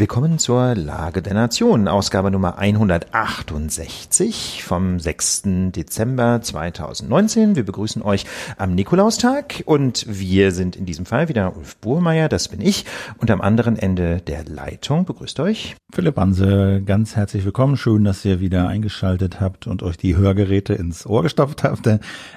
Willkommen zur Lage der Nation, Ausgabe Nummer 168 vom 6. Dezember 2019. Wir begrüßen euch am Nikolaustag und wir sind in diesem Fall wieder Ulf Burmeier, das bin ich, und am anderen Ende der Leitung begrüßt euch Philipp Hanse, ganz herzlich willkommen. Schön, dass ihr wieder eingeschaltet habt und euch die Hörgeräte ins Ohr gestopft habt.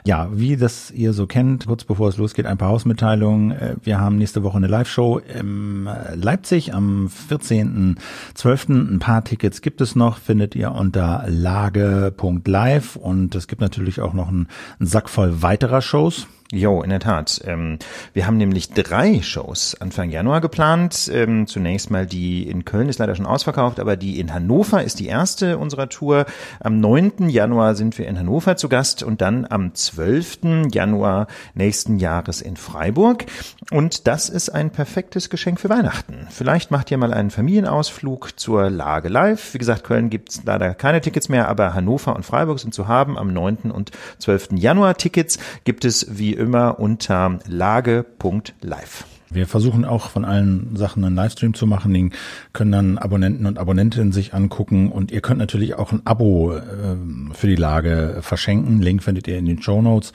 Ja, wie das ihr so kennt, kurz bevor es losgeht, ein paar Hausmitteilungen. Wir haben nächste Woche eine Live-Show in Leipzig am 14. 14.12. Ein paar Tickets gibt es noch, findet ihr unter lage.live und es gibt natürlich auch noch einen, einen Sack voll weiterer Shows. Jo, in der Tat. Ähm, wir haben nämlich drei Shows Anfang Januar geplant. Ähm, zunächst mal die in Köln ist leider schon ausverkauft, aber die in Hannover ist die erste unserer Tour. Am 9. Januar sind wir in Hannover zu Gast und dann am 12. Januar nächsten Jahres in Freiburg. Und das ist ein perfektes Geschenk für Weihnachten. Vielleicht macht ihr mal einen Familienausflug zur Lage Live. Wie gesagt, Köln gibt's leider keine Tickets mehr, aber Hannover und Freiburg sind zu haben. Am 9. und 12. Januar Tickets gibt es wie immer unter lage.live. Wir versuchen auch von allen Sachen einen Livestream zu machen. Den können dann Abonnenten und Abonnentinnen sich angucken. Und ihr könnt natürlich auch ein Abo äh, für die Lage verschenken. Link findet ihr in den Show Notes.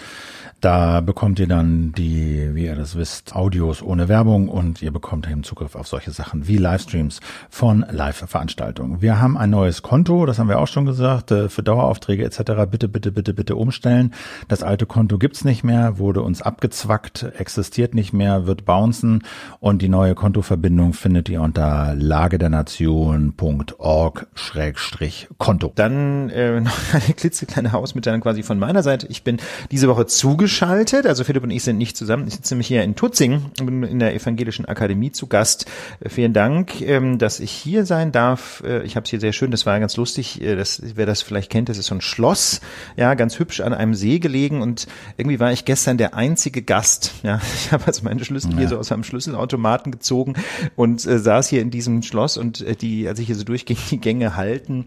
Da bekommt ihr dann die, wie ihr das wisst, Audios ohne Werbung und ihr bekommt eben Zugriff auf solche Sachen wie Livestreams von Live-Veranstaltungen. Wir haben ein neues Konto, das haben wir auch schon gesagt, äh, für Daueraufträge etc. Bitte, bitte, bitte, bitte umstellen. Das alte Konto gibt's nicht mehr, wurde uns abgezwackt, existiert nicht mehr, wird bouncen und die neue Kontoverbindung findet ihr unter lagedernation.org-konto. Dann äh, noch eine klitzekleine Hausmitteilung quasi von meiner Seite. Ich bin diese Woche zugeschaltet zugeschaltet. Also Philipp und ich sind nicht zusammen. Ich sitze nämlich hier in Tutzing, bin in der Evangelischen Akademie zu Gast. Äh, vielen Dank, ähm, dass ich hier sein darf. Äh, ich habe es hier sehr schön. Das war ganz lustig. Äh, das, wer das vielleicht kennt, das ist so ein Schloss, ja, ganz hübsch an einem See gelegen. Und irgendwie war ich gestern der einzige Gast. Ja, ich habe also meine Schlüssel ja. hier so aus einem Schlüsselautomaten gezogen und äh, saß hier in diesem Schloss und äh, die, als ich hier so durchging, die Gänge halten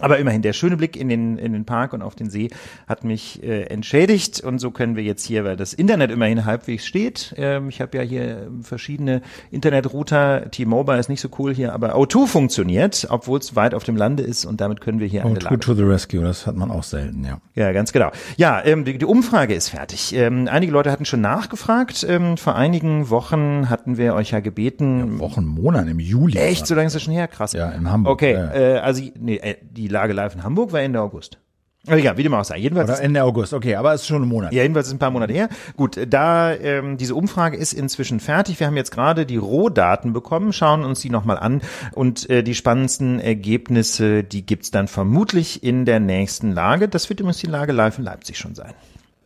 aber immerhin, der schöne Blick in den, in den Park und auf den See hat mich äh, entschädigt. Und so können wir jetzt hier, weil das Internet immerhin halbwegs steht. Ähm, ich habe ja hier verschiedene Internetrouter. T-Mobile ist nicht so cool hier, aber O2 funktioniert, obwohl es weit auf dem Lande ist. Und damit können wir hier O2 eine to the rescue, das hat man auch selten, ja. Ja, ganz genau. Ja, ähm, die, die Umfrage ist fertig. Ähm, einige Leute hatten schon nachgefragt. Ähm, vor einigen Wochen hatten wir euch ja gebeten. Ja, Wochen, Monaten, im Juli. Echt? So lange ist das schon her? Krass. Ja, in Hamburg. Okay, ja. äh, also nee, äh, die die Lage live in Hamburg war Ende August. Ja, wie dem auch sei. Jedenfalls Oder Ende August, okay, aber es ist schon ein Monat. Ja, jedenfalls ist ein paar Monate her. Gut, da ähm, diese Umfrage ist inzwischen fertig. Wir haben jetzt gerade die Rohdaten bekommen, schauen uns die nochmal an und äh, die spannendsten Ergebnisse, die gibt's dann vermutlich in der nächsten Lage. Das wird übrigens die Lage live in Leipzig schon sein.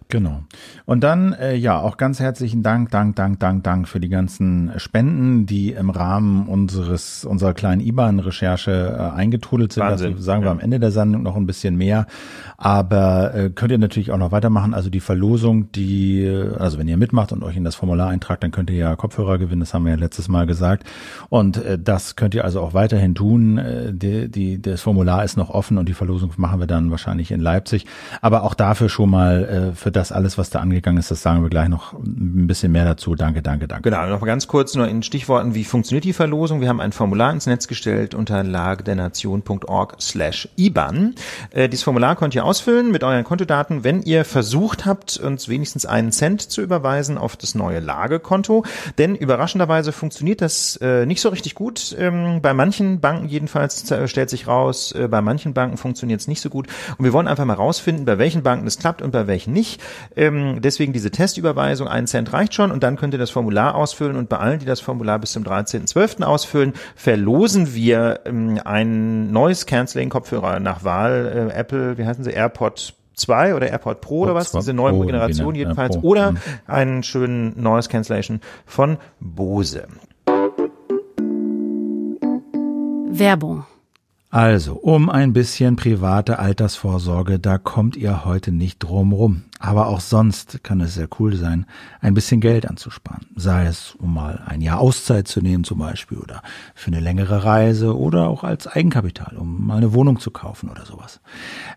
Genau. Und dann, äh, ja, auch ganz herzlichen Dank, Dank, Dank, Dank, Dank für die ganzen Spenden, die im Rahmen unseres, unserer kleinen IBAN-Recherche äh, eingetrudelt sind. Wahnsinn. Also sagen wir ja. am Ende der Sendung noch ein bisschen mehr. Aber äh, könnt ihr natürlich auch noch weitermachen. Also die Verlosung, die, also wenn ihr mitmacht und euch in das Formular eintragt, dann könnt ihr ja Kopfhörer gewinnen. Das haben wir ja letztes Mal gesagt. Und äh, das könnt ihr also auch weiterhin tun. Äh, die, die, das Formular ist noch offen und die Verlosung machen wir dann wahrscheinlich in Leipzig. Aber auch dafür schon mal äh, für das alles, was da angegangen ist, das sagen wir gleich noch ein bisschen mehr dazu. Danke, danke, danke. Genau, noch ganz kurz nur in Stichworten, wie funktioniert die Verlosung? Wir haben ein Formular ins Netz gestellt unter lagedernation.org slash IBAN. Äh, dieses Formular könnt ihr ausfüllen mit euren Kontodaten, wenn ihr versucht habt, uns wenigstens einen Cent zu überweisen auf das neue Lagekonto. Denn überraschenderweise funktioniert das äh, nicht so richtig gut. Ähm, bei manchen Banken jedenfalls stellt sich raus, äh, bei manchen Banken funktioniert es nicht so gut. Und wir wollen einfach mal rausfinden, bei welchen Banken es klappt und bei welchen nicht. Ähm, deswegen diese Testüberweisung, ein Cent reicht schon und dann könnt ihr das Formular ausfüllen und bei allen, die das Formular bis zum 13.12. ausfüllen, verlosen wir ähm, ein neues Canceling-Kopfhörer nach Wahl. Äh, Apple, wie heißen sie, AirPod 2 oder AirPod Pro oder was, diese neue Pro, Generation jedenfalls, oder mhm. einen schönen Noise Cancellation von Bose. Werbung also, um ein bisschen private Altersvorsorge, da kommt ihr heute nicht drum rum. Aber auch sonst kann es sehr cool sein, ein bisschen Geld anzusparen. Sei es, um mal ein Jahr Auszeit zu nehmen zum Beispiel oder für eine längere Reise oder auch als Eigenkapital, um mal eine Wohnung zu kaufen oder sowas.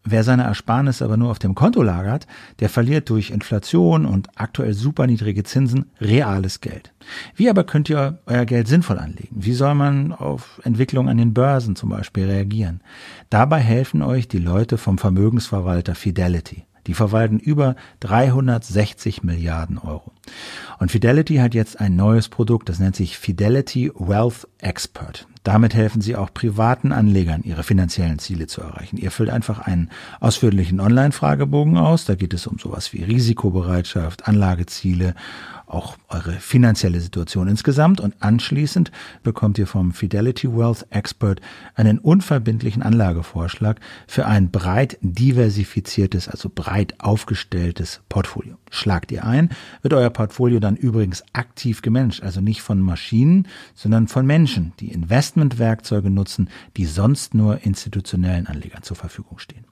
Wer seine Ersparnisse aber nur auf dem Konto lagert, der verliert durch Inflation und aktuell super niedrige Zinsen reales Geld. Wie aber könnt ihr euer Geld sinnvoll anlegen? Wie soll man auf Entwicklungen an den Börsen zum Beispiel reagieren? Dabei helfen euch die Leute vom Vermögensverwalter Fidelity. Die verwalten über 360 Milliarden Euro. Und Fidelity hat jetzt ein neues Produkt, das nennt sich Fidelity Wealth Expert. Damit helfen sie auch privaten Anlegern, ihre finanziellen Ziele zu erreichen. Ihr füllt einfach einen ausführlichen Online-Fragebogen aus. Da geht es um sowas wie Risikobereitschaft, Anlageziele auch eure finanzielle Situation insgesamt. Und anschließend bekommt ihr vom Fidelity Wealth Expert einen unverbindlichen Anlagevorschlag für ein breit diversifiziertes, also breit aufgestelltes Portfolio. Schlagt ihr ein, wird euer Portfolio dann übrigens aktiv gemanagt, also nicht von Maschinen, sondern von Menschen, die Investmentwerkzeuge nutzen, die sonst nur institutionellen Anlegern zur Verfügung stehen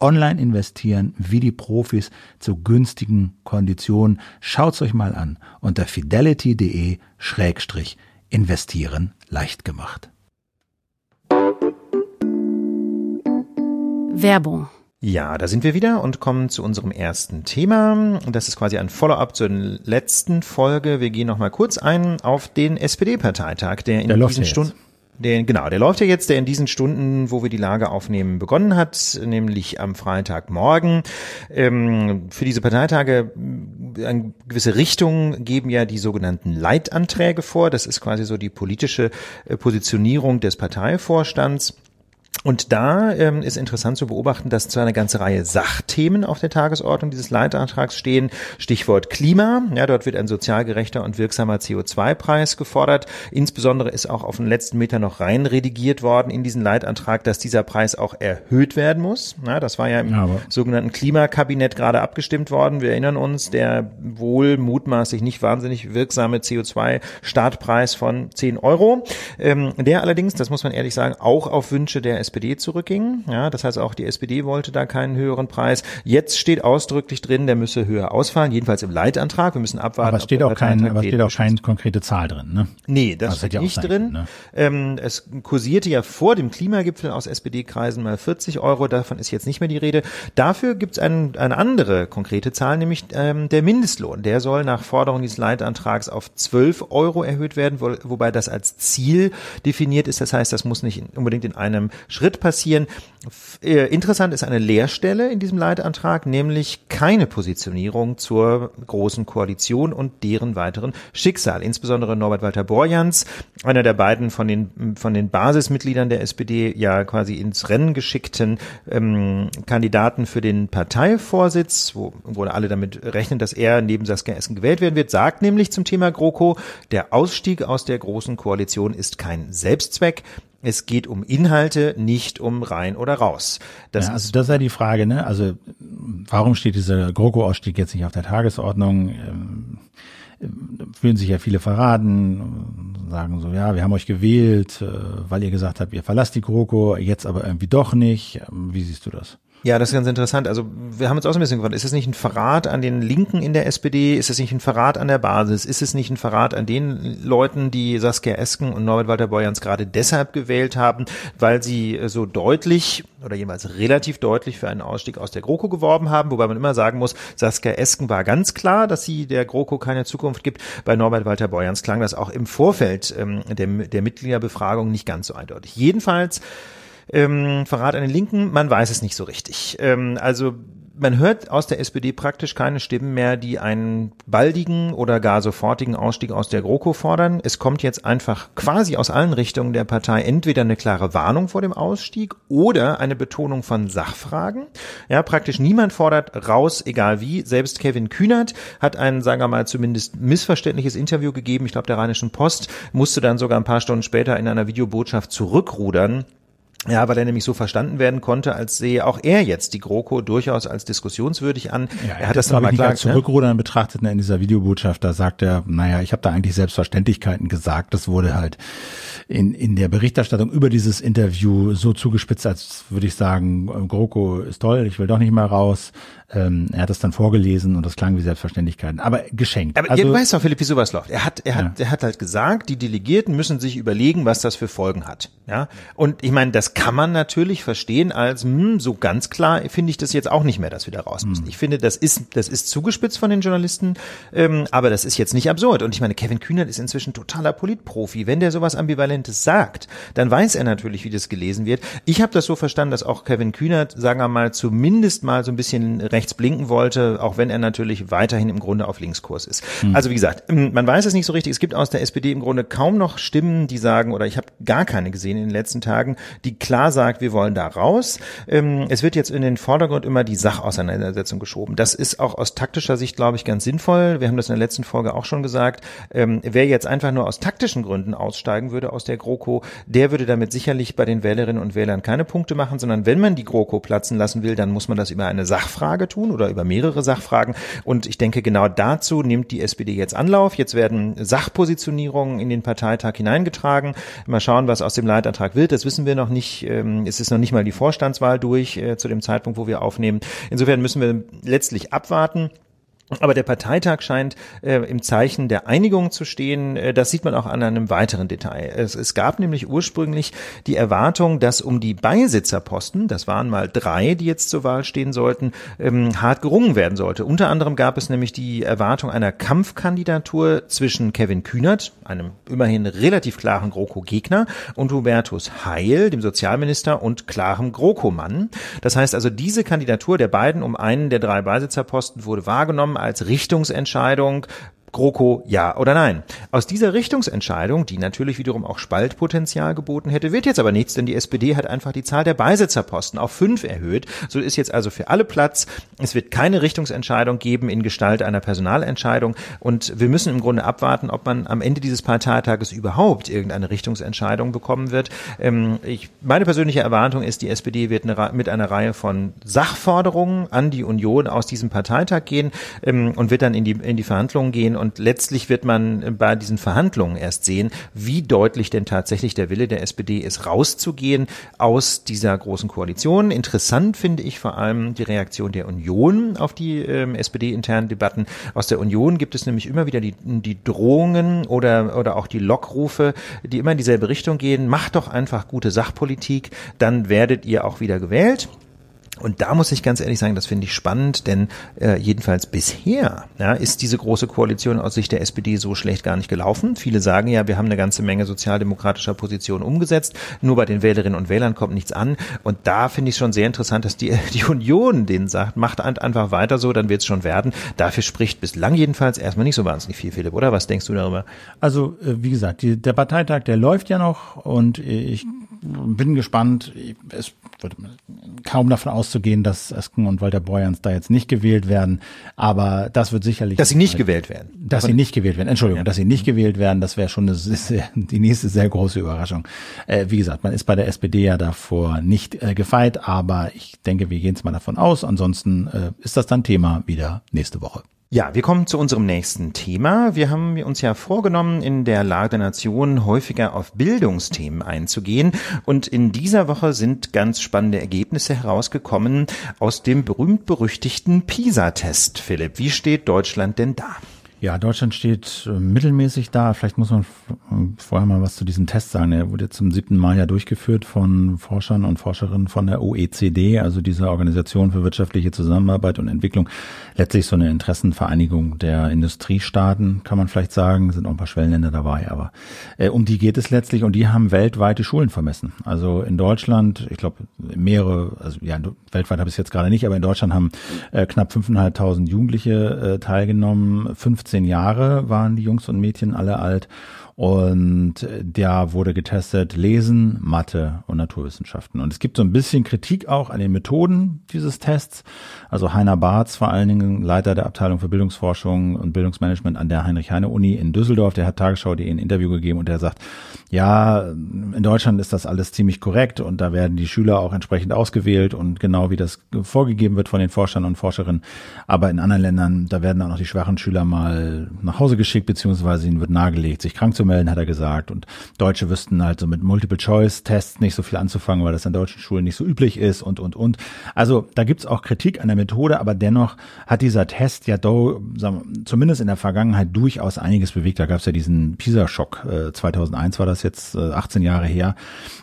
online investieren wie die Profis zu günstigen Konditionen. Schaut's euch mal an unter fidelity.de Schrägstrich investieren leicht gemacht. Werbung ja, da sind wir wieder und kommen zu unserem ersten Thema. Das ist quasi ein Follow-up zur letzten Folge. Wir gehen noch mal kurz ein auf den SPD-Parteitag, der in der diesen Stunden den, genau, der läuft ja jetzt, der in diesen Stunden, wo wir die Lage aufnehmen, begonnen hat, nämlich am Freitagmorgen. Ähm, für diese Parteitage äh, eine gewisse Richtung geben ja die sogenannten Leitanträge vor. Das ist quasi so die politische äh, Positionierung des Parteivorstands. Und da ähm, ist interessant zu beobachten, dass zu einer ganze Reihe Sachthemen auf der Tagesordnung dieses Leitantrags stehen. Stichwort Klima. Ja, dort wird ein sozial gerechter und wirksamer CO2-Preis gefordert. Insbesondere ist auch auf den letzten Meter noch rein redigiert worden in diesen Leitantrag, dass dieser Preis auch erhöht werden muss. Ja, das war ja im ja, sogenannten Klimakabinett gerade abgestimmt worden. Wir erinnern uns, der wohl mutmaßlich nicht wahnsinnig wirksame CO2-Startpreis von 10 Euro. Ähm, der allerdings, das muss man ehrlich sagen, auch auf Wünsche der SPD zurückging. Ja, das heißt auch die SPD wollte da keinen höheren Preis. Jetzt steht ausdrücklich drin, der müsse höher ausfallen, jedenfalls im Leitantrag. Wir müssen abwarten. Aber steht auch kein, aber steht auch keine konkrete Zahl drin, ne? Nee, das also steht nicht drin. Ne? ähm, es kursierte ja vor dem Klimagipfel aus SPD-Kreisen mal 40 Euro, davon ist jetzt nicht mehr die Rede. Dafür gibt es ein, eine andere konkrete Zahl, nämlich ähm, der Mindestlohn. Der soll nach Forderung dieses Leitantrags auf 12 Euro erhöht werden, wo, wobei das als Ziel definiert ist. Das heißt, das muss nicht unbedingt in einem Schritt passieren. Äh, interessant ist eine Leerstelle in diesem Leitantrag, nämlich keine Positionierung zur großen Koalition und deren weiteren Schicksal. Insbesondere Norbert Walter Borjans, einer der beiden von den, von den Basismitgliedern der SPD, ja quasi ins Rennen geschickten ähm, Kandidaten für den Parteivorsitz, wo, wo alle damit rechnen, dass er neben Saskia Essen gewählt werden wird, sagt nämlich zum Thema GroKo, der Ausstieg aus der großen Koalition ist kein Selbstzweck. Es geht um Inhalte, nicht um rein oder raus. Das ja, also ist das ist ja die Frage, ne? Also warum steht dieser GroKo-Ausstieg jetzt nicht auf der Tagesordnung? Ähm, fühlen sich ja viele verraten, sagen so, ja, wir haben euch gewählt, äh, weil ihr gesagt habt, ihr verlasst die GroKo, jetzt aber irgendwie doch nicht. Wie siehst du das? Ja, das ist ganz interessant. Also wir haben uns auch so ein bisschen gefragt, ist es nicht ein Verrat an den Linken in der SPD? Ist es nicht ein Verrat an der Basis? Ist es nicht ein Verrat an den Leuten, die Saskia Esken und Norbert Walter Borjans gerade deshalb gewählt haben, weil sie so deutlich oder jeweils relativ deutlich für einen Ausstieg aus der GroKo geworben haben? Wobei man immer sagen muss, Saskia Esken war ganz klar, dass sie der GroKo keine Zukunft gibt. Bei Norbert Walter Borjans klang das auch im Vorfeld ähm, der, der Mitgliederbefragung nicht ganz so eindeutig. Jedenfalls ähm, Verrat an den Linken, man weiß es nicht so richtig. Ähm, also man hört aus der SPD praktisch keine Stimmen mehr, die einen baldigen oder gar sofortigen Ausstieg aus der GroKo fordern. Es kommt jetzt einfach quasi aus allen Richtungen der Partei entweder eine klare Warnung vor dem Ausstieg oder eine Betonung von Sachfragen. Ja, praktisch niemand fordert raus, egal wie. Selbst Kevin Kühnert hat ein, sagen wir mal, zumindest missverständliches Interview gegeben. Ich glaube, der Rheinischen Post musste dann sogar ein paar Stunden später in einer Videobotschaft zurückrudern ja, weil er nämlich so verstanden werden konnte, als sehe auch er jetzt die GroKo durchaus als diskussionswürdig an. Ja, er, hat das aber nicht als ne? Zurückrudern ne? betrachtet in dieser Videobotschaft. Da sagt er, naja, ich habe da eigentlich Selbstverständlichkeiten gesagt. Das wurde halt in, in der Berichterstattung über dieses Interview so zugespitzt, als würde ich sagen, GroKo ist toll, ich will doch nicht mehr raus. Ähm, er hat es dann vorgelesen und das klang wie Selbstverständlichkeiten, aber geschenkt. Aber also, du weißt doch, Philipp, wie sowas läuft. Er hat, er hat, ja. er hat halt gesagt, die Delegierten müssen sich überlegen, was das für Folgen hat. Ja, und ich meine, das kann man natürlich verstehen als hm, so ganz klar finde ich das jetzt auch nicht mehr, dass wir da raus müssen. Hm. Ich finde, das ist, das ist zugespitzt von den Journalisten, ähm, aber das ist jetzt nicht absurd. Und ich meine, Kevin Kühnert ist inzwischen totaler Politprofi. Wenn der sowas Ambivalentes sagt, dann weiß er natürlich, wie das gelesen wird. Ich habe das so verstanden, dass auch Kevin Kühnert, sagen wir mal, zumindest mal so ein bisschen rechts blinken wollte, auch wenn er natürlich weiterhin im Grunde auf Linkskurs ist. Mhm. Also wie gesagt, ähm, man weiß es nicht so richtig. Es gibt aus der SPD im Grunde kaum noch Stimmen, die sagen, oder ich habe gar keine gesehen in den letzten Tagen, die klar sagt, wir wollen da raus. Ähm, es wird jetzt in den Vordergrund immer die Sachauseinandersetzung geschoben. Das ist auch aus taktischer Sicht, glaube ich, ganz sinnvoll. Wir haben das in der letzten Folge auch schon gesagt. Ähm, wer jetzt einfach nur aus taktischen Gründen aussteigen würde aus der GroKo, der würde damit sicherlich bei den Wählerinnen und Wählern keine Punkte machen, sondern wenn man die GroKo platzen lassen will, dann muss man das über eine Sachfrage tun oder über mehrere Sachfragen. Und ich denke, genau dazu nimmt die SPD jetzt Anlauf. Jetzt werden Sachpositionierungen in den Parteitag hineingetragen. Mal schauen, was aus dem Leitantrag wird. Das wissen wir noch nicht. Ähm, es ist noch nicht mal die Vorstandswahl durch äh, zu dem Zeitpunkt, wo wir aufnehmen. Insofern müssen wir letztlich abwarten. Aber der Parteitag scheint äh, im Zeichen der Einigung zu stehen. Äh, das sieht man auch an einem weiteren Detail. Es, es, gab nämlich ursprünglich die Erwartung, dass um die Beisitzerposten, das waren mal drei, die jetzt zur Wahl stehen sollten, ähm, hart gerungen werden sollte. Unter anderem gab es nämlich die Erwartung einer Kampfkandidatur zwischen Kevin Kühnert, einem immerhin relativ klaren GroKo-Gegner, und Hubertus Heil, dem Sozialminister und klarem GroKo-Mann. Das heißt also, diese Kandidatur der beiden um einen der drei Beisitzerposten wurde wahrgenommen als Richtungsentscheidung GroKo ja oder nein. Aus dieser Richtungsentscheidung, die natürlich wiederum auch Spaltpotenzial geboten hätte, wird jetzt aber nichts, denn die SPD hat einfach die Zahl der Beisitzerposten auf fünf erhöht. So ist jetzt also für alle Platz. Es wird keine Richtungsentscheidung geben in Gestalt einer Personalentscheidung und wir müssen im Grunde abwarten, ob man am Ende dieses Parteitages überhaupt irgendeine Richtungsentscheidung bekommen wird. Ähm, ich, meine persönliche Erwartung ist, die SPD wird eine, mit einer Reihe von Sachforderungen an die Union aus diesem Parteitag gehen ähm, und wird dann in die, in die Verhandlungen gehen und letztlich wird man bei diesen Verhandlungen erst sehen, wie deutlich denn tatsächlich der Wille der SPD ist, rauszugehen aus dieser großen Koalition. Interessant finde ich vor allem die Reaktion der Union auf die ähm, SPD-internen Debatten. Aus der Union gibt es nämlich immer wieder die, die Drohungen oder, oder auch die Lockrufe, die immer in dieselbe Richtung gehen. Macht doch einfach gute Sachpolitik, dann werdet ihr auch wieder gewählt. Und da muss ich ganz ehrlich sagen, das finde ich spannend, denn äh, jedenfalls bisher ja, ist diese große Koalition aus Sicht der SPD so schlecht gar nicht gelaufen. Viele sagen ja, wir haben eine ganze Menge sozialdemokratischer Positionen umgesetzt, nur bei den Wählerinnen und Wählern kommt nichts an. Und da finde ich schon sehr interessant, dass die, die Union denen sagt, macht einfach weiter so, dann wird es schon werden. Dafür spricht bislang jedenfalls erstmal nicht so wahnsinnig viel, Philipp, oder? Was denkst du darüber? Also, äh, wie gesagt, die, der Parteitag, der läuft ja noch und ich bin gespannt. Es wird kaum davon auszugehen, dass Esken und Walter Borjans da jetzt nicht gewählt werden. Aber das wird sicherlich. Dass sie nicht halt, gewählt werden. Dass sie nicht gewählt werden. Entschuldigung, ja. dass sie nicht gewählt werden, das wäre schon eine, die nächste sehr große Überraschung. Äh, wie gesagt, man ist bei der SPD ja davor nicht äh, gefeit, aber ich denke, wir gehen es mal davon aus. Ansonsten äh, ist das dann Thema wieder nächste Woche. Ja, wir kommen zu unserem nächsten Thema. Wir haben uns ja vorgenommen, in der Lage der Nation häufiger auf Bildungsthemen einzugehen. Und in dieser Woche sind ganz spannende Ergebnisse herausgekommen aus dem berühmt-berüchtigten PISA-Test. Philipp, wie steht Deutschland denn da? Ja, Deutschland steht äh, mittelmäßig da. Vielleicht muss man vorher mal was zu diesem Test sagen. Er wurde zum siebten Mal ja durchgeführt von Forschern und Forscherinnen von der OECD, also dieser Organisation für wirtschaftliche Zusammenarbeit und Entwicklung. Letztlich so eine Interessenvereinigung der Industriestaaten, kann man vielleicht sagen. Sind auch ein paar Schwellenländer dabei, aber äh, um die geht es letztlich und die haben weltweite Schulen vermessen. Also in Deutschland, ich glaube mehrere, also ja, weltweit habe ich es jetzt gerade nicht, aber in Deutschland haben äh, knapp 5.500 Jugendliche äh, teilgenommen. 15 Jahre waren die Jungs und Mädchen alle alt und der wurde getestet Lesen, Mathe und Naturwissenschaften. Und es gibt so ein bisschen Kritik auch an den Methoden dieses Tests. Also Heiner Barth, vor allen Dingen Leiter der Abteilung für Bildungsforschung und Bildungsmanagement an der Heinrich-Heine-Uni in Düsseldorf, der hat Tagesschau.de ein Interview gegeben und der sagt, ja, in Deutschland ist das alles ziemlich korrekt und da werden die Schüler auch entsprechend ausgewählt und genau wie das vorgegeben wird von den Forschern und Forscherinnen. Aber in anderen Ländern, da werden auch noch die schwachen Schüler mal nach Hause geschickt, beziehungsweise ihnen wird nahegelegt, sich krank zu zurückzumelden, hat er gesagt. Und Deutsche wüssten halt so mit Multiple-Choice-Tests nicht so viel anzufangen, weil das an deutschen Schulen nicht so üblich ist und, und, und. Also da gibt's auch Kritik an der Methode, aber dennoch hat dieser Test ja do, sagen wir, zumindest in der Vergangenheit durchaus einiges bewegt. Da gab's ja diesen PISA-Schock. Äh, 2001 war das jetzt äh, 18 Jahre her.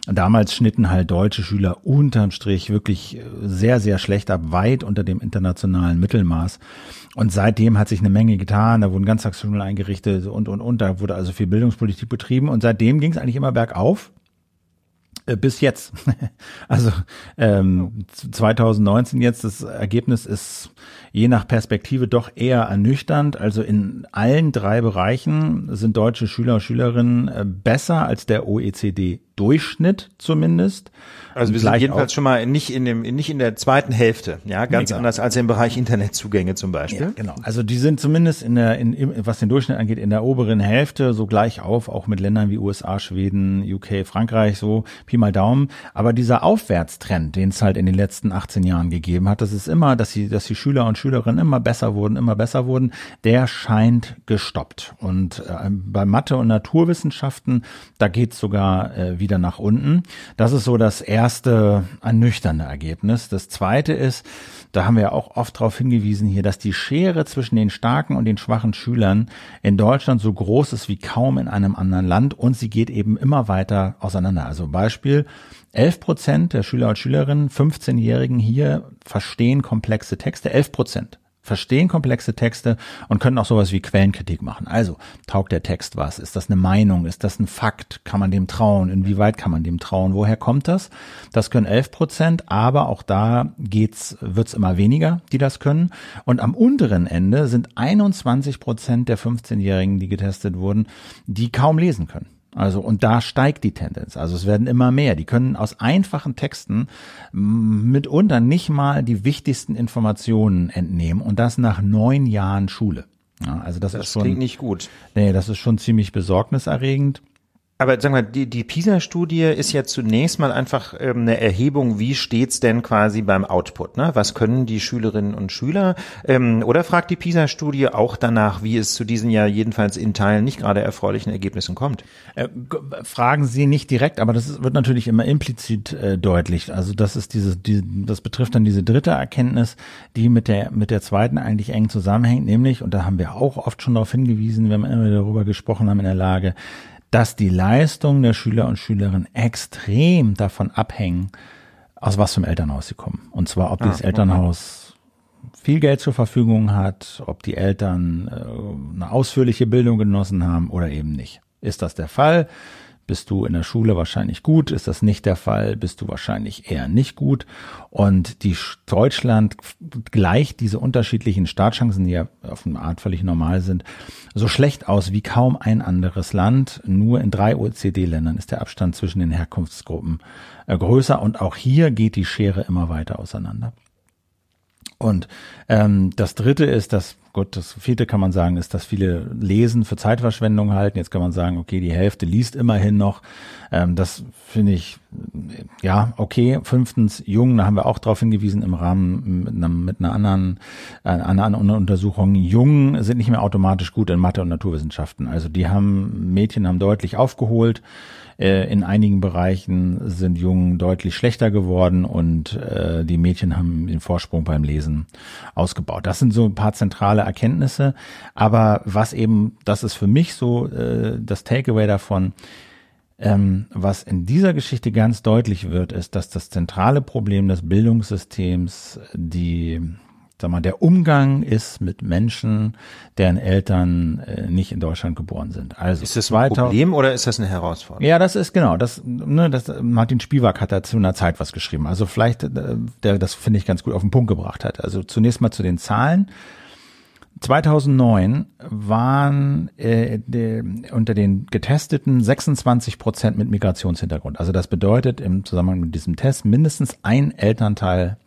Damals schnitten halt deutsche Schüler unterm Strich wirklich sehr, sehr schlecht ab, weit unter dem internationalen Mittelmaß. Und seitdem hat sich eine Menge getan, da wurden Ganztagsschulen eingerichtet und, und, und, da wurde also viel Bildungspolitik betrieben und seitdem ging es eigentlich immer bergauf äh, bis jetzt. also ähm, 2019 jetzt, das Ergebnis ist je nach Perspektive doch eher ernüchternd. Also in allen drei Bereichen sind deutsche Schüler und Schülerinnen äh, besser als der OECD-Durchschnitt zumindest. Also wir sind jedenfalls schon mal nicht in dem, nicht in der zweiten Hälfte, ja, ganz nee, anders als im Bereich Internetzugänge zum Beispiel. Ja, genau. Also die sind zumindest in der, in, was den Durchschnitt angeht, in der oberen Hälfte so gleich auf, auch mit Ländern wie USA, Schweden, UK, Frankreich, so Pi mal Daumen. Aber dieser Aufwärtstrend, den es halt in den letzten 18 Jahren gegeben hat, das ist immer, dass die, dass die Schüler und Schülerinnen immer besser wurden, immer besser wurden, der scheint gestoppt. Und äh, bei Mathe und Naturwissenschaften, da geht's sogar äh, wieder nach unten. Das ist so das erste ernüchternde Ergebnis. Das zweite ist, da haben wir auch oft darauf hingewiesen hier, dass die Schere zwischen den starken und den schwachen Schülern in Deutschland so groß ist wie kaum in einem anderen Land und sie geht eben immer weiter auseinander. Also Beispiel, 11 Prozent der Schüler und Schülerinnen, 15-Jährigen hier verstehen komplexe Texte, 11 Prozent verstehen komplexe Texte und können auch sowas wie Quellenkritik machen. Also, taugt der Text was? Ist das eine Meinung? Ist das ein Fakt? Kann man dem trauen? Inwieweit kann man dem trauen? Woher kommt das? Das können 11 Prozent, aber auch da geht's, wird's immer weniger, die das können. Und am unteren Ende sind 21 Prozent der 15-Jährigen, die getestet wurden, die kaum lesen können. Also, und da steigt die Tendenz. Also es werden immer mehr. Die können aus einfachen Texten mitunter nicht mal die wichtigsten Informationen entnehmen und das nach neun Jahren Schule. Ja, also das, das ist schon. Klingt nicht gut. Nee, das ist schon ziemlich besorgniserregend. Aber sagen wir, die, die PISA-Studie ist ja zunächst mal einfach ähm, eine Erhebung, wie steht's denn quasi beim Output? Ne? Was können die Schülerinnen und Schüler? Ähm, oder fragt die PISA-Studie auch danach, wie es zu diesen ja jedenfalls in Teilen nicht gerade erfreulichen Ergebnissen kommt? Äh, fragen Sie nicht direkt, aber das wird natürlich immer implizit äh, deutlich. Also das ist diese, die, das betrifft dann diese dritte Erkenntnis, die mit der mit der zweiten eigentlich eng zusammenhängt, nämlich und da haben wir auch oft schon darauf hingewiesen, wenn wir immer darüber gesprochen haben in der Lage dass die Leistungen der Schüler und Schülerinnen extrem davon abhängen, aus was für einem Elternhaus sie kommen. Und zwar, ob ah, dieses Elternhaus viel Geld zur Verfügung hat, ob die Eltern äh, eine ausführliche Bildung genossen haben oder eben nicht. Ist das der Fall? Bist du in der Schule wahrscheinlich gut. Ist das nicht der Fall, bist du wahrscheinlich eher nicht gut. Und die Deutschland gleicht diese unterschiedlichen Startchancen, die ja auf eine Art völlig normal sind, so schlecht aus wie kaum ein anderes Land. Nur in drei OECD-Ländern ist der Abstand zwischen den Herkunftsgruppen äh, größer. Und auch hier geht die Schere immer weiter auseinander. Und ähm, das Dritte ist, dass Gut, das vierte kann man sagen, ist, dass viele Lesen für Zeitverschwendung halten. Jetzt kann man sagen, okay, die Hälfte liest immerhin noch. Ähm, das finde ich, ja, okay. Fünftens, Jungen, da haben wir auch darauf hingewiesen im Rahmen mit einer, mit einer anderen, äh, einer anderen Untersuchung. Jungen sind nicht mehr automatisch gut in Mathe und Naturwissenschaften. Also die haben, Mädchen haben deutlich aufgeholt. Äh, in einigen Bereichen sind Jungen deutlich schlechter geworden und äh, die Mädchen haben den Vorsprung beim Lesen ausgebaut. Das sind so ein paar zentrale Erkenntnisse. Aber was eben, das ist für mich so äh, das Takeaway davon, ähm, was in dieser Geschichte ganz deutlich wird, ist, dass das zentrale Problem des Bildungssystems die sag mal, der Umgang ist mit Menschen, deren Eltern äh, nicht in Deutschland geboren sind. Also ist das ein Problem oder ist das eine Herausforderung? Ja, das ist genau. Das, ne, das Martin Spivak hat da zu einer Zeit was geschrieben. Also vielleicht, äh, der das finde ich ganz gut auf den Punkt gebracht hat. Also zunächst mal zu den Zahlen. 2009 waren äh, de, unter den Getesteten 26 Prozent mit Migrationshintergrund. Also das bedeutet im Zusammenhang mit diesem Test mindestens ein Elternteil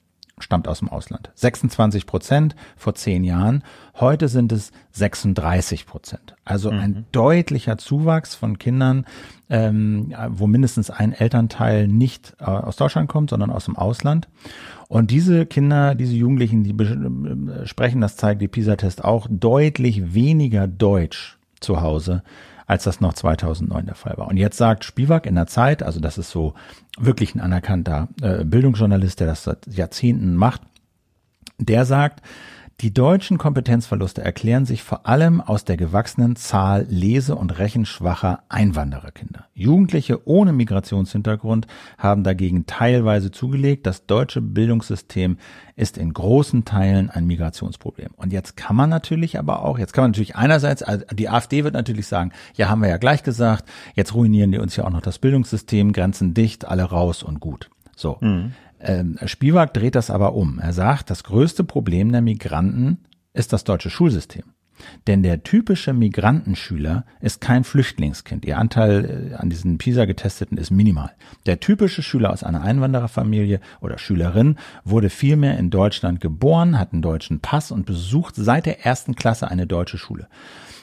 stammt aus dem Ausland. 26 Prozent vor zehn Jahren. Heute sind es 36 Prozent. Also mhm. ein deutlicher Zuwachs von Kindern, ähm, wo mindestens ein Elternteil nicht äh, aus Deutschland kommt, sondern aus dem Ausland. Und diese Kinder, diese Jugendlichen, die sprechen, das zeigt die PISA-Test auch, deutlich weniger Deutsch zu Hause als das noch 2009 der Fall war. Und jetzt sagt Spivak in der Zeit, also das ist so wirklich ein anerkannter äh, Bildungsjournalist, der das seit Jahrzehnten macht, der sagt, die deutschen Kompetenzverluste erklären sich vor allem aus der gewachsenen Zahl lese- und rechenschwacher Einwandererkinder. Jugendliche ohne Migrationshintergrund haben dagegen teilweise zugelegt. Das deutsche Bildungssystem ist in großen Teilen ein Migrationsproblem. Und jetzt kann man natürlich aber auch, jetzt kann man natürlich einerseits, also die AfD wird natürlich sagen, ja, haben wir ja gleich gesagt, jetzt ruinieren die uns ja auch noch das Bildungssystem, Grenzen dicht, alle raus und gut. So. Mhm. Ähm, Spivak dreht das aber um. Er sagt, das größte Problem der Migranten ist das deutsche Schulsystem. Denn der typische Migrantenschüler ist kein Flüchtlingskind. Ihr Anteil äh, an diesen PISA-Getesteten ist minimal. Der typische Schüler aus einer Einwandererfamilie oder Schülerin wurde vielmehr in Deutschland geboren, hat einen deutschen Pass und besucht seit der ersten Klasse eine deutsche Schule.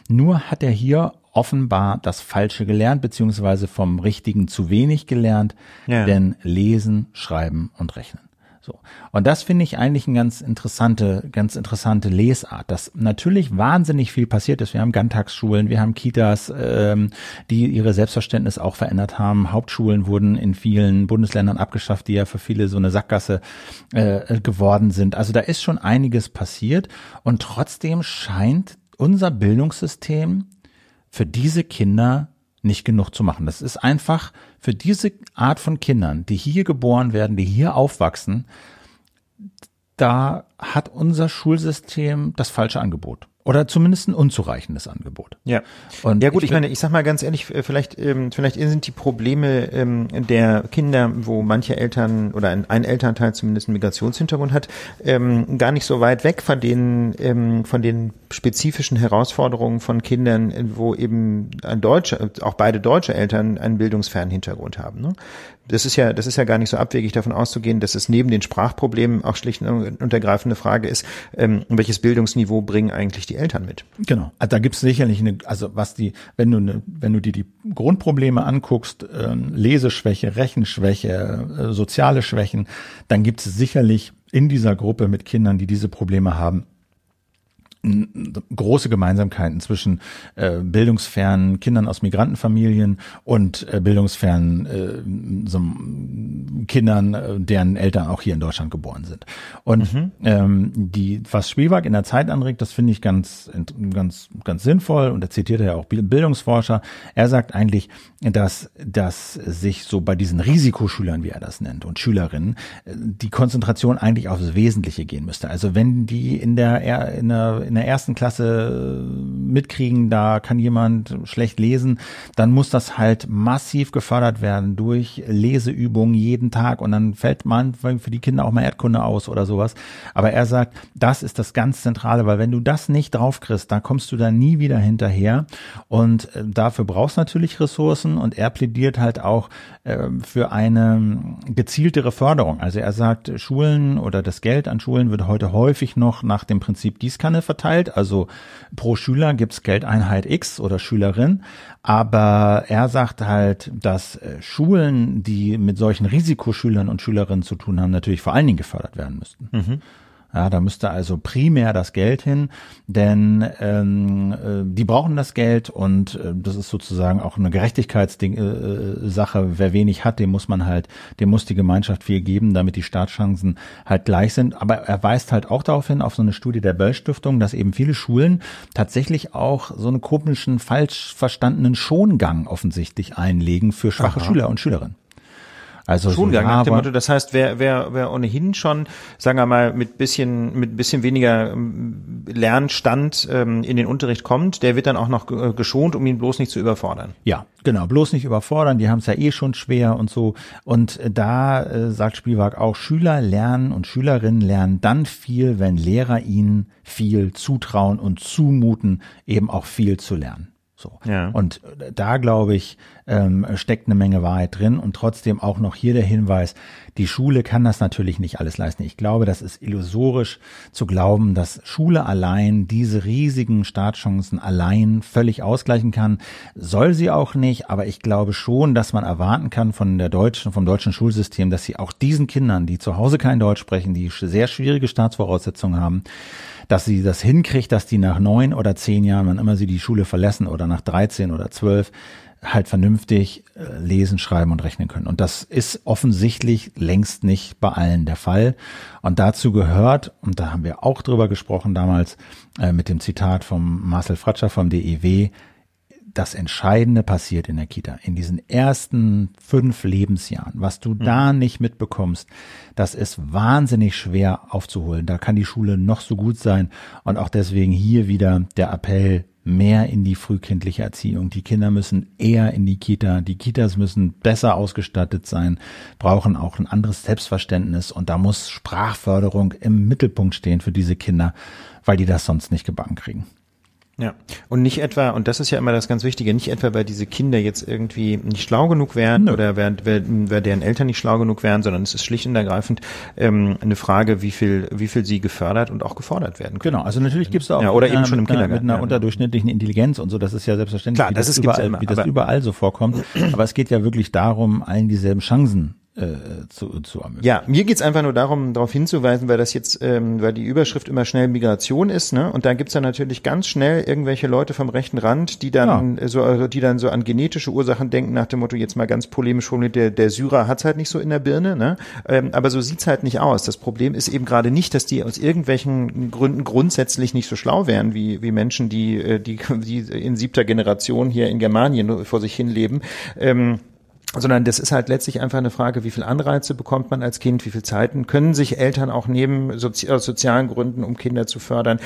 Nur hat er hier offenbar das Falsche gelernt, beziehungsweise vom Richtigen zu wenig gelernt, ja. denn lesen, schreiben und rechnen. So. Und das finde ich eigentlich eine ganz interessante, ganz interessante Lesart, dass natürlich wahnsinnig viel passiert ist. Wir haben Ganttagsschulen, wir haben Kitas, ähm, die ihre Selbstverständnis auch verändert haben. Hauptschulen wurden in vielen Bundesländern abgeschafft, die ja für viele so eine Sackgasse äh, geworden sind. Also da ist schon einiges passiert und trotzdem scheint unser Bildungssystem für diese Kinder nicht genug zu machen. Das ist einfach für diese Art von Kindern, die hier geboren werden, die hier aufwachsen, da hat unser Schulsystem das falsche Angebot. Oder zumindest ein unzureichendes Angebot. Ja. Und ja gut, ich, ich meine, ich sag mal ganz ehrlich, äh, vielleicht, ähm, vielleicht sind die Probleme ähm, der Kinder, wo manche Eltern oder ein, ein Elternteil zumindest einen Migrationshintergrund hat, ähm, gar nicht so weit weg von den, ähm, von den spezifischen Herausforderungen von Kindern, wo eben ein deutscher, auch beide deutsche Eltern einen bildungsfernen Hintergrund haben. Ne? das ist ja, das ist ja gar nicht so abwegig davon auszugehen, dass es neben den Sprachproblemen auch schlicht und ergreifende Frage ist, ähm, welches Bildungsniveau bringen eigentlich die Eltern mit? Genau. Also da gibt es sicherlich eine, also was die, wenn du ne, wenn du dir die Grundprobleme anguckst, ähm, Leseschwäche, Rechenschwäche, äh, soziale Schwächen, dann gibt es sicherlich in dieser Gruppe mit Kindern, die diese Probleme haben, große Gemeinsamkeiten zwischen äh, bildungsfernen Kindern aus Migrantenfamilien und äh, bildungsfernen äh, so Kindern, äh, deren Eltern auch hier in Deutschland geboren sind. Und mhm. ähm, die, was Spielwag in der Zeit anregt, das finde ich ganz, ganz, ganz sinnvoll. Und da zitiert er ja auch Bildungsforscher. Er sagt eigentlich, dass, dass sich so bei diesen Risikoschülern, wie er das nennt, und Schülerinnen, äh, die Konzentration eigentlich aufs Wesentliche gehen müsste. Also wenn die in der, in der, in der ersten Klasse mitkriegen, da kann jemand schlecht lesen, dann muss das halt massiv gefördert werden durch Leseübungen jeden Tag und dann fällt man für die Kinder auch mal Erdkunde aus oder sowas. Aber er sagt, das ist das ganz Zentrale, weil wenn du das nicht draufkriegst, dann kommst du da nie wieder hinterher und äh, dafür brauchst du natürlich Ressourcen und er plädiert halt auch äh, für eine gezieltere Förderung. Also er sagt, Schulen oder das Geld an Schulen wird heute häufig noch nach dem Prinzip Gießkanne verteilt. Also pro Schüler gibt's Geldeinheit X oder Schülerin. Aber er sagt halt, dass äh, Schulen, die mit solchen Risikoschülern und Schülerinnen zu tun haben, natürlich vor allen Dingen gefördert werden müssten. Mhm. Ja, da müsste also primär das Geld hin, denn ähm, äh, die brauchen das Geld und äh, das ist sozusagen auch eine Gerechtigkeitssache. Äh, äh Wer wenig hat, dem muss man halt, dem muss die Gemeinschaft viel geben, damit die Startchancen halt gleich sind. Aber er weist halt auch darauf hin, auf so eine Studie der Böll Stiftung, dass eben viele Schulen tatsächlich auch so einen komischen, falsch verstandenen Schongang offensichtlich einlegen für schwache Aha. Schüler und Schülerinnen. Also Schulgang so, nach dem Motto, das heißt, wer, wer, wer ohnehin schon, sagen wir mal, mit bisschen, mit bisschen weniger ähm, Lernstand ähm, in den Unterricht kommt, der wird dann auch noch geschont, um ihn bloß nicht zu überfordern. Ja, genau, bloß nicht überfordern, die haben es ja eh schon schwer und so. Und da äh, sagt Spielwag auch, Schüler lernen und Schülerinnen lernen dann viel, wenn Lehrer ihnen viel zutrauen und zumuten, eben auch viel zu lernen. So. Ja. Und äh, da, glaube ich, ähm, steckt eine Menge Wahrheit drin und trotzdem auch noch hier der Hinweis, die Schule kann das natürlich nicht alles leisten. Ich glaube, das ist illusorisch zu glauben, dass Schule allein diese riesigen Startchancen allein völlig ausgleichen kann. Soll sie auch nicht, aber ich glaube schon, dass man erwarten kann von der deutschen, vom deutschen Schulsystem, dass sie auch diesen Kindern, die zu Hause kein Deutsch sprechen, die sehr schwierige Staatsvoraussetzungen haben, dass sie das hinkriegt, dass die nach neun oder zehn Jahren, wann immer sie die Schule verlassen oder nach 13 oder 12, halt vernünftig äh, lesen, schreiben und rechnen können. Und das ist offensichtlich längst nicht bei allen der Fall. Und dazu gehört, und da haben wir auch drüber gesprochen damals äh, mit dem Zitat vom Marcel Fratscher vom DEW, das Entscheidende passiert in der Kita. In diesen ersten fünf Lebensjahren, was du mhm. da nicht mitbekommst, das ist wahnsinnig schwer aufzuholen. Da kann die Schule noch so gut sein. Und auch deswegen hier wieder der Appell, mehr in die frühkindliche Erziehung. Die Kinder müssen eher in die Kita. Die Kitas müssen besser ausgestattet sein, brauchen auch ein anderes Selbstverständnis. Und da muss Sprachförderung im Mittelpunkt stehen für diese Kinder, weil die das sonst nicht gebacken kriegen. Ja, und nicht etwa, und das ist ja immer das ganz Wichtige, nicht etwa, weil diese Kinder jetzt irgendwie nicht schlau genug wären Nö. oder weil, weil deren Eltern nicht schlau genug wären, sondern es ist schlicht und ergreifend ähm, eine Frage, wie viel, wie viel sie gefördert und auch gefordert werden können. Genau, also natürlich gibt es auch ja, oder eben schon im Kindergarten. Mit einer unterdurchschnittlichen Intelligenz und so, das ist ja selbstverständlich, Klar, das, das ist überall, immer, wie das überall so vorkommt. Aber es geht ja wirklich darum, allen dieselben Chancen äh, zu, zu ermöglichen. Ja, mir geht's einfach nur darum, darauf hinzuweisen, weil das jetzt, ähm, weil die Überschrift immer schnell Migration ist, ne? Und da gibt's dann natürlich ganz schnell irgendwelche Leute vom rechten Rand, die dann ja. so, also die dann so an genetische Ursachen denken, nach dem Motto, jetzt mal ganz polemisch formuliert, der, der Syrer hat's halt nicht so in der Birne, ne? Ähm, aber so sieht's halt nicht aus. Das Problem ist eben gerade nicht, dass die aus irgendwelchen Gründen grundsätzlich nicht so schlau wären, wie, wie Menschen, die, äh, die, die in siebter Generation hier in Germanien vor sich hin leben. Ähm, sondern das ist halt letztlich einfach eine Frage, wie viel Anreize bekommt man als Kind, wie viel Zeiten können sich Eltern auch nehmen, sozi aus sozialen Gründen, um Kinder zu fördern,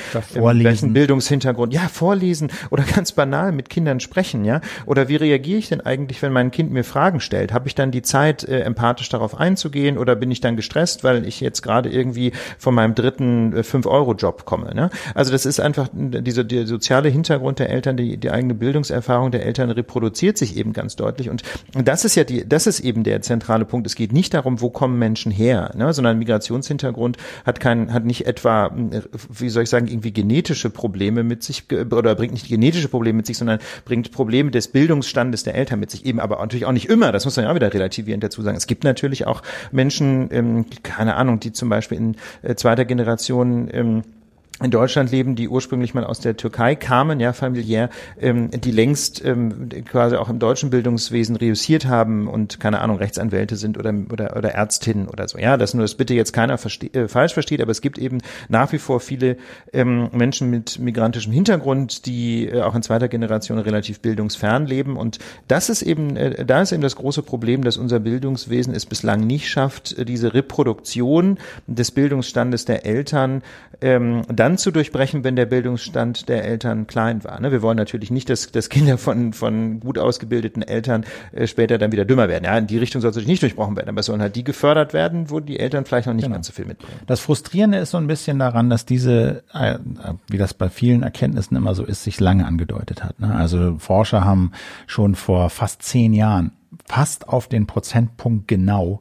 welchen Bildungshintergrund, ja, vorlesen oder ganz banal mit Kindern sprechen, ja, oder wie reagiere ich denn eigentlich, wenn mein Kind mir Fragen stellt? Habe ich dann die Zeit, äh, empathisch darauf einzugehen oder bin ich dann gestresst, weil ich jetzt gerade irgendwie von meinem dritten äh, 5-Euro-Job komme, ne? Also das ist einfach dieser der soziale Hintergrund der Eltern, die, die eigene Bildungserfahrung der Eltern reproduziert sich eben ganz deutlich und das ist ja ja die, das ist eben der zentrale Punkt. Es geht nicht darum, wo kommen Menschen her, ne, sondern Migrationshintergrund hat kein, hat nicht etwa, wie soll ich sagen, irgendwie genetische Probleme mit sich oder bringt nicht genetische Probleme mit sich, sondern bringt Probleme des Bildungsstandes der Eltern mit sich. Eben aber natürlich auch nicht immer. Das muss man ja auch wieder relativierend dazu sagen. Es gibt natürlich auch Menschen, ähm, keine Ahnung, die zum Beispiel in äh, zweiter Generation ähm, in Deutschland leben, die ursprünglich mal aus der Türkei kamen, ja, familiär, ähm, die längst ähm, quasi auch im deutschen Bildungswesen reüssiert haben und keine Ahnung, Rechtsanwälte sind oder oder oder Ärztinnen oder so. Ja, das nur das bitte jetzt keiner verste äh, falsch versteht, aber es gibt eben nach wie vor viele ähm, Menschen mit migrantischem Hintergrund, die äh, auch in zweiter Generation relativ bildungsfern leben und das ist eben äh, da ist eben das große Problem, dass unser Bildungswesen es bislang nicht schafft, äh, diese Reproduktion des Bildungsstandes der Eltern ähm, dann dann zu durchbrechen, wenn der Bildungsstand der Eltern klein war. Ne? Wir wollen natürlich nicht, dass, dass Kinder von, von gut ausgebildeten Eltern äh, später dann wieder dümmer werden. Ja, in die Richtung soll es nicht durchbrochen werden, aber es sollen halt die gefördert werden, wo die Eltern vielleicht noch nicht genau. ganz so viel mitbringen. Das Frustrierende ist so ein bisschen daran, dass diese, äh, wie das bei vielen Erkenntnissen immer so ist, sich lange angedeutet hat. Ne? Also Forscher haben schon vor fast zehn Jahren fast auf den Prozentpunkt genau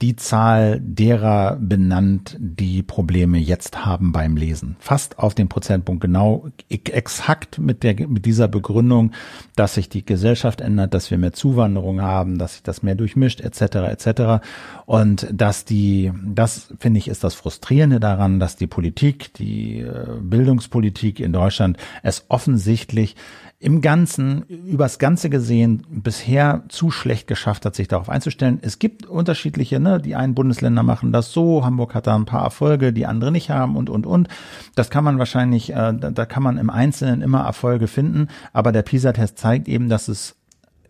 die Zahl derer benannt, die Probleme jetzt haben beim Lesen. Fast auf den Prozentpunkt genau, exakt mit der, mit dieser Begründung, dass sich die Gesellschaft ändert, dass wir mehr Zuwanderung haben, dass sich das mehr durchmischt, etc., etc. Und dass die, das finde ich, ist das Frustrierende daran, dass die Politik, die äh, Bildungspolitik in Deutschland es offensichtlich im Ganzen, übers Ganze gesehen, bisher zu schlecht geschafft hat, sich darauf einzustellen. Es gibt unterschiedliche, ne, die einen Bundesländer machen das so, Hamburg hat da ein paar Erfolge, die andere nicht haben und, und, und. Das kann man wahrscheinlich, äh, da kann man im Einzelnen immer Erfolge finden, aber der PISA-Test zeigt eben, dass es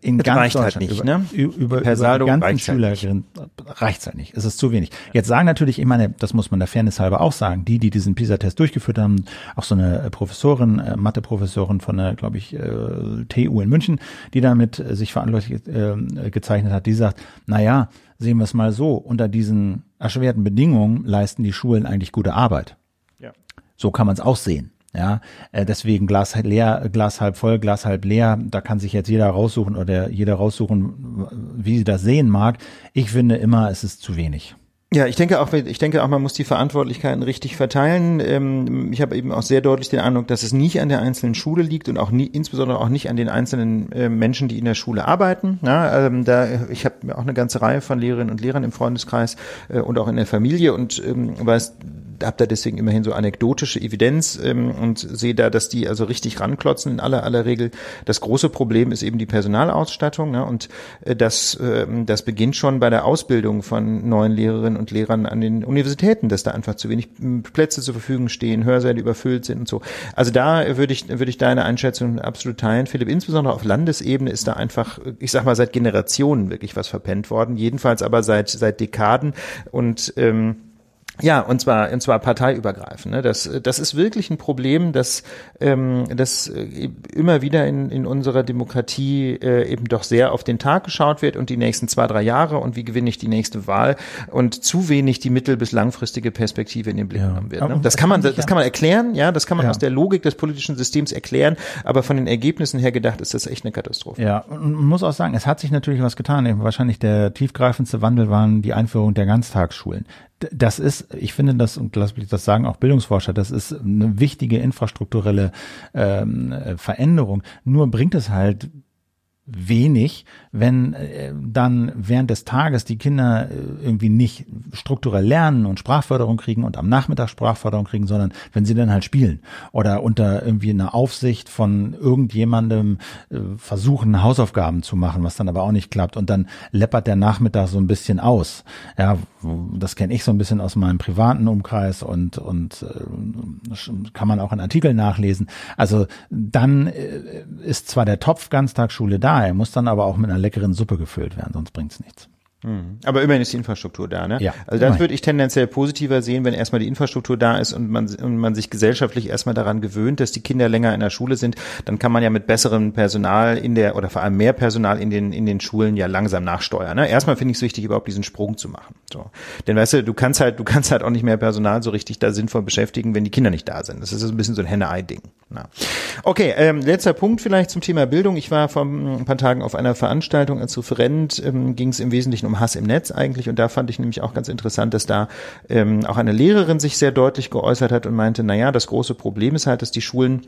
in das ganz reicht halt nicht, über, ne? über, über, über die ganzen Schülerinnen halt reicht's halt nicht. Es ist zu wenig. Jetzt sagen natürlich, ich meine, das muss man der Fairness halber auch sagen, die, die diesen PISA-Test durchgeführt haben, auch so eine Professorin, äh, Mathe-Professorin von der, glaube ich, äh, TU in München, die damit äh, sich verantwortlich äh, gezeichnet hat, die sagt, na ja, sehen wir es mal so, unter diesen erschwerten Bedingungen leisten die Schulen eigentlich gute Arbeit. Ja. So kann man es auch sehen. Ja, äh, deswegen Glas halb leer, Glas halb voll, Glas halb leer. Da kann sich jetzt jeder raussuchen oder jeder raussuchen, wie sie das sehen mag. Ich finde immer, es ist zu wenig. Ja, ich denke auch, ich denke auch, man muss die Verantwortlichkeiten richtig verteilen. Ähm, ich habe eben auch sehr deutlich den Eindruck, dass es nicht an der einzelnen Schule liegt und auch nie, insbesondere auch nicht an den einzelnen äh, Menschen, die in der Schule arbeiten. Ja, ähm, da, ich habe auch eine ganze Reihe von Lehrerinnen und Lehrern im Freundeskreis äh, und auch in der Familie und ähm, weiß habe da deswegen immerhin so anekdotische Evidenz und sehe da, dass die also richtig ranklotzen in aller aller Regel. Das große Problem ist eben die Personalausstattung ne? und äh, das, das beginnt schon bei der Ausbildung von neuen Lehrerinnen und Lehrern an den Universitäten, dass da einfach zu wenig hm, Plätze zur Verfügung stehen, Hörsäle überfüllt sind und so. Also da würde ich, würde ich deine Einschätzung absolut teilen, Philipp. Insbesondere auf Landesebene ist da einfach, ich sag mal, seit Generationen wirklich was verpennt worden. Jedenfalls aber seit, seit Dekaden und ähm, ja, und zwar und zwar parteiübergreifend. Ne? Das das ist wirklich ein Problem, dass ähm, das äh, immer wieder in, in unserer Demokratie äh, eben doch sehr auf den Tag geschaut wird und die nächsten zwei drei Jahre und wie gewinne ich die nächste Wahl und zu wenig die mittel- bis langfristige Perspektive in den Blick ja. genommen wird. Ne? Das kann man das kann man erklären, ja, das kann man ja. aus der Logik des politischen Systems erklären, aber von den Ergebnissen her gedacht ist das echt eine Katastrophe. Ja, und man muss auch sagen, es hat sich natürlich was getan. Wahrscheinlich der tiefgreifendste Wandel waren die Einführung der Ganztagsschulen das ist, ich finde das, und lass mich das sagen, auch Bildungsforscher, das ist eine wichtige infrastrukturelle ähm, Veränderung. Nur bringt es halt wenig, wenn äh, dann während des Tages die Kinder äh, irgendwie nicht strukturell lernen und Sprachförderung kriegen und am Nachmittag Sprachförderung kriegen, sondern wenn sie dann halt spielen oder unter irgendwie einer Aufsicht von irgendjemandem äh, versuchen, Hausaufgaben zu machen, was dann aber auch nicht klappt und dann läppert der Nachmittag so ein bisschen aus. Ja, das kenne ich so ein bisschen aus meinem privaten Umkreis und, und äh, kann man auch in Artikeln nachlesen. Also dann äh, ist zwar der Topf Ganztagsschule da, er muss dann aber auch mit einer leckeren Suppe gefüllt werden, sonst bringt's nichts. Mhm. Aber immerhin ist die Infrastruktur da, ne? Ja. Also das würde ich tendenziell positiver sehen, wenn erstmal die Infrastruktur da ist und man, und man sich gesellschaftlich erstmal daran gewöhnt, dass die Kinder länger in der Schule sind, dann kann man ja mit besserem Personal in der oder vor allem mehr Personal in den in den Schulen ja langsam nachsteuern. Ne? Erstmal finde ich es wichtig, überhaupt diesen Sprung zu machen. So. Denn weißt du, du kannst halt, du kannst halt auch nicht mehr Personal so richtig da sinnvoll beschäftigen, wenn die Kinder nicht da sind. Das ist ein bisschen so ein Henne-Ei-Ding. Na. Okay, ähm, letzter Punkt vielleicht zum Thema Bildung. Ich war vor ein paar Tagen auf einer Veranstaltung als Referent, ähm, ging es im Wesentlichen um Hass im Netz eigentlich. Und da fand ich nämlich auch ganz interessant, dass da ähm, auch eine Lehrerin sich sehr deutlich geäußert hat und meinte, na ja, das große Problem ist halt, dass die Schulen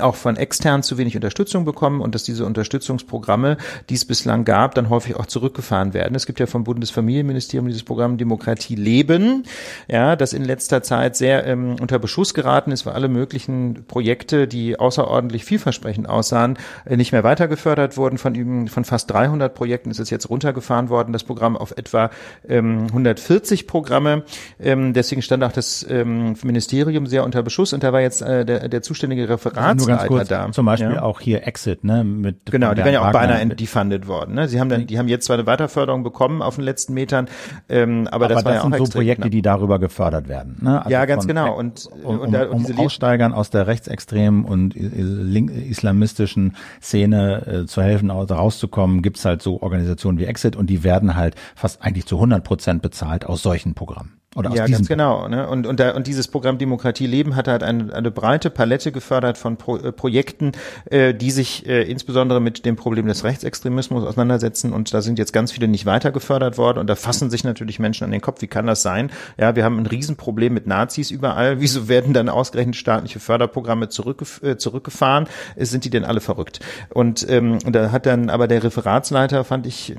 auch von extern zu wenig Unterstützung bekommen und dass diese Unterstützungsprogramme, die es bislang gab, dann häufig auch zurückgefahren werden. Es gibt ja vom Bundesfamilienministerium dieses Programm Demokratie leben, ja, das in letzter Zeit sehr ähm, unter Beschuss geraten ist, weil alle möglichen Projekte, die außerordentlich vielversprechend aussahen, äh, nicht mehr weitergefördert wurden. Von, von fast 300 Projekten ist es jetzt runtergefahren worden, das Programm auf etwa ähm, 140 Programme. Ähm, deswegen stand auch das ähm, Ministerium sehr unter Beschuss und da war jetzt äh, der, der zuständige Referat nur ganz kurz, da. Zum Beispiel ja. auch hier Exit, ne? Mit genau, die werden ja auch beinahe defunded worden. Ne? Sie haben dann, die haben jetzt zwar eine Weiterförderung bekommen auf den letzten Metern, ähm, aber, aber das, das war ja auch sind extrem, so Projekte, ne? die darüber gefördert werden. Ne? Also ja, ganz genau. Und, um, und, da, und um diese Aussteigern aus der rechtsextremen und islamistischen Szene äh, zu helfen, rauszukommen, gibt's halt so Organisationen wie Exit und die werden halt fast eigentlich zu 100 Prozent bezahlt aus solchen Programmen. Oder ja, ganz genau. Ne? Und, und, da, und dieses Programm Demokratie Leben hat halt eine, eine breite Palette gefördert von Pro, äh, Projekten, äh, die sich äh, insbesondere mit dem Problem des Rechtsextremismus auseinandersetzen. Und da sind jetzt ganz viele nicht weiter gefördert worden. Und da fassen sich natürlich Menschen an den Kopf. Wie kann das sein? Ja, wir haben ein Riesenproblem mit Nazis überall. Wieso werden dann ausgerechnet staatliche Förderprogramme zurückgef äh, zurückgefahren? Sind die denn alle verrückt? Und, ähm, und da hat dann aber der Referatsleiter, fand ich,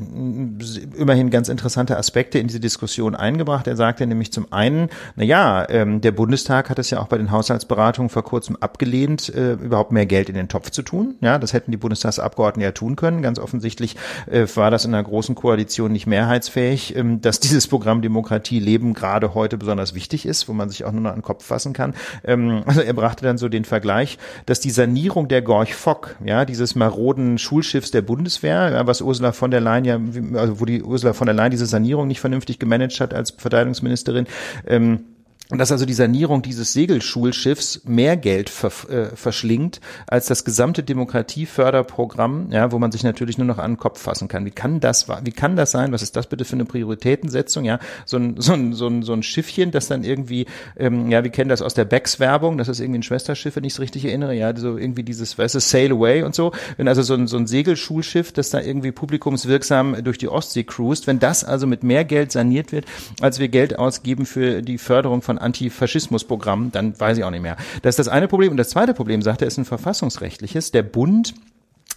immerhin ganz interessante Aspekte in diese Diskussion eingebracht. Er sagte nämlich, nämlich zum einen, na ja, ähm, der Bundestag hat es ja auch bei den Haushaltsberatungen vor kurzem abgelehnt, äh, überhaupt mehr Geld in den Topf zu tun. Ja, das hätten die Bundestagsabgeordneten ja tun können. Ganz offensichtlich äh, war das in einer großen Koalition nicht mehrheitsfähig, ähm, dass dieses Programm Demokratie leben gerade heute besonders wichtig ist, wo man sich auch nur noch an den Kopf fassen kann. Ähm, also er brachte dann so den Vergleich, dass die Sanierung der Gorch Fock, ja, dieses maroden Schulschiffs der Bundeswehr, ja, was Ursula von der Leyen ja, also wo die Ursula von der Leyen diese Sanierung nicht vernünftig gemanagt hat als Verteidigungsministerin, ähm, dass also die Sanierung dieses Segelschulschiffs mehr Geld ver, äh, verschlingt als das gesamte Demokratieförderprogramm, ja, wo man sich natürlich nur noch an den Kopf fassen kann. Wie kann das, wie kann das sein? Was ist das bitte für eine Prioritätensetzung? Ja, so ein, so ein, so ein, so ein Schiffchen, das dann irgendwie, ähm, ja, wir kennen das aus der Becks-Werbung, das ist irgendwie ein Schwesterschiff, wenn ich es richtig erinnere, ja, so irgendwie dieses, weißt du, Sail Away und so. Wenn also so ein, so ein Segelschulschiff, das da irgendwie publikumswirksam durch die Ostsee cruist, wenn das also mit mehr Geld saniert wird, als wir Geld ausgeben für die Förderung von Antifaschismusprogramm, dann weiß ich auch nicht mehr. Das ist das eine Problem. Und das zweite Problem, sagt er, ist ein verfassungsrechtliches. Der Bund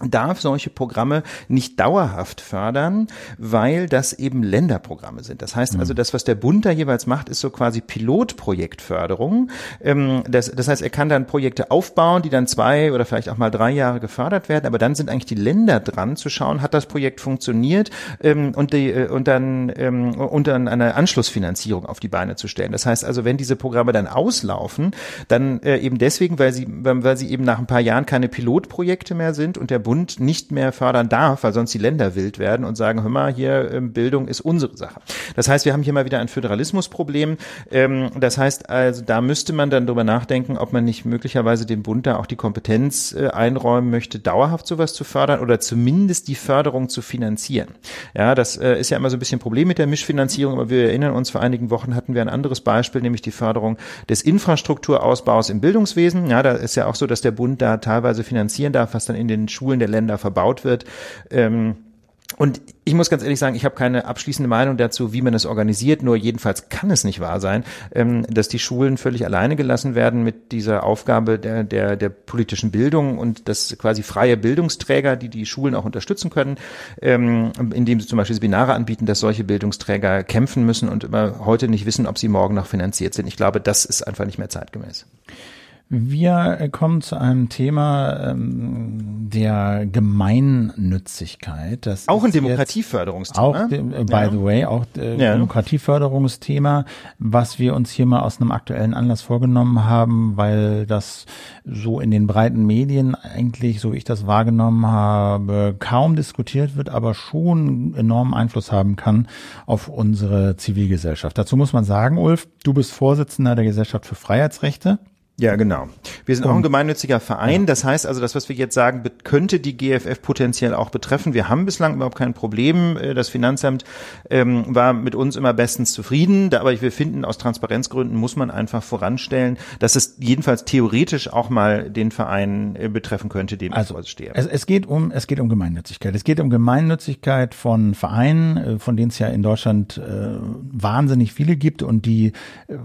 darf solche Programme nicht dauerhaft fördern, weil das eben Länderprogramme sind. Das heißt also, mhm. das, was der Bund da jeweils macht, ist so quasi Pilotprojektförderung. Ähm, das, das heißt, er kann dann Projekte aufbauen, die dann zwei oder vielleicht auch mal drei Jahre gefördert werden, aber dann sind eigentlich die Länder dran zu schauen, hat das Projekt funktioniert ähm, und, die, äh, und, dann, ähm, und dann eine Anschlussfinanzierung auf die Beine zu stellen. Das heißt also, wenn diese Programme dann auslaufen, dann äh, eben deswegen, weil sie, weil sie eben nach ein paar Jahren keine Pilotprojekte mehr sind und der Bund nicht mehr fördern darf, weil sonst die Länder wild werden und sagen, hör mal, hier ähm, Bildung ist unsere Sache. Das heißt, wir haben hier mal wieder ein Föderalismusproblem. Ähm, das heißt also, da müsste man dann drüber nachdenken, ob man nicht möglicherweise dem Bund da auch die Kompetenz äh, einräumen möchte, dauerhaft sowas zu fördern oder zumindest die Förderung zu finanzieren. Ja, das äh, ist ja immer so ein bisschen ein Problem mit der Mischfinanzierung, aber wir erinnern uns, vor einigen Wochen hatten wir ein anderes Beispiel, nämlich die Förderung des Infrastrukturausbaus im Bildungswesen. Ja, da ist ja auch so, dass der Bund da teilweise finanzieren darf, was dann in den Schulen der Länder verbaut wird. Ähm, und ich muss ganz ehrlich sagen, ich habe keine abschließende Meinung dazu, wie man es organisiert. Nur jedenfalls kann es nicht wahr sein, ähm, dass die Schulen völlig alleine gelassen werden mit dieser Aufgabe der, der, der politischen Bildung und dass quasi freie Bildungsträger, die die Schulen auch unterstützen können, ähm, indem sie zum Beispiel Seminare anbieten, dass solche Bildungsträger kämpfen müssen und immer heute nicht wissen, ob sie morgen noch finanziert sind. Ich glaube, das ist einfach nicht mehr zeitgemäß. Wir kommen zu einem Thema ähm, der Gemeinnützigkeit. Das auch ein Demokratieförderungsthema. Auch, äh, by ja. the way, auch äh, ja. Demokratieförderungsthema, was wir uns hier mal aus einem aktuellen Anlass vorgenommen haben, weil das so in den breiten Medien eigentlich, so ich das wahrgenommen habe, kaum diskutiert wird, aber schon enormen Einfluss haben kann auf unsere Zivilgesellschaft. Dazu muss man sagen, Ulf, du bist Vorsitzender der Gesellschaft für Freiheitsrechte. Ja, genau. Wir sind auch ein gemeinnütziger Verein. Das heißt also, das, was wir jetzt sagen, könnte die GFF potenziell auch betreffen. Wir haben bislang überhaupt kein Problem. Äh, das Finanzamt ähm, war mit uns immer bestens zufrieden. Aber wir finden, aus Transparenzgründen muss man einfach voranstellen, dass es jedenfalls theoretisch auch mal den Verein äh, betreffen könnte, dem also, ich stehe. Es, es geht um, es geht um Gemeinnützigkeit. Es geht um Gemeinnützigkeit von Vereinen, äh, von denen es ja in Deutschland äh, wahnsinnig viele gibt und die äh,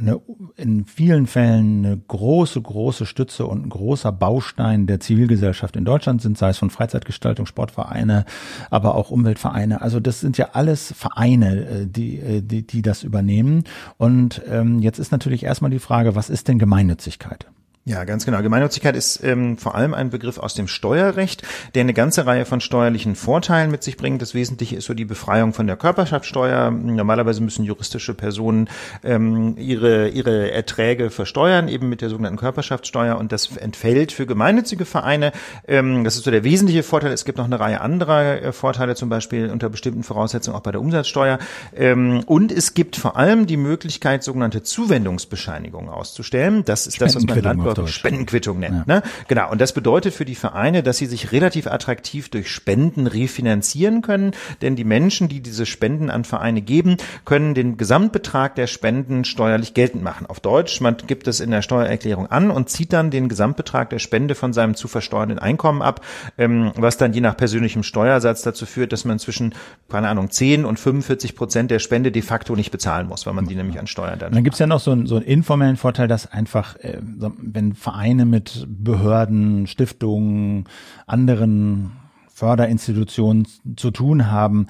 eine, in vielen Fällen eine große, große Stütze und ein großer Baustein der Zivilgesellschaft in Deutschland sind, sei es von Freizeitgestaltung, Sportvereine, aber auch Umweltvereine. Also das sind ja alles Vereine, äh, die, äh, die, die das übernehmen. Und ähm, jetzt ist natürlich erstmal die Frage, was ist denn Gemeinnützigkeit? Ja, ganz genau. Gemeinnützigkeit ist ähm, vor allem ein Begriff aus dem Steuerrecht, der eine ganze Reihe von steuerlichen Vorteilen mit sich bringt. Das Wesentliche ist so die Befreiung von der Körperschaftssteuer. Normalerweise müssen juristische Personen ähm, ihre, ihre Erträge versteuern, eben mit der sogenannten Körperschaftssteuer. Und das entfällt für gemeinnützige Vereine. Ähm, das ist so der wesentliche Vorteil. Es gibt noch eine Reihe anderer äh, Vorteile, zum Beispiel unter bestimmten Voraussetzungen auch bei der Umsatzsteuer. Ähm, und es gibt vor allem die Möglichkeit, sogenannte Zuwendungsbescheinigungen auszustellen. Das ist das, was man Landwirt Deutsch. Spendenquittung nennt. Ja. Ne? Genau. Und das bedeutet für die Vereine, dass sie sich relativ attraktiv durch Spenden refinanzieren können, denn die Menschen, die diese Spenden an Vereine geben, können den Gesamtbetrag der Spenden steuerlich geltend machen. Auf Deutsch, man gibt es in der Steuererklärung an und zieht dann den Gesamtbetrag der Spende von seinem zu versteuernden Einkommen ab, ähm, was dann je nach persönlichem Steuersatz dazu führt, dass man zwischen, keine Ahnung, 10 und 45 Prozent der Spende de facto nicht bezahlen muss, weil man die nämlich an Steuern dann. dann gibt es ja noch so einen, so einen informellen Vorteil, dass einfach, äh, wenn wenn Vereine mit Behörden, Stiftungen, anderen Förderinstitutionen zu tun haben,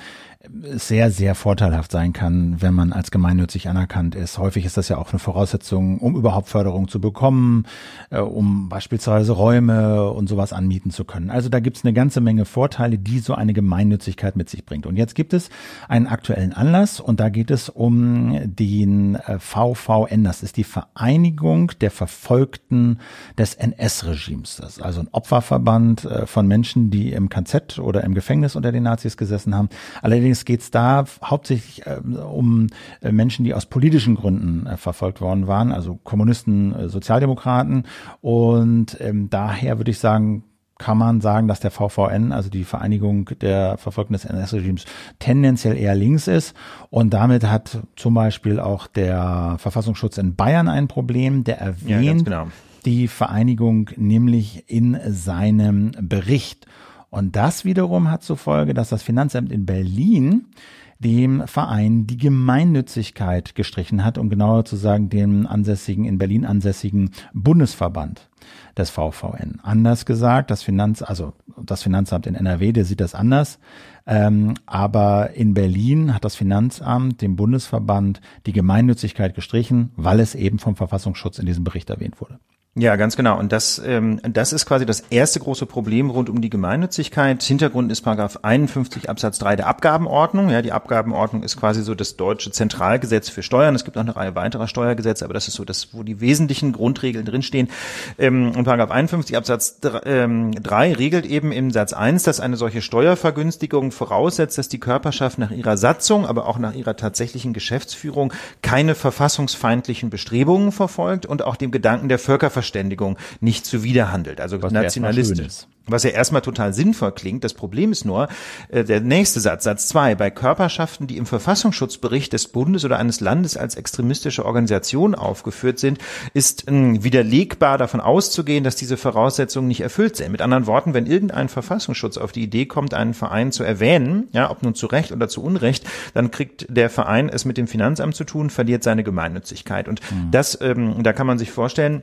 sehr, sehr vorteilhaft sein kann, wenn man als gemeinnützig anerkannt ist. Häufig ist das ja auch eine Voraussetzung, um überhaupt Förderung zu bekommen, äh, um beispielsweise Räume und sowas anmieten zu können. Also da gibt es eine ganze Menge Vorteile, die so eine Gemeinnützigkeit mit sich bringt. Und jetzt gibt es einen aktuellen Anlass und da geht es um den äh, VVN. Das ist die Vereinigung der Verfolgten des NS-Regimes. Das ist also ein Opferverband äh, von Menschen, die im KZ oder im Gefängnis unter den Nazis gesessen haben. Allerdings Allerdings geht es da hauptsächlich äh, um äh, Menschen, die aus politischen Gründen äh, verfolgt worden waren, also Kommunisten, äh, Sozialdemokraten. Und ähm, daher würde ich sagen, kann man sagen, dass der VVN, also die Vereinigung der Verfolgten des NS-Regimes, tendenziell eher links ist. Und damit hat zum Beispiel auch der Verfassungsschutz in Bayern ein Problem. Der erwähnt ja, genau. die Vereinigung nämlich in seinem Bericht. Und das wiederum hat zur Folge, dass das Finanzamt in Berlin dem Verein die Gemeinnützigkeit gestrichen hat, um genauer zu sagen, dem ansässigen, in Berlin ansässigen Bundesverband des VVN. Anders gesagt, das Finanz, also das Finanzamt in NRW, der sieht das anders. Ähm, aber in Berlin hat das Finanzamt dem Bundesverband die Gemeinnützigkeit gestrichen, weil es eben vom Verfassungsschutz in diesem Bericht erwähnt wurde. Ja, ganz genau. Und das, ähm, das ist quasi das erste große Problem rund um die Gemeinnützigkeit. Hintergrund ist Paragraph 51 Absatz 3 der Abgabenordnung. Ja, die Abgabenordnung ist quasi so das deutsche Zentralgesetz für Steuern. Es gibt auch eine Reihe weiterer Steuergesetze, aber das ist so das, wo die wesentlichen Grundregeln drinstehen. Ähm, und Paragraph 51 Absatz 3, ähm, 3 regelt eben im Satz 1, dass eine solche Steuervergünstigung voraussetzt, dass die Körperschaft nach ihrer Satzung, aber auch nach ihrer tatsächlichen Geschäftsführung keine verfassungsfeindlichen Bestrebungen verfolgt und auch dem Gedanken der Völkerverständigung Völkerverständigung nicht zuwiderhandelt, also Was nationalistisch. Was ja erstmal total sinnvoll klingt. Das Problem ist nur, äh, der nächste Satz, Satz zwei bei Körperschaften, die im Verfassungsschutzbericht des Bundes oder eines Landes als extremistische Organisation aufgeführt sind, ist äh, widerlegbar davon auszugehen, dass diese Voraussetzungen nicht erfüllt sind. Mit anderen Worten, wenn irgendein Verfassungsschutz auf die Idee kommt, einen Verein zu erwähnen, ja, ob nun zu Recht oder zu Unrecht, dann kriegt der Verein es mit dem Finanzamt zu tun, verliert seine Gemeinnützigkeit. Und mhm. das, ähm, da kann man sich vorstellen,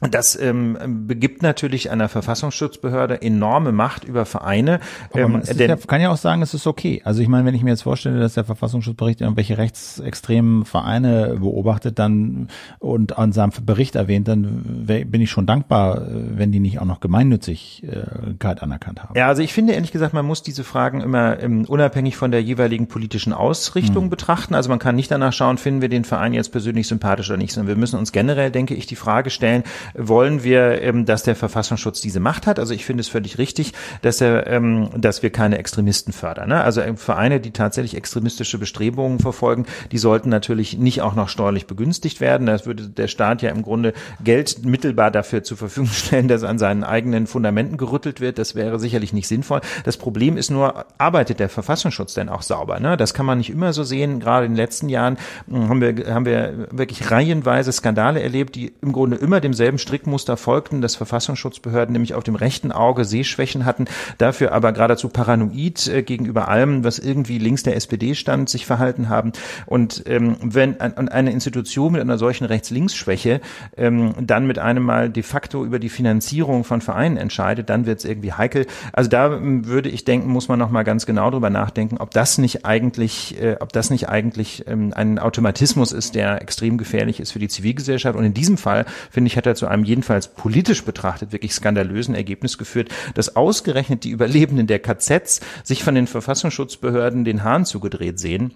das ähm, begibt natürlich einer Verfassungsschutzbehörde enorme Macht über Vereine. Ähm, denn ja, kann ja auch sagen, es ist okay. Also ich meine, wenn ich mir jetzt vorstelle, dass der Verfassungsschutzbericht irgendwelche rechtsextremen Vereine beobachtet, dann und an seinem Bericht erwähnt, dann bin ich schon dankbar, wenn die nicht auch noch Gemeinnützigkeit anerkannt haben. Ja, also ich finde ehrlich gesagt, man muss diese Fragen immer ähm, unabhängig von der jeweiligen politischen Ausrichtung hm. betrachten. Also man kann nicht danach schauen, finden wir den Verein jetzt persönlich sympathisch oder nicht, sondern wir müssen uns generell, denke ich, die Frage stellen, wollen wir, ähm, dass der Verfassungsschutz diese Macht hat. Also ich finde es völlig richtig, dass er, ähm, dass wir keine Extremisten fördern. Ne? Also ähm, Vereine, die tatsächlich extremistische Bestrebungen verfolgen, die sollten natürlich nicht auch noch steuerlich begünstigt werden. Das würde der Staat ja im Grunde Geld mittelbar dafür zur Verfügung stellen, dass an seinen eigenen Fundamenten gerüttelt wird. Das wäre sicherlich nicht sinnvoll. Das Problem ist nur, arbeitet der Verfassungsschutz denn auch sauber? Ne? Das kann man nicht immer so sehen. Gerade in den letzten Jahren hm, haben wir, haben wir wirklich reihenweise Skandale erlebt, die im Grunde immer demselben demselben Strickmuster folgten, dass Verfassungsschutzbehörden nämlich auf dem rechten Auge Sehschwächen hatten, dafür aber geradezu paranoid äh, gegenüber allem, was irgendwie links der SPD stand, sich verhalten haben. Und ähm, wenn ein, eine Institution mit einer solchen Rechts-Links-Schwäche ähm, dann mit einem Mal de facto über die Finanzierung von Vereinen entscheidet, dann wird es irgendwie heikel. Also da ähm, würde ich denken, muss man noch mal ganz genau drüber nachdenken, ob das nicht eigentlich, äh, ob das nicht eigentlich ähm, ein Automatismus ist, der extrem gefährlich ist für die Zivilgesellschaft. Und in diesem Fall finde ich, hat er zu einem jedenfalls politisch betrachtet wirklich skandalösen Ergebnis geführt, dass ausgerechnet die Überlebenden der KZs sich von den Verfassungsschutzbehörden den Hahn zugedreht sehen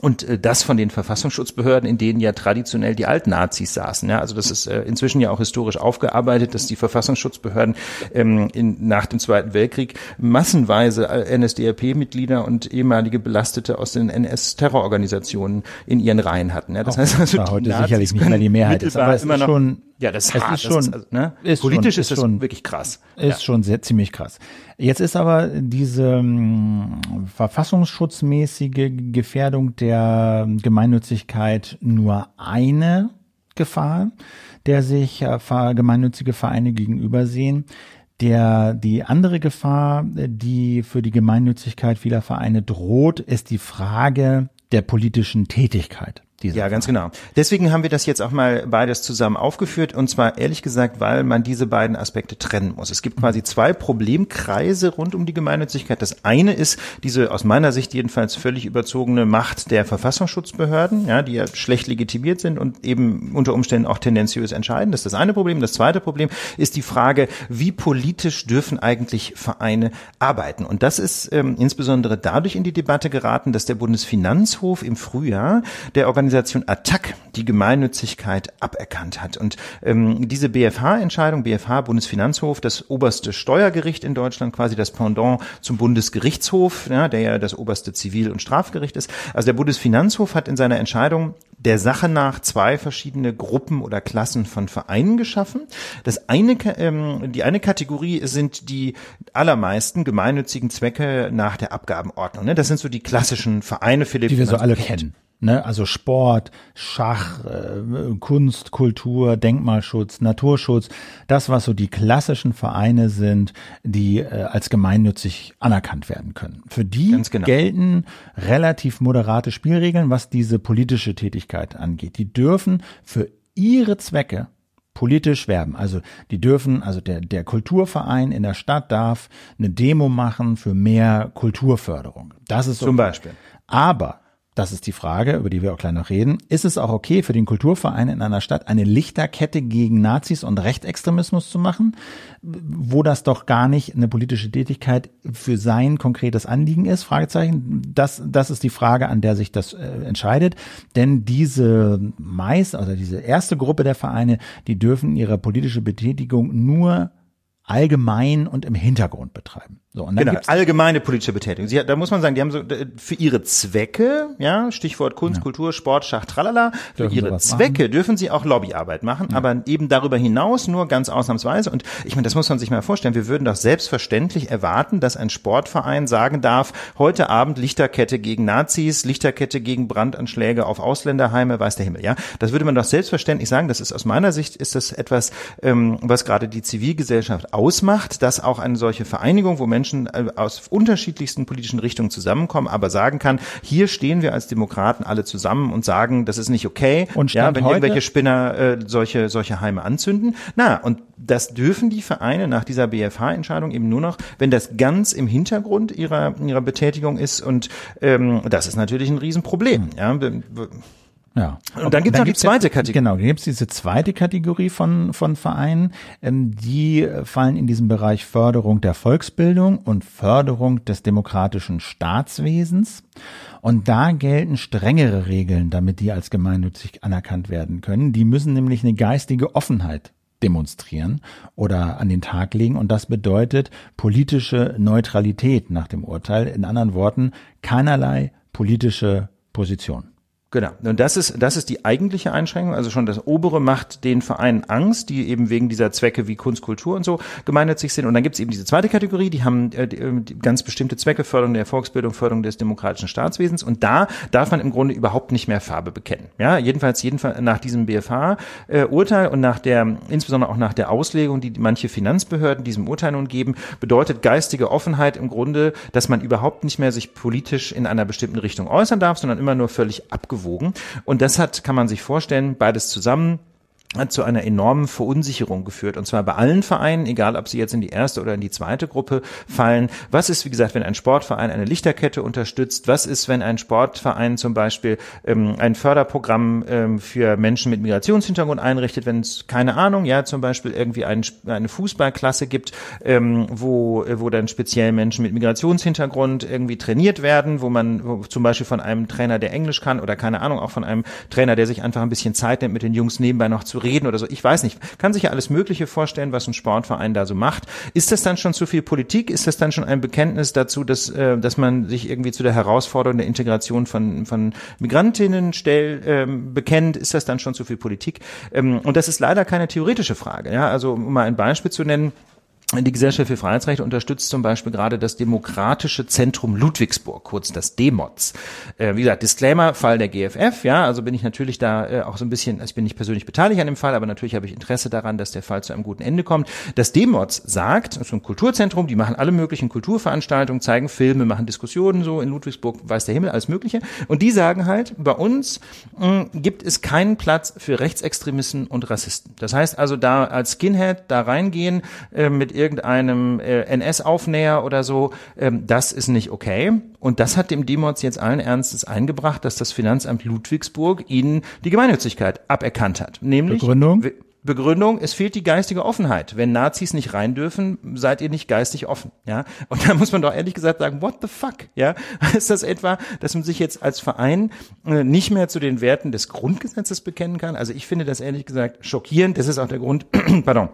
und äh, das von den Verfassungsschutzbehörden, in denen ja traditionell die Altnazis saßen. Ja, also das ist äh, inzwischen ja auch historisch aufgearbeitet, dass die Verfassungsschutzbehörden ähm, in, nach dem Zweiten Weltkrieg massenweise äh, NSDAP-Mitglieder und ehemalige Belastete aus den NS-Terrororganisationen in ihren Reihen hatten. Ja, das auch heißt also, heute Nazis sicherlich nicht mehr die Mehrheit ist, aber es ist schon ja, das, es hart, ist schon, ist, also, ne? ist politisch schon, ist, ist schon, wirklich krass. Ist ja. schon sehr ziemlich krass. Jetzt ist aber diese m, hm, verfassungsschutzmäßige Gefährdung der Gemeinnützigkeit nur eine Gefahr, der sich äh, gemeinnützige Vereine gegenübersehen. Der, die andere Gefahr, die für die Gemeinnützigkeit vieler Vereine droht, ist die Frage der politischen Tätigkeit ja, ganz genau. Deswegen haben wir das jetzt auch mal beides zusammen aufgeführt und zwar ehrlich gesagt, weil man diese beiden Aspekte trennen muss. Es gibt quasi zwei Problemkreise rund um die Gemeinnützigkeit. Das eine ist diese aus meiner Sicht jedenfalls völlig überzogene Macht der Verfassungsschutzbehörden, ja, die ja schlecht legitimiert sind und eben unter Umständen auch tendenziös entscheiden. Das ist das eine Problem. Das zweite Problem ist die Frage, wie politisch dürfen eigentlich Vereine arbeiten? Und das ist ähm, insbesondere dadurch in die Debatte geraten, dass der Bundesfinanzhof im Frühjahr der Organisation Organisation Attac die Gemeinnützigkeit aberkannt hat. Und ähm, diese BFH-Entscheidung, BFH, Bundesfinanzhof, das oberste Steuergericht in Deutschland, quasi das Pendant zum Bundesgerichtshof, ja, der ja das oberste Zivil- und Strafgericht ist. Also der Bundesfinanzhof hat in seiner Entscheidung der Sache nach zwei verschiedene Gruppen oder Klassen von Vereinen geschaffen. Das eine, ähm, die eine Kategorie sind die allermeisten gemeinnützigen Zwecke nach der Abgabenordnung. Ne? Das sind so die klassischen Vereine, Philipp. Die wir so alle kennt. kennen. Ne? Also Sport, Schach, äh, Kunst, Kultur, Denkmalschutz, Naturschutz, das, was so die klassischen Vereine sind, die äh, als gemeinnützig anerkannt werden können. Für die genau. gelten relativ moderate Spielregeln, was diese politische Tätigkeit angeht. Die dürfen für ihre Zwecke politisch werben. Also die dürfen, also der, der Kulturverein in der Stadt darf eine Demo machen für mehr Kulturförderung. Das ist so. Zum Beispiel. Aber das ist die Frage, über die wir auch gleich noch reden. Ist es auch okay für den Kulturverein in einer Stadt eine Lichterkette gegen Nazis und Rechtsextremismus zu machen, wo das doch gar nicht eine politische Tätigkeit für sein konkretes Anliegen ist? Fragezeichen. Das, das ist die Frage, an der sich das äh, entscheidet. Denn diese meist, also diese erste Gruppe der Vereine, die dürfen ihre politische Betätigung nur allgemein und im Hintergrund betreiben. So, und dann genau, allgemeine politische Betätigung. Sie, da muss man sagen, die haben so für ihre Zwecke, ja, Stichwort Kunst, ja. Kultur, Sport, Schach, tralala, für dürfen ihre Zwecke machen. dürfen sie auch Lobbyarbeit machen, ja. aber eben darüber hinaus nur ganz ausnahmsweise. Und ich meine, das muss man sich mal vorstellen. Wir würden doch selbstverständlich erwarten, dass ein Sportverein sagen darf, heute Abend Lichterkette gegen Nazis, Lichterkette gegen Brandanschläge auf Ausländerheime, weiß der Himmel, ja. Das würde man doch selbstverständlich sagen. Das ist aus meiner Sicht ist das etwas, ähm, was gerade die Zivilgesellschaft ausmacht, dass auch eine solche Vereinigung, wo Menschen äh, aus unterschiedlichsten politischen Richtungen zusammenkommen, aber sagen kann, hier stehen wir als Demokraten alle zusammen und sagen, das ist nicht okay, und ja, wenn irgendwelche Spinner äh, solche, solche Heime anzünden. Na, und das dürfen die Vereine nach dieser BFH-Entscheidung eben nur noch, wenn das ganz im Hintergrund ihrer, ihrer Betätigung ist. Und ähm, das ist natürlich ein Riesenproblem. Ja. Ja. Und dann gibt es noch die zweite Kategorie. Genau, dann gibt es diese zweite Kategorie von, von Vereinen. Ähm, die äh, fallen in diesen Bereich Förderung der Volksbildung und Förderung des demokratischen Staatswesens. Und da gelten strengere Regeln, damit die als gemeinnützig anerkannt werden können. Die müssen nämlich eine geistige Offenheit demonstrieren oder an den Tag legen. Und das bedeutet politische Neutralität nach dem Urteil. In anderen Worten, keinerlei politische Position. Genau. Und das ist, das ist die eigentliche Einschränkung. Also schon das obere macht den Vereinen Angst, die eben wegen dieser Zwecke wie Kunst, Kultur und so gemeinnützig sind. Und dann gibt es eben diese zweite Kategorie, die haben äh, äh, die ganz bestimmte Zwecke, Förderung der Volksbildung, Förderung des demokratischen Staatswesens. Und da darf man im Grunde überhaupt nicht mehr Farbe bekennen. Ja, jedenfalls, jedenfalls nach diesem BFH-Urteil äh, und nach der, insbesondere auch nach der Auslegung, die manche Finanzbehörden diesem Urteil nun geben, bedeutet geistige Offenheit im Grunde, dass man überhaupt nicht mehr sich politisch in einer bestimmten Richtung äußern darf, sondern immer nur völlig abgewogen abgewogen. Und das hat, kann man sich vorstellen, beides zusammen hat zu einer enormen Verunsicherung geführt. Und zwar bei allen Vereinen, egal ob sie jetzt in die erste oder in die zweite Gruppe fallen. Was ist, wie gesagt, wenn ein Sportverein eine Lichterkette unterstützt? Was ist, wenn ein Sportverein zum Beispiel ähm, ein Förderprogramm ähm, für Menschen mit Migrationshintergrund einrichtet, wenn es, keine Ahnung, ja, zum Beispiel irgendwie ein, eine Fußballklasse gibt, ähm, wo, wo dann speziell Menschen mit Migrationshintergrund irgendwie trainiert werden, wo man wo zum Beispiel von einem Trainer, der Englisch kann oder keine Ahnung, auch von einem Trainer, der sich einfach ein bisschen Zeit nimmt, mit den Jungs nebenbei noch zu reden oder so. Ich weiß nicht. Kann sich ja alles Mögliche vorstellen, was ein Sportverein da so macht. Ist das dann schon zu viel Politik? Ist das dann schon ein Bekenntnis dazu, dass, äh, dass man sich irgendwie zu der Herausforderung der Integration von, von Migrantinnen stell, ähm, bekennt? Ist das dann schon zu viel Politik? Ähm, und das ist leider keine theoretische Frage. Ja, also um mal ein Beispiel zu nennen. Die Gesellschaft für Freiheitsrechte unterstützt zum Beispiel gerade das Demokratische Zentrum Ludwigsburg, kurz das DEMOTS. Äh, wie gesagt, Disclaimer, Fall der GFF, ja, also bin ich natürlich da äh, auch so ein bisschen, also ich bin nicht persönlich beteiligt an dem Fall, aber natürlich habe ich Interesse daran, dass der Fall zu einem guten Ende kommt. Das DEMOTS sagt, das ist ein Kulturzentrum, die machen alle möglichen Kulturveranstaltungen, zeigen Filme, machen Diskussionen so in Ludwigsburg, weiß der Himmel, alles Mögliche. Und die sagen halt, bei uns mh, gibt es keinen Platz für Rechtsextremisten und Rassisten. Das heißt also, da als Skinhead da reingehen äh, mit irgendeinem äh, NS-Aufnäher oder so, ähm, das ist nicht okay. Und das hat dem Demos jetzt allen Ernstes eingebracht, dass das Finanzamt Ludwigsburg ihnen die Gemeinnützigkeit aberkannt hat. Nämlich Begründung? Begründung, es fehlt die geistige Offenheit. Wenn Nazis nicht rein dürfen, seid ihr nicht geistig offen, ja? Und da muss man doch ehrlich gesagt sagen, what the fuck, ja? Ist das etwa, dass man sich jetzt als Verein äh, nicht mehr zu den Werten des Grundgesetzes bekennen kann? Also ich finde das ehrlich gesagt schockierend. Das ist auch der Grund, pardon,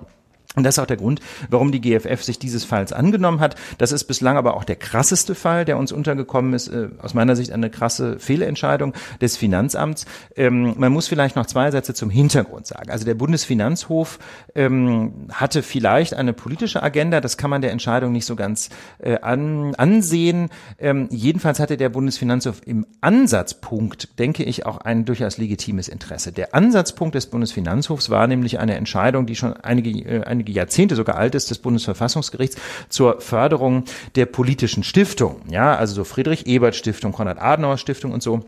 Und das ist auch der Grund, warum die GFF sich dieses Falls angenommen hat. Das ist bislang aber auch der krasseste Fall, der uns untergekommen ist. Äh, aus meiner Sicht eine krasse Fehlentscheidung des Finanzamts. Ähm, man muss vielleicht noch zwei Sätze zum Hintergrund sagen. Also der Bundesfinanzhof ähm, hatte vielleicht eine politische Agenda. Das kann man der Entscheidung nicht so ganz äh, an, ansehen. Ähm, jedenfalls hatte der Bundesfinanzhof im Ansatzpunkt, denke ich, auch ein durchaus legitimes Interesse. Der Ansatzpunkt des Bundesfinanzhofs war nämlich eine Entscheidung, die schon einige, äh, einige Jahrzehnte sogar alt ist, des Bundesverfassungsgerichts zur Förderung der politischen Stiftung. Ja, also so Friedrich Ebert Stiftung, Konrad Adenauer Stiftung und so.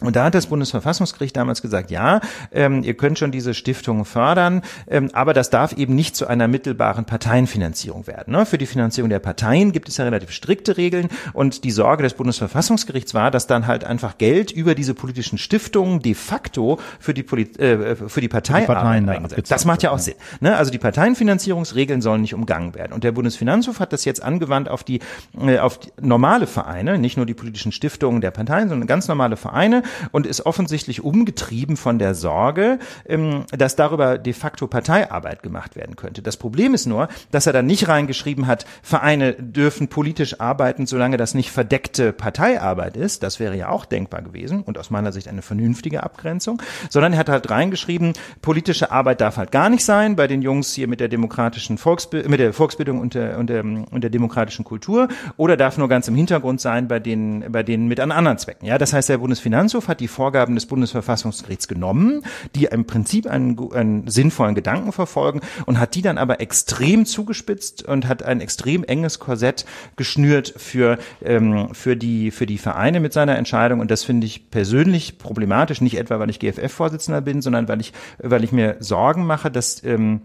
Und da hat das Bundesverfassungsgericht damals gesagt, ja, ähm, ihr könnt schon diese Stiftungen fördern, ähm, aber das darf eben nicht zu einer mittelbaren Parteienfinanzierung werden. Ne? Für die Finanzierung der Parteien gibt es ja relativ strikte Regeln und die Sorge des Bundesverfassungsgerichts war, dass dann halt einfach Geld über diese politischen Stiftungen de facto für die, Poli äh, für die Partei die eingesetzt. Das macht ja auch Sinn. Ne? Also die Parteienfinanzierungsregeln sollen nicht umgangen werden. Und der Bundesfinanzhof hat das jetzt angewandt auf die, äh, auf die normale Vereine, nicht nur die politischen Stiftungen der Parteien, sondern ganz normale Vereine und ist offensichtlich umgetrieben von der Sorge, ähm, dass darüber de facto Parteiarbeit gemacht werden könnte. Das Problem ist nur, dass er da nicht reingeschrieben hat, Vereine dürfen politisch arbeiten, solange das nicht verdeckte Parteiarbeit ist. Das wäre ja auch denkbar gewesen und aus meiner Sicht eine vernünftige Abgrenzung, sondern er hat halt reingeschrieben, politische Arbeit darf halt gar nicht sein bei den Jungs hier mit der demokratischen Volksbildung, mit der Volksbildung und der, und der, und der demokratischen Kultur oder darf nur ganz im Hintergrund sein bei denen, bei denen mit an anderen Zwecken. Ja, das heißt, der Bundesfinanzhof Gerichtshof hat die Vorgaben des Bundesverfassungsgerichts genommen, die im Prinzip einen, einen sinnvollen Gedanken verfolgen und hat die dann aber extrem zugespitzt und hat ein extrem enges Korsett geschnürt für, ähm, für, die, für die Vereine mit seiner Entscheidung. Und das finde ich persönlich problematisch, nicht etwa, weil ich GFF-Vorsitzender bin, sondern weil ich, weil ich mir Sorgen mache, dass ähm,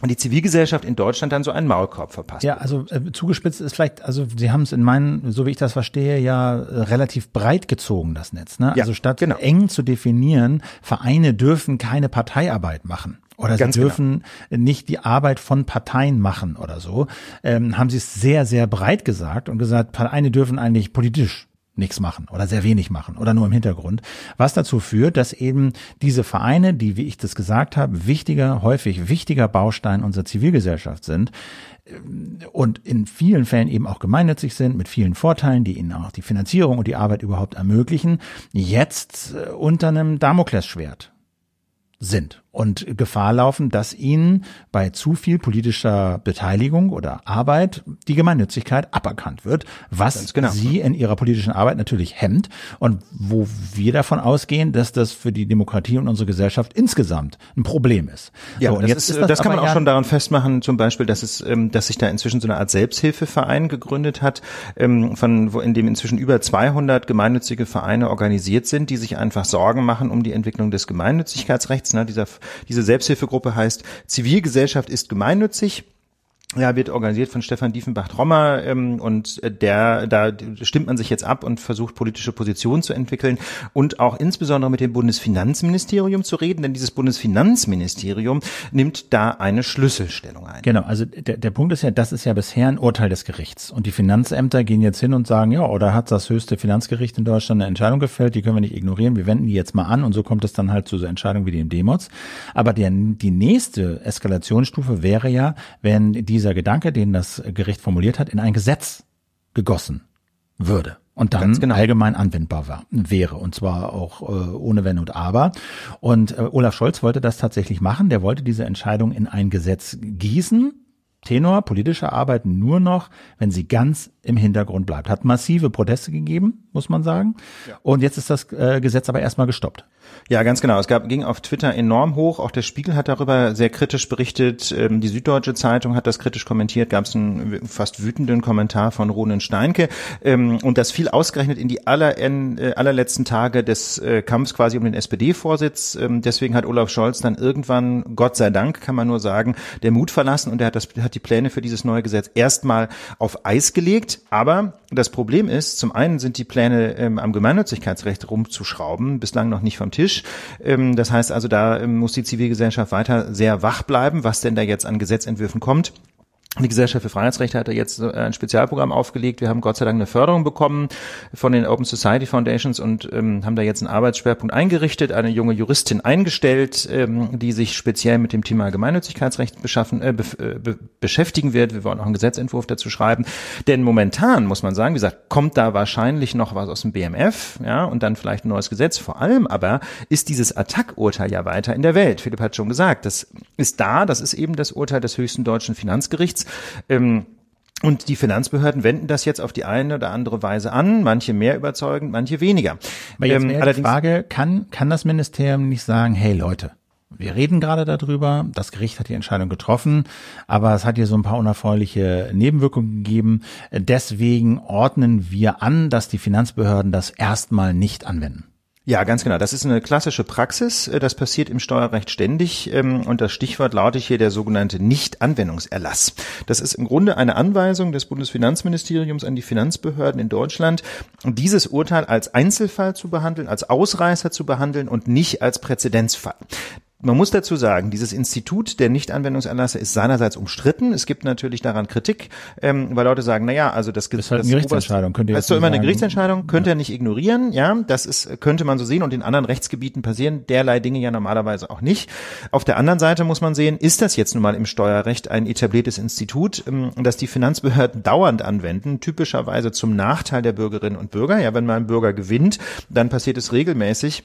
und die Zivilgesellschaft in Deutschland dann so einen Maulkorb verpasst. Ja, also äh, zugespitzt ist vielleicht, also Sie haben es in meinen, so wie ich das verstehe, ja äh, relativ breit gezogen, das Netz. Ne? Ja, also statt genau. eng zu definieren, Vereine dürfen keine Parteiarbeit machen. Oder Ganz sie genau. dürfen genau. nicht die Arbeit von Parteien machen oder so, ähm, haben sie es sehr, sehr breit gesagt und gesagt, Vereine dürfen eigentlich politisch nichts machen oder sehr wenig machen oder nur im Hintergrund, was dazu führt, dass eben diese Vereine, die, wie ich das gesagt habe, wichtiger, häufig wichtiger Baustein unserer Zivilgesellschaft sind, äh, und in vielen Fällen eben auch gemeinnützig sind, mit vielen Vorteilen, die ihnen auch die Finanzierung und die Arbeit überhaupt ermöglichen, jetzt äh, unter einem Damoklesschwert sind und Gefahr laufen, dass ihnen bei zu viel politischer Beteiligung oder Arbeit die Gemeinnützigkeit aberkannt wird, was genau. sie in ihrer politischen Arbeit natürlich hemmt und wo wir davon ausgehen, dass das für die Demokratie und unsere Gesellschaft insgesamt ein Problem ist. Ja, so, und das, jetzt ist, ist das, das kann man auch ja schon daran festmachen, zum Beispiel, dass es, ähm, dass sich da inzwischen so eine Art Selbsthilfeverein gegründet hat, ähm, von wo in dem inzwischen über 200 gemeinnützige Vereine organisiert sind, die sich einfach Sorgen machen um die Entwicklung des Gemeinnützigkeitsrechts. Ne, dieser diese Selbsthilfegruppe heißt Zivilgesellschaft ist gemeinnützig ja, wird organisiert von Stefan Diefenbach-Trommer ähm, und äh, der, da stimmt man sich jetzt ab und versucht politische Positionen zu entwickeln und auch insbesondere mit dem Bundesfinanzministerium zu reden, denn dieses Bundesfinanzministerium nimmt da eine Schlüsselstellung ein. Genau, also der, der Punkt ist ja, das ist ja bisher ein Urteil des Gerichts und die Finanzämter gehen jetzt hin und sagen, ja, oder hat das höchste Finanzgericht in Deutschland eine Entscheidung gefällt, die können wir nicht ignorieren, wir wenden die jetzt mal an und so kommt es dann halt zu so Entscheidungen wie dem Demos. Aber der, die nächste Eskalationsstufe wäre ja, wenn die dieser Gedanke, den das Gericht formuliert hat, in ein Gesetz gegossen würde und dann genau. allgemein anwendbar war, wäre und zwar auch äh, ohne Wenn und Aber. Und äh, Olaf Scholz wollte das tatsächlich machen. Der wollte diese Entscheidung in ein Gesetz gießen. Tenor politische Arbeit nur noch, wenn sie ganz im Hintergrund bleibt. Hat massive Proteste gegeben, muss man sagen. Ja. Und jetzt ist das äh, Gesetz aber erstmal gestoppt. Ja, ganz genau. Es gab, ging auf Twitter enorm hoch. Auch der Spiegel hat darüber sehr kritisch berichtet. Ähm, die Süddeutsche Zeitung hat das kritisch kommentiert. Gab es einen fast wütenden Kommentar von Ronen Steinke. Ähm, und das fiel ausgerechnet in die aller, äh, allerletzten Tage des äh, Kampfs quasi um den SPD-Vorsitz. Ähm, deswegen hat Olaf Scholz dann irgendwann, Gott sei Dank, kann man nur sagen, der Mut verlassen und er hat, das, hat die Pläne für dieses neue Gesetz erstmal auf Eis gelegt. Aber das Problem ist, zum einen sind die Pläne am Gemeinnützigkeitsrecht rumzuschrauben bislang noch nicht vom Tisch. Tisch. Ähm, das heißt also, da ähm, muss die Zivilgesellschaft weiter sehr wach bleiben, was denn da jetzt an Gesetzentwürfen kommt. Die Gesellschaft für Freiheitsrechte hat da jetzt ein Spezialprogramm aufgelegt. Wir haben Gott sei Dank eine Förderung bekommen von den Open Society Foundations und ähm, haben da jetzt einen Arbeitsschwerpunkt eingerichtet, eine junge Juristin eingestellt, ähm, die sich speziell mit dem Thema Gemeinnützigkeitsrecht beschaffen, äh, äh, be, beschäftigen wird. Wir wollen auch einen Gesetzentwurf dazu schreiben. Denn momentan muss man sagen, wie gesagt, kommt da wahrscheinlich noch was aus dem BMF, ja, und dann vielleicht ein neues Gesetz. Vor allem aber ist dieses Attac-Urteil ja weiter in der Welt. Philipp hat schon gesagt, das ist da, das ist eben das Urteil des höchsten deutschen Finanzgerichts nichts. Ähm, und die Finanzbehörden wenden das jetzt auf die eine oder andere Weise an, manche mehr überzeugend, manche weniger. Aber jetzt ähm, die Frage, kann, kann das Ministerium nicht sagen, hey Leute, wir reden gerade darüber, das Gericht hat die Entscheidung getroffen, aber es hat hier so ein paar unerfreuliche Nebenwirkungen gegeben. Deswegen ordnen wir an, dass die Finanzbehörden das erstmal nicht anwenden. Ja, ganz genau. Das ist eine klassische Praxis. Das passiert im Steuerrecht ständig. Ähm, und das Stichwort lautet hier der sogenannte Nichtanwendungserlass. Das ist im Grunde eine Anweisung des Bundesfinanzministeriums an die Finanzbehörden in Deutschland, dieses Urteil als Einzelfall zu behandeln, als Ausreißer zu behandeln und nicht als Präzedenzfall. Man muss dazu sagen, dieses Institut der Nichtanwendungserlasse ist seinerseits umstritten. Es gibt natürlich daran Kritik, ähm, weil Leute sagen, na ja, also das, das ist halt eine Gerichtsentscheidung. Könnt ihr das ist doch immer sagen. eine Gerichtsentscheidung, könnt ihr nicht ignorieren. Ja, das ist könnte man so sehen und in anderen Rechtsgebieten passieren derlei Dinge ja normalerweise auch nicht. Auf der anderen Seite muss man sehen, ist das jetzt nun mal im Steuerrecht ein etabliertes Institut, ähm, das die Finanzbehörden dauernd anwenden, typischerweise zum Nachteil der Bürgerinnen und Bürger. Ja, wenn mal ein Bürger gewinnt, dann passiert es regelmäßig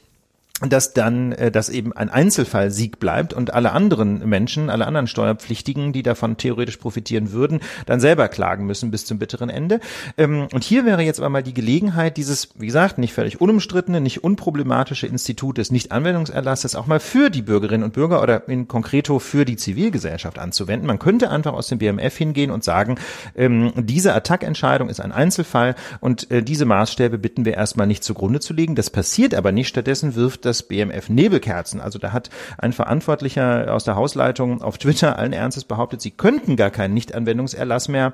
dass dann äh, dass eben ein Einzelfallsieg bleibt und alle anderen Menschen, alle anderen Steuerpflichtigen, die davon theoretisch profitieren würden, dann selber klagen müssen bis zum bitteren Ende. Ähm, und hier wäre jetzt aber mal die Gelegenheit, dieses, wie gesagt, nicht völlig unumstrittene, nicht unproblematische Institut des Nichtanwendungserlasses auch mal für die Bürgerinnen und Bürger oder in konkreto für die Zivilgesellschaft anzuwenden. Man könnte einfach aus dem BMF hingehen und sagen, ähm, diese Attackentscheidung ist ein Einzelfall und äh, diese Maßstäbe bitten wir erstmal nicht zugrunde zu legen. Das passiert aber nicht. Stattdessen wirft das BMF Nebelkerzen. Also da hat ein Verantwortlicher aus der Hausleitung auf Twitter allen Ernstes behauptet, sie könnten gar keinen Nichtanwendungserlass mehr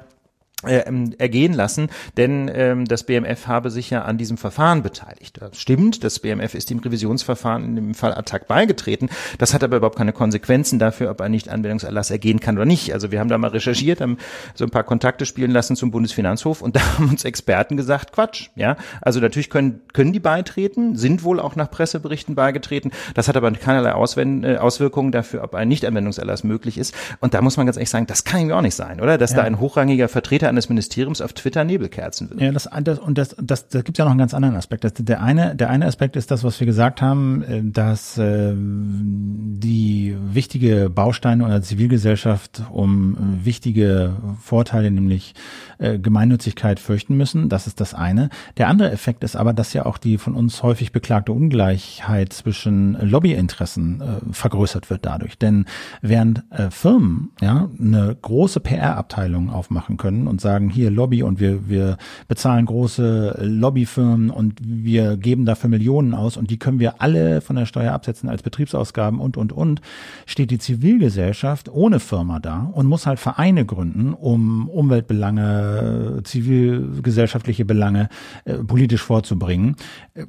ergehen lassen, denn ähm, das BMF habe sich ja an diesem Verfahren beteiligt. Das stimmt, das BMF ist dem Revisionsverfahren in dem Fall Attac beigetreten. Das hat aber überhaupt keine Konsequenzen dafür, ob ein Nichtanwendungserlass ergehen kann oder nicht. Also wir haben da mal recherchiert, haben so ein paar Kontakte spielen lassen zum Bundesfinanzhof und da haben uns Experten gesagt, Quatsch. Ja, also natürlich können können die beitreten, sind wohl auch nach Presseberichten beigetreten. Das hat aber keinerlei Auswend äh, Auswirkungen dafür, ob ein Nichtanwendungserlass möglich ist. Und da muss man ganz ehrlich sagen, das kann ja auch nicht sein, oder? Dass ja. da ein hochrangiger Vertreter eines Ministeriums auf Twitter Nebelkerzen will. Ja, das, das und das, das, da gibt ja noch einen ganz anderen Aspekt. Das, der eine, der eine Aspekt ist das, was wir gesagt haben, äh, dass äh, die wichtige Bausteine unserer Zivilgesellschaft um äh, wichtige Vorteile, nämlich äh, Gemeinnützigkeit, fürchten müssen. Das ist das eine. Der andere Effekt ist aber, dass ja auch die von uns häufig beklagte Ungleichheit zwischen Lobbyinteressen äh, vergrößert wird dadurch. Denn während äh, Firmen ja eine große PR-Abteilung aufmachen können und sagen, hier Lobby und wir, wir bezahlen große Lobbyfirmen und wir geben dafür Millionen aus und die können wir alle von der Steuer absetzen als Betriebsausgaben und, und, und, steht die Zivilgesellschaft ohne Firma da und muss halt Vereine gründen, um Umweltbelange, zivilgesellschaftliche Belange äh, politisch vorzubringen, äh,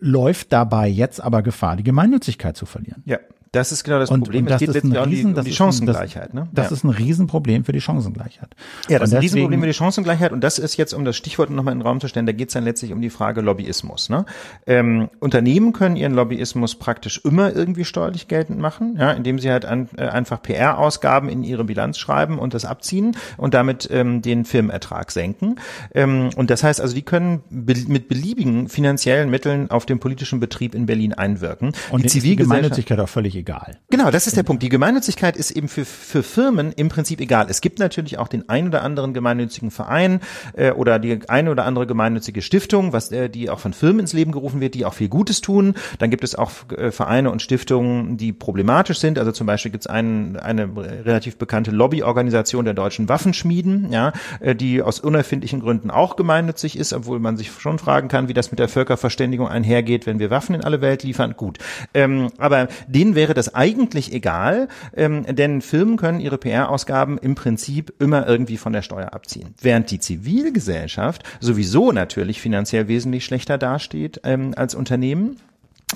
läuft dabei jetzt aber Gefahr, die Gemeinnützigkeit zu verlieren. Ja. Das ist genau das und, Problem. Und das es geht letztlich Riesen, um die, Chancengleichheit. Ne? Das, ist ein Riesenproblem für die Chancengleichheit. Ja, das und ist ein Riesenproblem für die Chancengleichheit. Und das ist jetzt, um das Stichwort nochmal in den Raum zu stellen, da geht es dann letztlich um die Frage Lobbyismus. Ne? Ähm, Unternehmen können ihren Lobbyismus praktisch immer irgendwie steuerlich geltend machen, ja, indem sie halt an, äh, einfach PR-Ausgaben in ihre Bilanz schreiben und das abziehen und damit ähm, den Firmenertrag senken. Ähm, und das heißt also, die können be mit beliebigen finanziellen Mitteln auf den politischen Betrieb in Berlin einwirken. Und die Zivilgesellschaft auch völlig egal. Genau, das ist der Punkt. Die Gemeinnützigkeit ist eben für, für Firmen im Prinzip egal. Es gibt natürlich auch den ein oder anderen gemeinnützigen Verein äh, oder die eine oder andere gemeinnützige Stiftung, was äh, die auch von Firmen ins Leben gerufen wird, die auch viel Gutes tun. Dann gibt es auch äh, Vereine und Stiftungen, die problematisch sind. Also zum Beispiel gibt es einen, eine relativ bekannte Lobbyorganisation der deutschen Waffenschmieden, ja, äh, die aus unerfindlichen Gründen auch gemeinnützig ist, obwohl man sich schon fragen kann, wie das mit der Völkerverständigung einhergeht, wenn wir Waffen in alle Welt liefern. Gut, ähm, aber denen wäre das eigentlich egal, ähm, denn Firmen können ihre PR-Ausgaben im Prinzip immer irgendwie von der Steuer abziehen. Während die Zivilgesellschaft sowieso natürlich finanziell wesentlich schlechter dasteht ähm, als Unternehmen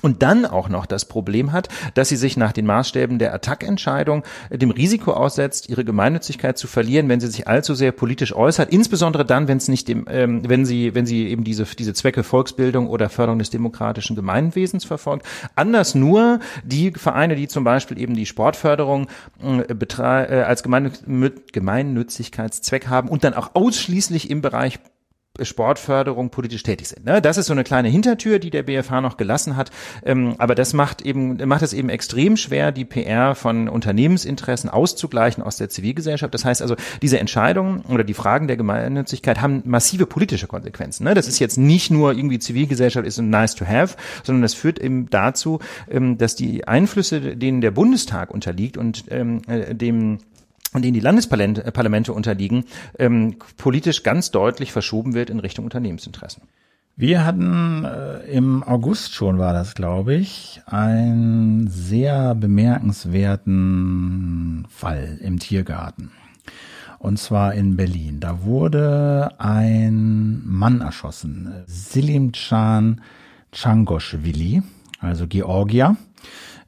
und dann auch noch das Problem hat, dass sie sich nach den Maßstäben der Attack-Entscheidung dem Risiko aussetzt, ihre Gemeinnützigkeit zu verlieren, wenn sie sich allzu sehr politisch äußert, insbesondere dann, wenn es nicht dem, ähm, wenn sie, wenn sie eben diese diese Zwecke Volksbildung oder Förderung des demokratischen Gemeinwesens verfolgt. Anders nur die Vereine, die zum Beispiel eben die Sportförderung äh, äh, als Gemeinnützigkeitszweck haben und dann auch ausschließlich im Bereich Sportförderung politisch tätig sind. Ne? Das ist so eine kleine Hintertür, die der BFH noch gelassen hat. Ähm, aber das macht eben, macht es eben extrem schwer, die PR von Unternehmensinteressen auszugleichen aus der Zivilgesellschaft. Das heißt also, diese Entscheidungen oder die Fragen der Gemeinnützigkeit haben massive politische Konsequenzen. Ne? Das ist jetzt nicht nur irgendwie Zivilgesellschaft ist nice to have, sondern das führt eben dazu, ähm, dass die Einflüsse, denen der Bundestag unterliegt und ähm, äh, dem und denen die Landesparlamente unterliegen, ähm, politisch ganz deutlich verschoben wird in Richtung Unternehmensinteressen. Wir hatten äh, im August schon, war das, glaube ich, einen sehr bemerkenswerten Fall im Tiergarten. Und zwar in Berlin. Da wurde ein Mann erschossen, Silim Can Changoshvili, also Georgier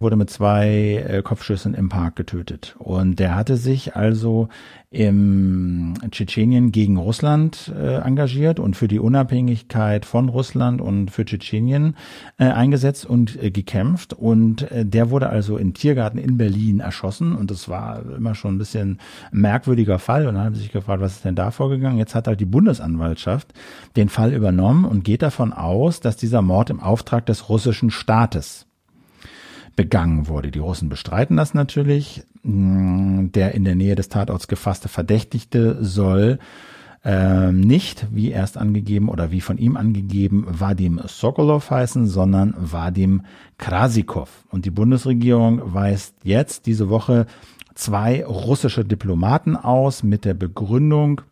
wurde mit zwei äh, Kopfschüssen im Park getötet. Und der hatte sich also im Tschetschenien gegen Russland äh, engagiert und für die Unabhängigkeit von Russland und für Tschetschenien äh, eingesetzt und äh, gekämpft. Und äh, der wurde also im Tiergarten in Berlin erschossen. Und das war immer schon ein bisschen merkwürdiger Fall. Und dann haben sie sich gefragt, was ist denn da vorgegangen? Jetzt hat halt die Bundesanwaltschaft den Fall übernommen und geht davon aus, dass dieser Mord im Auftrag des russischen Staates begangen wurde. Die Russen bestreiten das natürlich. Mm, der in der Nähe des Tatorts gefasste Verdächtigte soll ähm, nicht, wie erst angegeben oder wie von ihm angegeben, Vadim Sokolov heißen, sondern Vadim Krasikov. Und die Bundesregierung weist jetzt diese Woche zwei russische Diplomaten aus mit der Begründung,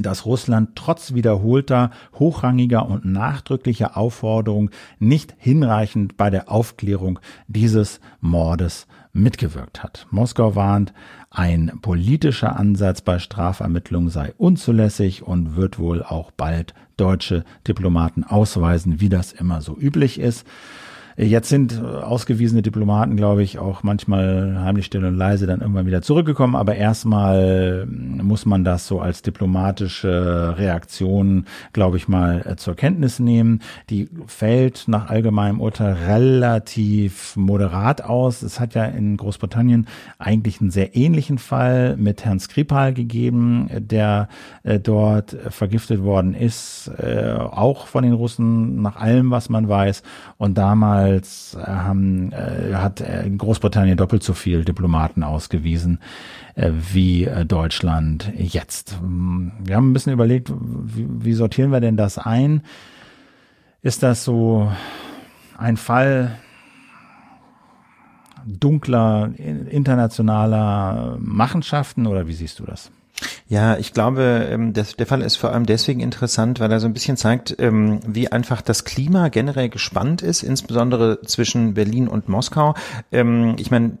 dass Russland trotz wiederholter, hochrangiger und nachdrücklicher Aufforderung nicht hinreichend bei der Aufklärung dieses Mordes mitgewirkt hat. Moskau warnt, ein politischer Ansatz bei Strafermittlungen sei unzulässig und wird wohl auch bald deutsche Diplomaten ausweisen, wie das immer so üblich ist. Jetzt sind ausgewiesene Diplomaten, glaube ich, auch manchmal heimlich still und leise dann irgendwann wieder zurückgekommen. Aber erstmal muss man das so als diplomatische Reaktion, glaube ich, mal äh, zur Kenntnis nehmen. Die fällt nach allgemeinem Urteil relativ moderat aus. Es hat ja in Großbritannien eigentlich einen sehr ähnlichen Fall mit Herrn Skripal gegeben, der äh, dort vergiftet worden ist, äh, auch von den Russen, nach allem, was man weiß. Und damals damals haben, äh, hat Großbritannien doppelt so viel Diplomaten ausgewiesen äh, wie äh, Deutschland jetzt. Wir haben ein bisschen überlegt, wie, wie sortieren wir denn das ein? Ist das so ein Fall dunkler internationaler Machenschaften oder wie siehst du das? Ja, ich glaube, ähm, der Fall ist vor allem deswegen interessant, weil er so ein bisschen zeigt, ähm, wie einfach das Klima generell gespannt ist, insbesondere zwischen Berlin und Moskau. Ähm, ich meine,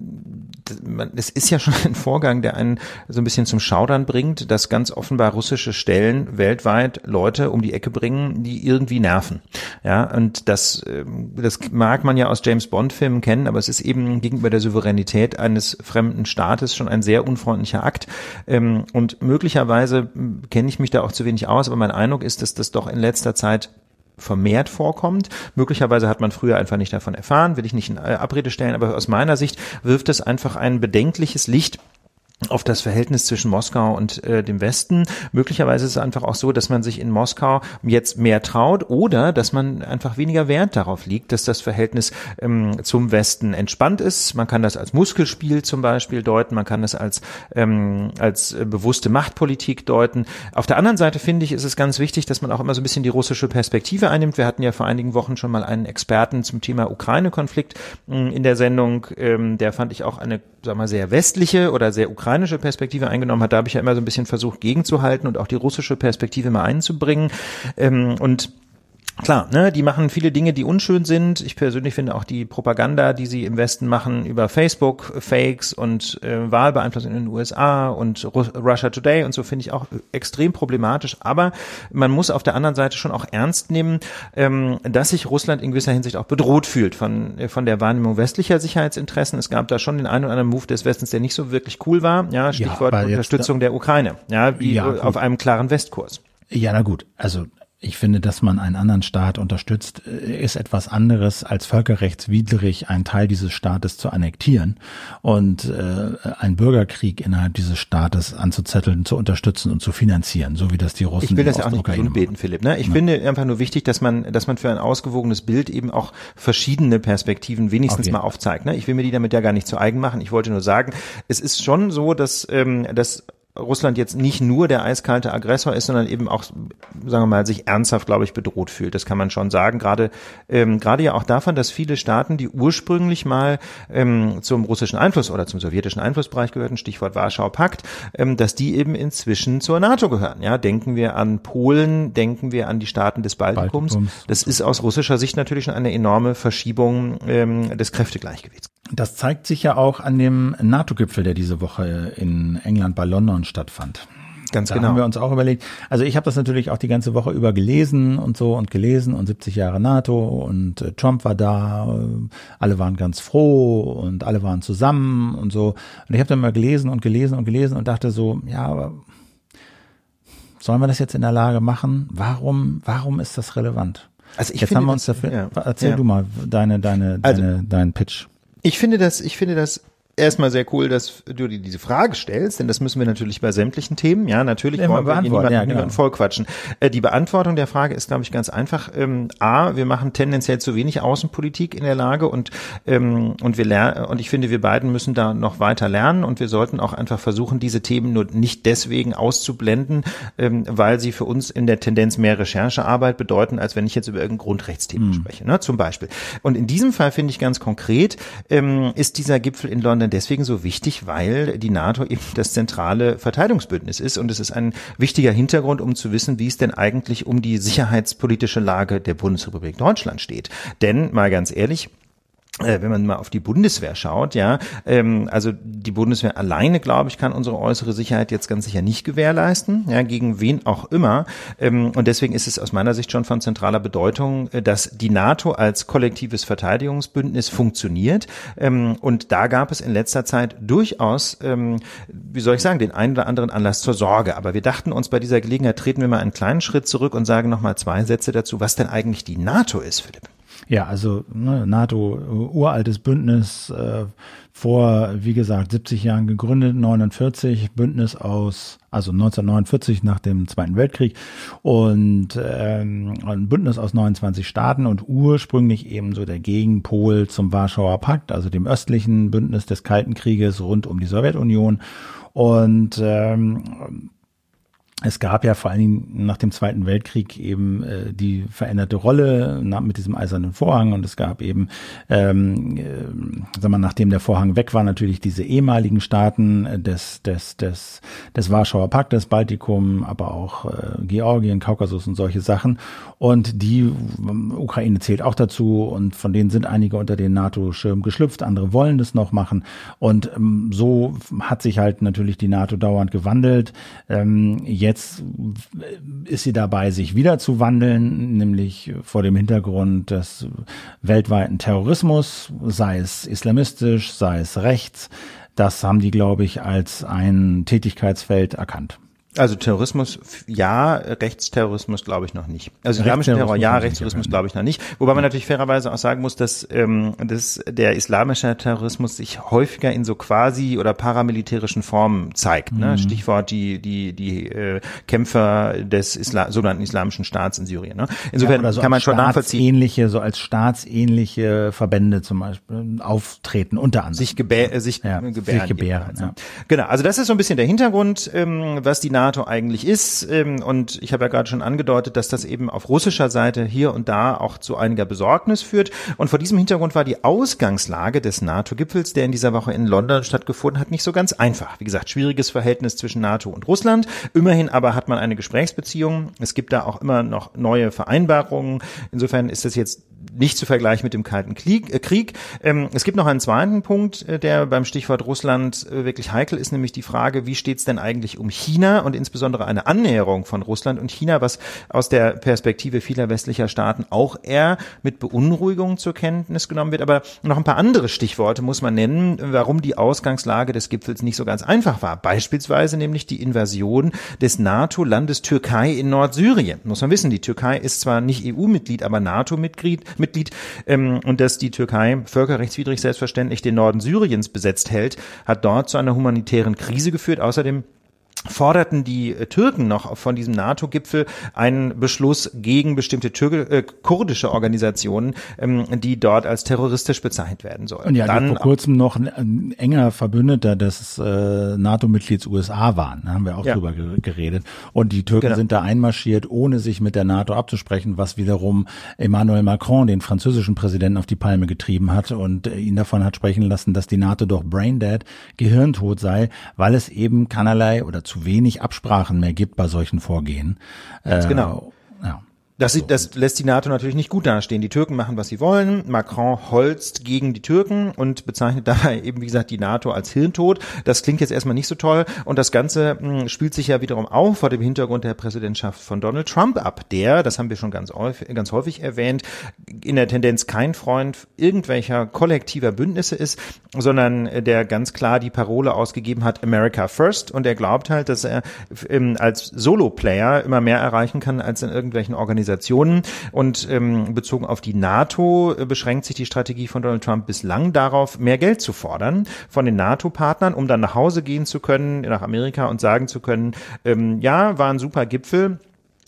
es ist ja schon ein Vorgang, der einen so ein bisschen zum Schaudern bringt, dass ganz offenbar russische Stellen weltweit Leute um die Ecke bringen, die irgendwie nerven. Ja, und das, ähm, das mag man ja aus James Bond Filmen kennen, aber es ist eben gegenüber der Souveränität eines fremden Staates schon ein sehr unfreundlicher Akt. Ähm, und möglicherweise hm, kenne ich mich da auch zu wenig aus, aber mein Eindruck ist, dass das doch in letzter Zeit vermehrt vorkommt. Möglicherweise hat man früher einfach nicht davon erfahren, will ich nicht in Abrede stellen, aber aus meiner Sicht wirft es einfach ein bedenkliches Licht auf das Verhältnis zwischen Moskau und äh, dem Westen. Möglicherweise ist es einfach auch so, dass man sich in Moskau jetzt mehr traut oder dass man einfach weniger Wert darauf liegt, dass das Verhältnis ähm, zum Westen entspannt ist. Man kann das als Muskelspiel zum Beispiel deuten, man kann das als, ähm, als äh, bewusste Machtpolitik deuten. Auf der anderen Seite finde ich, ist es ganz wichtig, dass man auch immer so ein bisschen die russische Perspektive einnimmt. Wir hatten ja vor einigen Wochen schon mal einen Experten zum Thema Ukraine-Konflikt äh, in der Sendung. Ähm, der fand ich auch eine, sag mal, sehr westliche oder sehr ukrainische ukrainische Perspektive eingenommen hat, da habe ich ja immer so ein bisschen versucht gegenzuhalten und auch die russische Perspektive mal einzubringen. Ähm, und Klar, ne, die machen viele Dinge, die unschön sind. Ich persönlich finde auch die Propaganda, die sie im Westen machen über Facebook, Fakes und äh, Wahlbeeinflussung in den USA und Ru Russia Today und so finde ich auch extrem problematisch. Aber man muss auf der anderen Seite schon auch ernst nehmen, ähm, dass sich Russland in gewisser Hinsicht auch bedroht fühlt von von der Wahrnehmung westlicher Sicherheitsinteressen. Es gab da schon den einen oder anderen Move des Westens, der nicht so wirklich cool war. Ja, Stichwort ja, Unterstützung der Ukraine. Ja, wie ja, auf einem klaren Westkurs. Ja, na gut. Also ich finde, dass man einen anderen Staat unterstützt, äh, ist etwas anderes als völkerrechtswidrig einen Teil dieses Staates zu annektieren und äh, einen Bürgerkrieg innerhalb dieses Staates anzuzetteln, zu unterstützen und zu finanzieren, so wie das die Russen Ich will das ja auch nicht gesund beten, Philipp. Ne? Ich ja. finde einfach nur wichtig, dass man, dass man für ein ausgewogenes Bild eben auch verschiedene Perspektiven wenigstens okay. mal aufzeigt. Ne? Ich will mir die damit ja gar nicht zu eigen machen. Ich wollte nur sagen, es ist schon so, dass, ähm, dass Russland jetzt nicht nur der eiskalte Aggressor ist, sondern eben auch, sagen wir mal, sich ernsthaft, glaube ich, bedroht fühlt. Das kann man schon sagen. Gerade, ähm, gerade ja auch davon, dass viele Staaten, die ursprünglich mal ähm, zum russischen Einfluss oder zum sowjetischen Einflussbereich gehörten, Stichwort Warschau Pakt, ähm, dass die eben inzwischen zur NATO gehören. Ja, denken wir an Polen, denken wir an die Staaten des Baltikums. Baltikums. Das ist aus russischer Sicht natürlich schon eine enorme Verschiebung ähm, des Kräftegleichgewichts. Das zeigt sich ja auch an dem NATO-Gipfel, der diese Woche in England bei London stattfand. Ganz da genau. haben wir uns auch überlegt. Also ich habe das natürlich auch die ganze Woche über gelesen und so und gelesen und 70 Jahre NATO und äh, Trump war da, äh, alle waren ganz froh und alle waren zusammen und so. Und ich habe dann mal gelesen und gelesen und gelesen und dachte so, ja, aber sollen wir das jetzt in der Lage machen? Warum, warum ist das relevant? Also ich jetzt finde, haben wir uns dafür. Ja, erzähl ja. du mal deine, deine, also, deine, deinen Pitch. Ich finde das, ich finde das erstmal sehr cool, dass du dir diese Frage stellst, denn das müssen wir natürlich bei sämtlichen Themen. Ja, natürlich ja, wollen wir niemanden, ja, genau. niemanden vollquatschen. Äh, die Beantwortung der Frage ist, glaube ich, ganz einfach. Ähm, A, wir machen tendenziell zu wenig Außenpolitik in der Lage und ähm, und wir lernen und ich finde, wir beiden müssen da noch weiter lernen und wir sollten auch einfach versuchen, diese Themen nur nicht deswegen auszublenden, ähm, weil sie für uns in der Tendenz mehr Recherchearbeit bedeuten, als wenn ich jetzt über irgendein Grundrechtsthema mhm. spreche, ne, zum Beispiel. Und in diesem Fall finde ich ganz konkret, ähm, ist dieser Gipfel in London sondern deswegen so wichtig, weil die NATO eben das zentrale Verteidigungsbündnis ist und es ist ein wichtiger Hintergrund, um zu wissen, wie es denn eigentlich um die sicherheitspolitische Lage der Bundesrepublik Deutschland steht. Denn mal ganz ehrlich, wenn man mal auf die Bundeswehr schaut, ja, ähm, also die Bundeswehr alleine, glaube ich, kann unsere äußere Sicherheit jetzt ganz sicher nicht gewährleisten, ja, gegen wen auch immer. Ähm, und deswegen ist es aus meiner Sicht schon von zentraler Bedeutung, äh, dass die NATO als kollektives Verteidigungsbündnis funktioniert. Ähm, und da gab es in letzter Zeit durchaus, ähm, wie soll ich sagen, den einen oder anderen Anlass zur Sorge. Aber wir dachten uns bei dieser Gelegenheit, treten wir mal einen kleinen Schritt zurück und sagen nochmal zwei Sätze dazu, was denn eigentlich die NATO ist, Philipp. Ja, also ne, NATO, uraltes Bündnis, äh, vor, wie gesagt, 70 Jahren gegründet, 49, Bündnis aus, also 1949 nach dem Zweiten Weltkrieg und ähm, ein Bündnis aus 29 Staaten und ursprünglich eben so der Gegenpol zum Warschauer Pakt, also dem östlichen Bündnis des Kalten Krieges rund um die Sowjetunion. Und ähm, es gab ja vor allen Dingen nach dem Zweiten Weltkrieg eben äh, die veränderte Rolle na, mit diesem eisernen Vorhang. Und es gab eben, ähm, äh, sag mal, nachdem der Vorhang weg war, natürlich diese ehemaligen Staaten des des des des Warschauer Paktes, Baltikum, aber auch äh, Georgien, Kaukasus und solche Sachen. Und die Ukraine zählt auch dazu. Und von denen sind einige unter den NATO-Schirm geschlüpft, andere wollen das noch machen. Und ähm, so hat sich halt natürlich die NATO dauernd gewandelt. Ähm, Jetzt ist sie dabei, sich wieder zu wandeln, nämlich vor dem Hintergrund des weltweiten Terrorismus, sei es islamistisch, sei es rechts. Das haben die, glaube ich, als ein Tätigkeitsfeld erkannt. Also Terrorismus, ja, Rechtsterrorismus glaube ich noch nicht. Also islamischer Terror, ja, Rechtsterrorismus glaube ich noch nicht. Wobei man natürlich fairerweise auch sagen muss, dass, ähm, dass der islamische Terrorismus sich häufiger in so quasi oder paramilitärischen Formen zeigt. Ne? Mhm. Stichwort die die die äh, Kämpfer des Isla sogenannten Islamischen Staats in Syrien. Ne? Insofern ja, so kann man schon nachvollziehen. Ähnliche, so als staatsähnliche Verbände zum Beispiel auftreten unter anderem. Sich, gebä äh, sich, ja, gebären. Sich gebären ja. Genau, also das ist so ein bisschen der Hintergrund, ähm, was die NATO eigentlich ist. Ähm, und ich habe ja gerade schon angedeutet, dass das eben auf russischer Seite hier und da auch zu einiger Besorgnis führt. Und vor diesem Hintergrund war die Ausgangslage des NATO-Gipfels, der in dieser Woche in London stattgefunden hat, nicht so ganz einfach. Wie gesagt, schwieriges Verhältnis zwischen NATO und Russland. Immerhin aber hat man eine Gesprächsbeziehung. Es gibt da auch immer noch neue Vereinbarungen. Insofern ist das jetzt nicht zu vergleichen mit dem Kalten Krieg. Äh. Ähm, es gibt noch einen zweiten Punkt, äh, der beim Stichwort Russland äh, wirklich heikel ist, nämlich die Frage, wie steht es denn eigentlich um China und insbesondere eine Annäherung von Russland und China, was aus der Perspektive vieler westlicher Staaten auch eher mit Beunruhigung zur Kenntnis genommen wird. Aber noch ein paar andere Stichworte muss man nennen, warum die Ausgangslage des Gipfels nicht so ganz einfach war. Beispielsweise nämlich die Invasion des NATO-Landes Türkei in Nordsyrien. Muss man wissen, die Türkei ist zwar nicht EU-Mitglied, aber NATO-Mitglied Mitglied ähm, und dass die Türkei völkerrechtswidrig selbstverständlich den Norden Syriens besetzt hält, hat dort zu einer humanitären Krise geführt. Außerdem forderten die äh, Türken noch von diesem NATO-Gipfel einen Beschluss gegen bestimmte Türke, äh, kurdische Organisationen, ähm, die dort als terroristisch bezeichnet werden sollen. Und ja, Dann, vor kurzem noch ein, ein enger Verbündeter des äh, NATO-Mitglieds USA waren. Da haben wir auch ja. drüber geredet. Und die Türken genau. sind da einmarschiert, ohne sich mit der NATO abzusprechen, was wiederum Emmanuel Macron, den französischen Präsidenten, auf die Palme getrieben hat und äh, ihn davon hat sprechen lassen, dass die NATO doch braindead, gehirntot sei, weil es eben keinerlei oder zu wenig Absprachen mehr gibt bei solchen Vorgehen. Ganz genau. Äh, ja. Das, das lässt die NATO natürlich nicht gut dastehen. Die Türken machen, was sie wollen. Macron holzt gegen die Türken und bezeichnet dabei eben, wie gesagt, die NATO als Hirntod. Das klingt jetzt erstmal nicht so toll. Und das Ganze mh, hm, spielt sich ja wiederum auch vor dem Hintergrund der Präsidentschaft von Donald Trump ab, der, das haben wir schon ganz häufig, ganz häufig erwähnt, in der Tendenz kein Freund irgendwelcher kollektiver Bündnisse ist, sondern der ganz klar die Parole ausgegeben hat, America First. Und er glaubt halt, dass er ähm, als Solo-Player immer mehr erreichen kann als in irgendwelchen Organisationen Organisationen. Und ähm, bezogen auf die NATO äh, beschränkt sich die Strategie von Donald Trump bislang darauf, mehr Geld zu fordern von den NATO-Partnern, um dann nach Hause gehen zu können, nach Amerika und sagen zu können, ähm, ja, war ein super Gipfel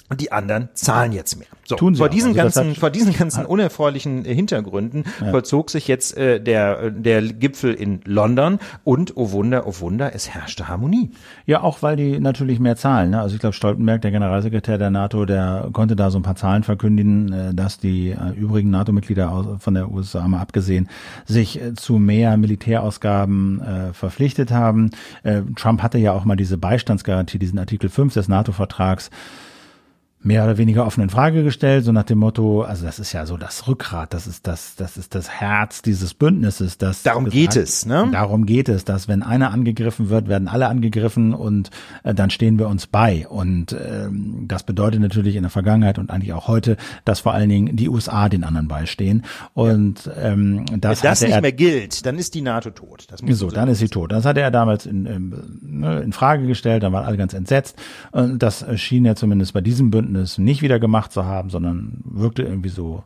und die anderen zahlen jetzt mehr. So, Tun sie vor diesen also ganzen, vor diesen ganzen unerfreulichen äh, Hintergründen ja. vollzog sich jetzt äh, der äh, der Gipfel in London und oh Wunder, oh Wunder, es herrschte Harmonie. Ja, auch weil die natürlich mehr zahlen. Ne? Also ich glaube, Stoltenberg, der Generalsekretär der NATO, der konnte da so ein paar Zahlen verkündigen, äh, dass die äh, übrigen NATO-Mitglieder von der USA mal abgesehen sich äh, zu mehr Militärausgaben äh, verpflichtet haben. Äh, Trump hatte ja auch mal diese Beistandsgarantie, diesen Artikel 5 des NATO-Vertrags mehr oder weniger offen in Frage gestellt, so nach dem Motto, also das ist ja so das Rückgrat, das ist das, das ist das Herz dieses Bündnisses. Das darum geht es, ne? Darum geht es, dass wenn einer angegriffen wird, werden alle angegriffen und äh, dann stehen wir uns bei. Und ähm, das bedeutet natürlich in der Vergangenheit und eigentlich auch heute, dass vor allen Dingen die USA den anderen beistehen. Und ähm, das, wenn das nicht er, mehr gilt, dann ist die NATO tot. Das muss so, dann ist sie tot. Das hatte er damals in, in, ne, in Frage gestellt, da waren alle ganz entsetzt. Und das schien ja zumindest bei diesem Bündnis es nicht wieder gemacht zu haben, sondern wirkte irgendwie so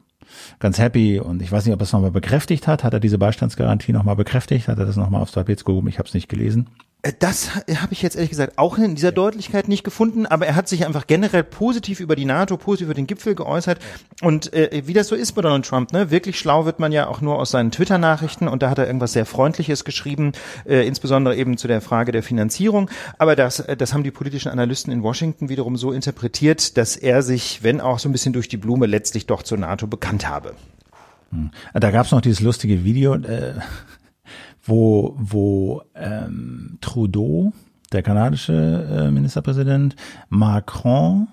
ganz happy und ich weiß nicht, ob er es nochmal bekräftigt hat. Hat er diese Beistandsgarantie nochmal bekräftigt? Hat er das nochmal aufs Tapet gehoben? Ich habe es nicht gelesen. Äh, das habe ich jetzt ehrlich gesagt auch in dieser Deutlichkeit nicht gefunden, aber er hat sich einfach generell positiv über die NATO, positiv über den Gipfel geäußert. Und äh, wie das so ist bei Donald Trump, ne, wirklich schlau wird man ja auch nur aus seinen Twitter-Nachrichten und da hat er irgendwas sehr Freundliches geschrieben, äh, insbesondere eben zu der Frage der Finanzierung. Aber das, äh, das haben die politischen Analysten in Washington wiederum so interpretiert, dass er sich, wenn auch so ein bisschen durch die Blume, letztlich doch zur NATO bekannt habe. Hm. Da gab's noch dieses lustige Video. Äh wo, wo ähm, Trudeau, der kanadische äh, Ministerpräsident, Macron,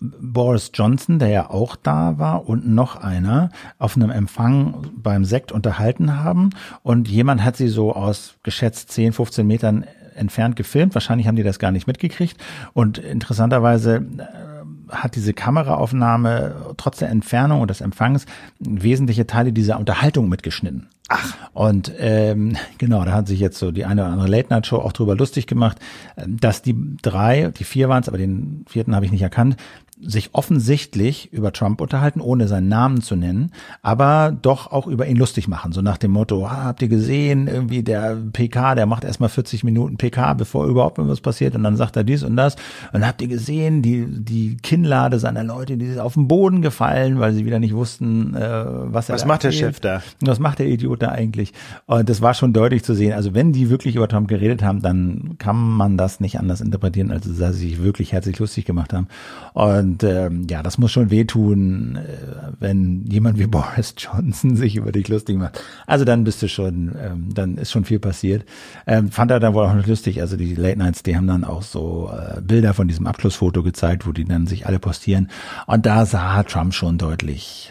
Boris Johnson, der ja auch da war, und noch einer auf einem Empfang beim Sekt unterhalten haben. Und jemand hat sie so aus geschätzt 10, 15 Metern entfernt gefilmt. Wahrscheinlich haben die das gar nicht mitgekriegt. Und interessanterweise äh, hat diese Kameraaufnahme trotz der Entfernung und des Empfangs wesentliche Teile dieser Unterhaltung mitgeschnitten. Ach. Und ähm, genau, da hat sich jetzt so die eine oder andere Late-Night-Show auch drüber lustig gemacht, dass die drei, die vier waren es, aber den vierten habe ich nicht erkannt, sich offensichtlich über Trump unterhalten, ohne seinen Namen zu nennen, aber doch auch über ihn lustig machen. So nach dem Motto, ah, habt ihr gesehen, irgendwie der PK, der macht erstmal 40 Minuten PK, bevor überhaupt irgendwas passiert und dann sagt er dies und das. Und habt ihr gesehen, die, die Kinnlade seiner Leute, die ist auf den Boden gefallen, weil sie wieder nicht wussten, äh, was er Was macht erzählt. der Chef da? Was macht der Idiot da eigentlich? Und das war schon deutlich zu sehen. Also wenn die wirklich über Trump geredet haben, dann kann man das nicht anders interpretieren, als dass sie sich wirklich herzlich lustig gemacht haben. Und und ähm, ja, das muss schon wehtun, äh, wenn jemand wie Boris Johnson sich über dich lustig macht. Also dann bist du schon, ähm, dann ist schon viel passiert. Ähm, fand er dann wohl auch noch lustig. Also die Late Nights, die haben dann auch so äh, Bilder von diesem Abschlussfoto gezeigt, wo die dann sich alle postieren. Und da sah Trump schon deutlich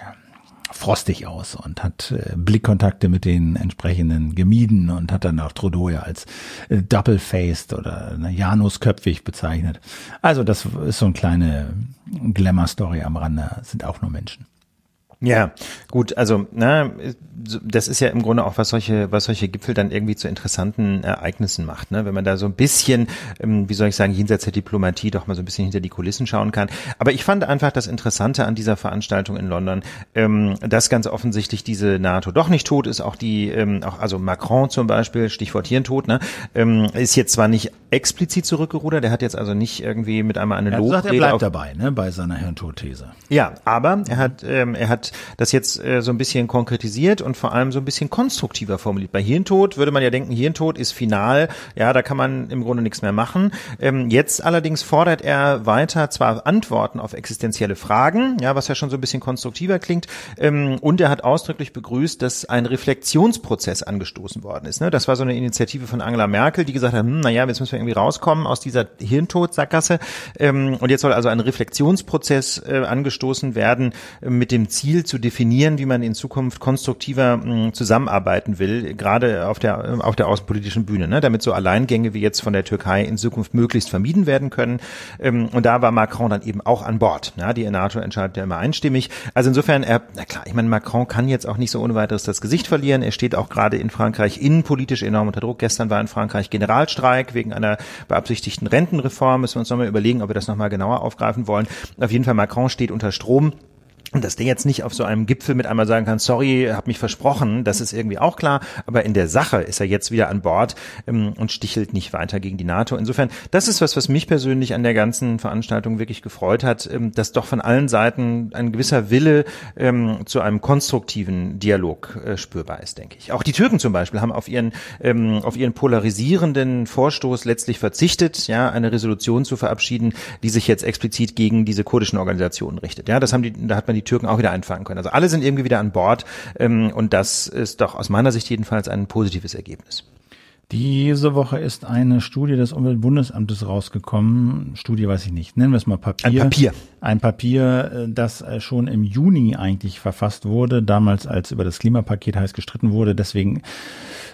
frostig aus und hat äh, Blickkontakte mit den entsprechenden gemieden und hat dann auch Trudeau ja als äh, double-faced oder ne, Janusköpfig bezeichnet. Also das ist so eine kleine Glamour-Story am Rande, sind auch nur Menschen. Ja, gut, also na, das ist ja im Grunde auch was solche, was solche Gipfel dann irgendwie zu interessanten Ereignissen macht, ne? Wenn man da so ein bisschen, ähm, wie soll ich sagen, jenseits der Diplomatie doch mal so ein bisschen hinter die Kulissen schauen kann. Aber ich fand einfach das Interessante an dieser Veranstaltung in London, ähm, dass ganz offensichtlich diese NATO doch nicht tot ist, auch die, ähm, auch also Macron zum Beispiel, Stichwort Hirntod, ne, ist jetzt zwar nicht explizit zurückgerudert, der hat jetzt also nicht irgendwie mit einmal eine Lobrede. Er sagt, er bleibt dabei, ne, bei seiner Hirntod-These. Ja, aber er hat, er hat das jetzt äh, so ein bisschen konkretisiert und vor allem so ein bisschen konstruktiver formuliert. Bei Hirntod würde man ja denken, Hirntod ist final, ja, da kann man im Grunde nichts mehr machen. Ähm, jetzt allerdings fordert er weiter zwar Antworten auf existenzielle Fragen, ja, was ja schon so ein bisschen konstruktiver klingt, ähm, und er hat ausdrücklich begrüßt, dass ein Reflexionsprozess angestoßen worden ist. Ne? Das war so eine Initiative von Angela Merkel, die gesagt hat, hm, naja, jetzt müssen wir irgendwie rauskommen aus dieser Hirntod-Sackgasse ähm, und jetzt soll also ein Reflexionsprozess äh, angestoßen werden äh, mit dem Ziel zu definieren, wie man in Zukunft konstruktiver mm, zusammenarbeiten will, gerade auf der, auf der außenpolitischen Bühne, ne? damit so Alleingänge wie jetzt von der Türkei in Zukunft möglichst vermieden werden können. Ähm, und da war Macron dann eben auch an Bord. Ja? Die NATO entscheidet ja immer einstimmig. Also insofern, er, na klar, ich meine, Macron kann jetzt auch nicht so ohne weiteres das Gesicht verlieren. Er steht auch gerade in Frankreich innenpolitisch enorm unter Druck. Gestern war in Frankreich Generalstreik wegen einer beabsichtigten Rentenreform. Müssen wir uns nochmal überlegen, ob wir das nochmal genauer aufgreifen wollen. Auf jeden Fall, Macron steht unter Strom. Und dass der jetzt nicht auf so einem Gipfel mit einmal sagen kann, sorry, hab mich versprochen, das ist irgendwie auch klar. Aber in der Sache ist er jetzt wieder an Bord ähm, und stichelt nicht weiter gegen die NATO. Insofern, das ist was, was mich persönlich an der ganzen Veranstaltung wirklich gefreut hat, ähm, dass doch von allen Seiten ein gewisser Wille ähm, zu einem konstruktiven Dialog äh, spürbar ist, denke ich. Auch die Türken zum Beispiel haben auf ihren, ähm, auf ihren polarisierenden Vorstoß letztlich verzichtet, ja, eine Resolution zu verabschieden, die sich jetzt explizit gegen diese kurdischen Organisationen richtet. Ja, das haben die, da hat man die Türken auch wieder einfangen können. Also alle sind irgendwie wieder an Bord ähm, und das ist doch aus meiner Sicht jedenfalls ein positives Ergebnis. Diese Woche ist eine Studie des Umweltbundesamtes rausgekommen. Studie weiß ich nicht. Nennen wir es mal Papier. Ein Papier. Ein Papier, äh, das äh, schon im Juni eigentlich verfasst wurde, damals als über das Klimapaket heiß gestritten wurde. Deswegen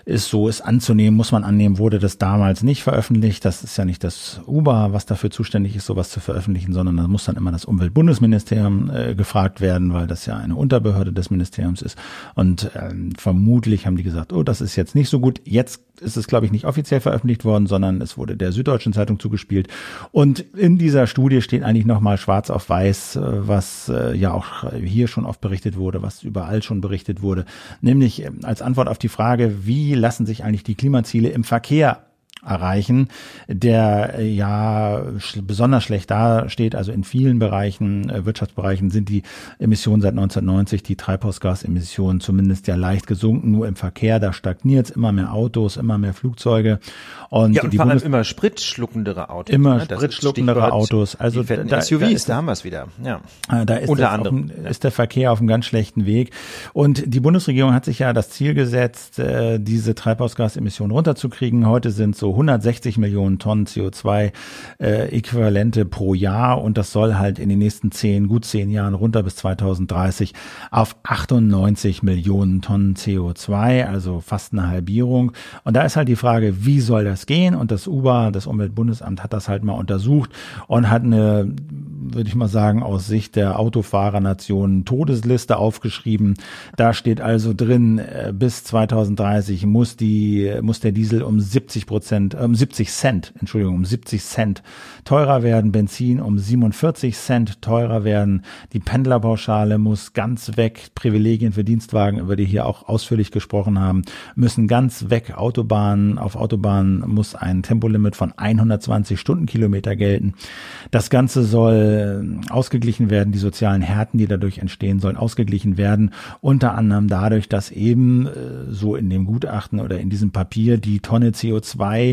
ist so, ist anzunehmen, muss man annehmen, wurde das damals nicht veröffentlicht. Das ist ja nicht das UBA, was dafür zuständig ist, sowas zu veröffentlichen, sondern da muss dann immer das Umweltbundesministerium äh, gefragt werden, weil das ja eine Unterbehörde des Ministeriums ist. Und ähm, vermutlich haben die gesagt, oh, das ist jetzt nicht so gut. Jetzt ist es, glaube ich, nicht offiziell veröffentlicht worden, sondern es wurde der Süddeutschen Zeitung zugespielt. Und in dieser Studie steht eigentlich nochmal schwarz auf weiß, äh, was äh, ja auch hier schon oft berichtet wurde, was überall schon berichtet wurde, nämlich ähm, als Antwort auf die Frage, wie lassen sich eigentlich die Klimaziele im Verkehr erreichen, der äh, ja besonders schlecht dasteht. Also in vielen Bereichen, äh, Wirtschaftsbereichen sind die Emissionen seit 1990, die Treibhausgasemissionen zumindest ja leicht gesunken. Nur im Verkehr, da stagniert es immer mehr Autos, immer mehr Flugzeuge. Und, ja, und die vor allem immer spritschluckendere Autos. Immer ne? spritschluckendere Autos. Also die da, SUVs, da, ist, da haben wir es wieder. Ja. Äh, da ist, Unter anderem. Auf, ist der Verkehr auf einem ganz schlechten Weg. Und die Bundesregierung hat sich ja das Ziel gesetzt, diese Treibhausgasemissionen runterzukriegen. Heute sind so 160 Millionen Tonnen CO2-Äquivalente äh, pro Jahr und das soll halt in den nächsten zehn, gut zehn Jahren runter bis 2030 auf 98 Millionen Tonnen CO2, also fast eine Halbierung. Und da ist halt die Frage, wie soll das gehen? Und das UBA, das Umweltbundesamt, hat das halt mal untersucht und hat eine würde ich mal sagen, aus Sicht der Autofahrernation Todesliste aufgeschrieben. Da steht also drin, äh, bis 2030 muss die, muss der Diesel um 70 Prozent Prozent, um 70 Cent, Entschuldigung, um 70 Cent teurer werden, Benzin um 47 Cent teurer werden, die Pendlerpauschale muss ganz weg, Privilegien für Dienstwagen, über die hier auch ausführlich gesprochen haben, müssen ganz weg, Autobahnen, auf Autobahnen muss ein Tempolimit von 120 Stundenkilometer gelten. Das Ganze soll ausgeglichen werden, die sozialen Härten, die dadurch entstehen, sollen ausgeglichen werden, unter anderem dadurch, dass eben äh, so in dem Gutachten oder in diesem Papier die Tonne CO2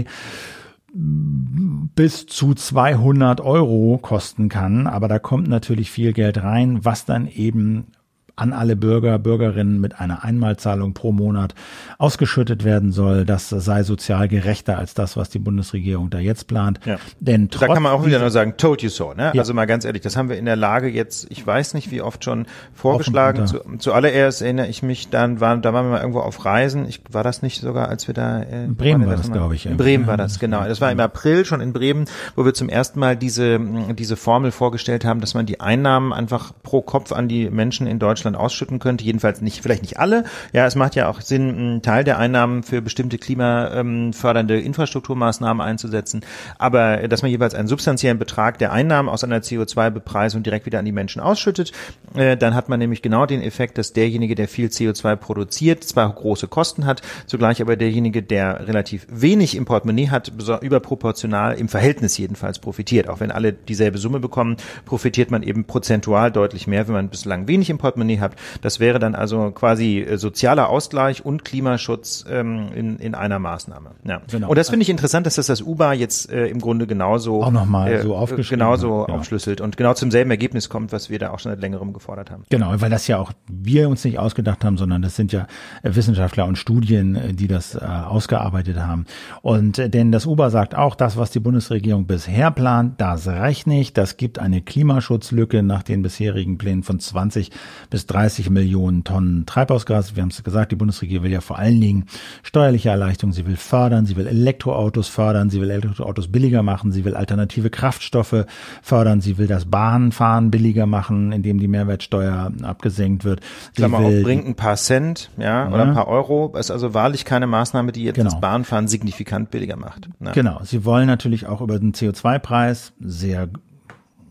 bis zu 200 Euro kosten kann. Aber da kommt natürlich viel Geld rein, was dann eben an alle Bürger, Bürgerinnen mit einer Einmalzahlung pro Monat ausgeschüttet werden soll. Das sei sozial gerechter als das, was die Bundesregierung da jetzt plant. Ja. Denn da kann man auch wieder nur sagen, told you so. Ne? Ja. Also mal ganz ehrlich, das haben wir in der Lage jetzt, ich weiß nicht wie oft schon vorgeschlagen. Zu, zuallererst erinnere ich mich dann, waren, da waren wir mal irgendwo auf Reisen. Ich, war das nicht sogar, als wir da äh, in Bremen war das, das glaube ich. In Bremen war das, genau. Das war im April schon in Bremen, wo wir zum ersten Mal diese, diese Formel vorgestellt haben, dass man die Einnahmen einfach pro Kopf an die Menschen in Deutschland Deutschland ausschütten könnte. Jedenfalls nicht, vielleicht nicht alle. Ja, es macht ja auch Sinn, einen Teil der Einnahmen für bestimmte klimafördernde Infrastrukturmaßnahmen einzusetzen. Aber äh, dass man jeweils einen substanziellen Betrag der Einnahmen aus einer CO2-Bepreisung direkt wieder an die Menschen ausschüttet, äh, dann hat man nämlich genau den Effekt, dass derjenige, der viel CO2 produziert, zwar große Kosten hat, zugleich aber derjenige, der relativ wenig im Portemonnaie hat, überproportional im Verhältnis jedenfalls profitiert. Auch wenn alle dieselbe Summe bekommen, profitiert man eben prozentual deutlich mehr, wenn man bislang wenig im Portemonnaie Portemonnaie habt. Das wäre dann also quasi äh, sozialer Ausgleich und Klimaschutz ähm, in, in einer Maßnahme. Ja. Genau. Und das finde ich interessant, dass das das UBA jetzt äh, im Grunde genauso auch noch mal äh, so aufgeschlüsselt genauso ja. aufschlüsselt und genau zum selben Ergebnis kommt, was wir da auch schon seit längerem gefordert haben. Genau, weil das ja auch wir uns nicht ausgedacht haben, sondern das sind ja äh, Wissenschaftler und Studien, äh, die das äh, ausgearbeitet haben. Und äh, denn das UBA sagt auch, das, was die Bundesregierung bisher plant, das reicht nicht. Das gibt eine Klimaschutzlücke nach den bisherigen Plänen von 20 bis 30 Millionen Tonnen Treibhausgas. Wir haben es gesagt, die Bundesregierung will ja vor allen Dingen steuerliche Erleichterungen, sie will fördern, sie will Elektroautos fördern, sie will Elektroautos billiger machen, sie will alternative Kraftstoffe fördern, sie will das Bahnfahren billiger machen, indem die Mehrwertsteuer abgesenkt wird. Sie Klammer will, auf, bringt ein paar Cent, ja, oder ja. ein paar Euro. Ist also wahrlich keine Maßnahme, die jetzt genau. das Bahnfahren signifikant billiger macht. Ja. Genau. Sie wollen natürlich auch über den CO2-Preis sehr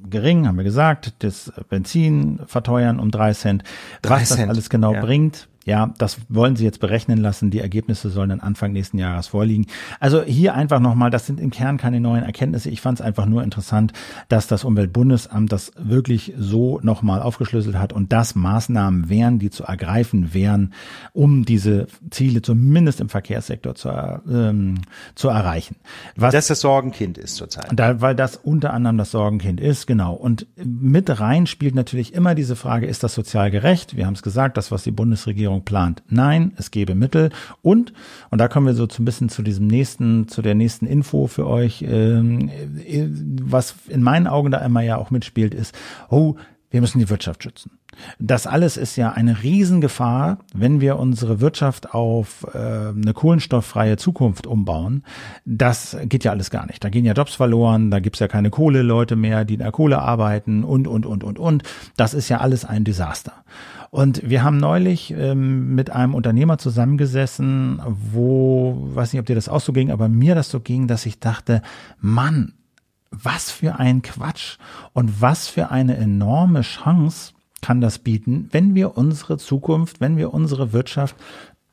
gering, haben wir gesagt, das Benzin verteuern um drei Cent. Drei Was Cent. das alles genau ja. bringt, ja, das wollen sie jetzt berechnen lassen. Die Ergebnisse sollen dann Anfang nächsten Jahres vorliegen. Also hier einfach nochmal, das sind im Kern keine neuen Erkenntnisse. Ich fand es einfach nur interessant, dass das Umweltbundesamt das wirklich so nochmal aufgeschlüsselt hat und das Maßnahmen wären, die zu ergreifen wären, um diese Ziele zumindest im Verkehrssektor zu, ähm, zu erreichen. Was, dass das Sorgenkind ist zurzeit. Da, weil das unter anderem das Sorgenkind ist, genau. Und mit rein spielt natürlich immer diese Frage, ist das sozial gerecht? Wir haben es gesagt, das, was die Bundesregierung Regierung plant. Nein, es gäbe Mittel und, und da kommen wir so ein bisschen zu diesem nächsten, zu der nächsten Info für euch, ähm, was in meinen Augen da immer ja auch mitspielt, ist, oh, wir müssen die Wirtschaft schützen. Das alles ist ja eine Riesengefahr, wenn wir unsere Wirtschaft auf äh, eine kohlenstofffreie Zukunft umbauen. Das geht ja alles gar nicht. Da gehen ja Jobs verloren, da gibt's ja keine Kohleleute mehr, die in der Kohle arbeiten und, und, und, und, und. Das ist ja alles ein Desaster. Und wir haben neulich ähm, mit einem Unternehmer zusammengesessen, wo, weiß nicht, ob dir das auch so ging, aber mir das so ging, dass ich dachte, Mann, was für ein Quatsch und was für eine enorme Chance kann das bieten, wenn wir unsere Zukunft, wenn wir unsere Wirtschaft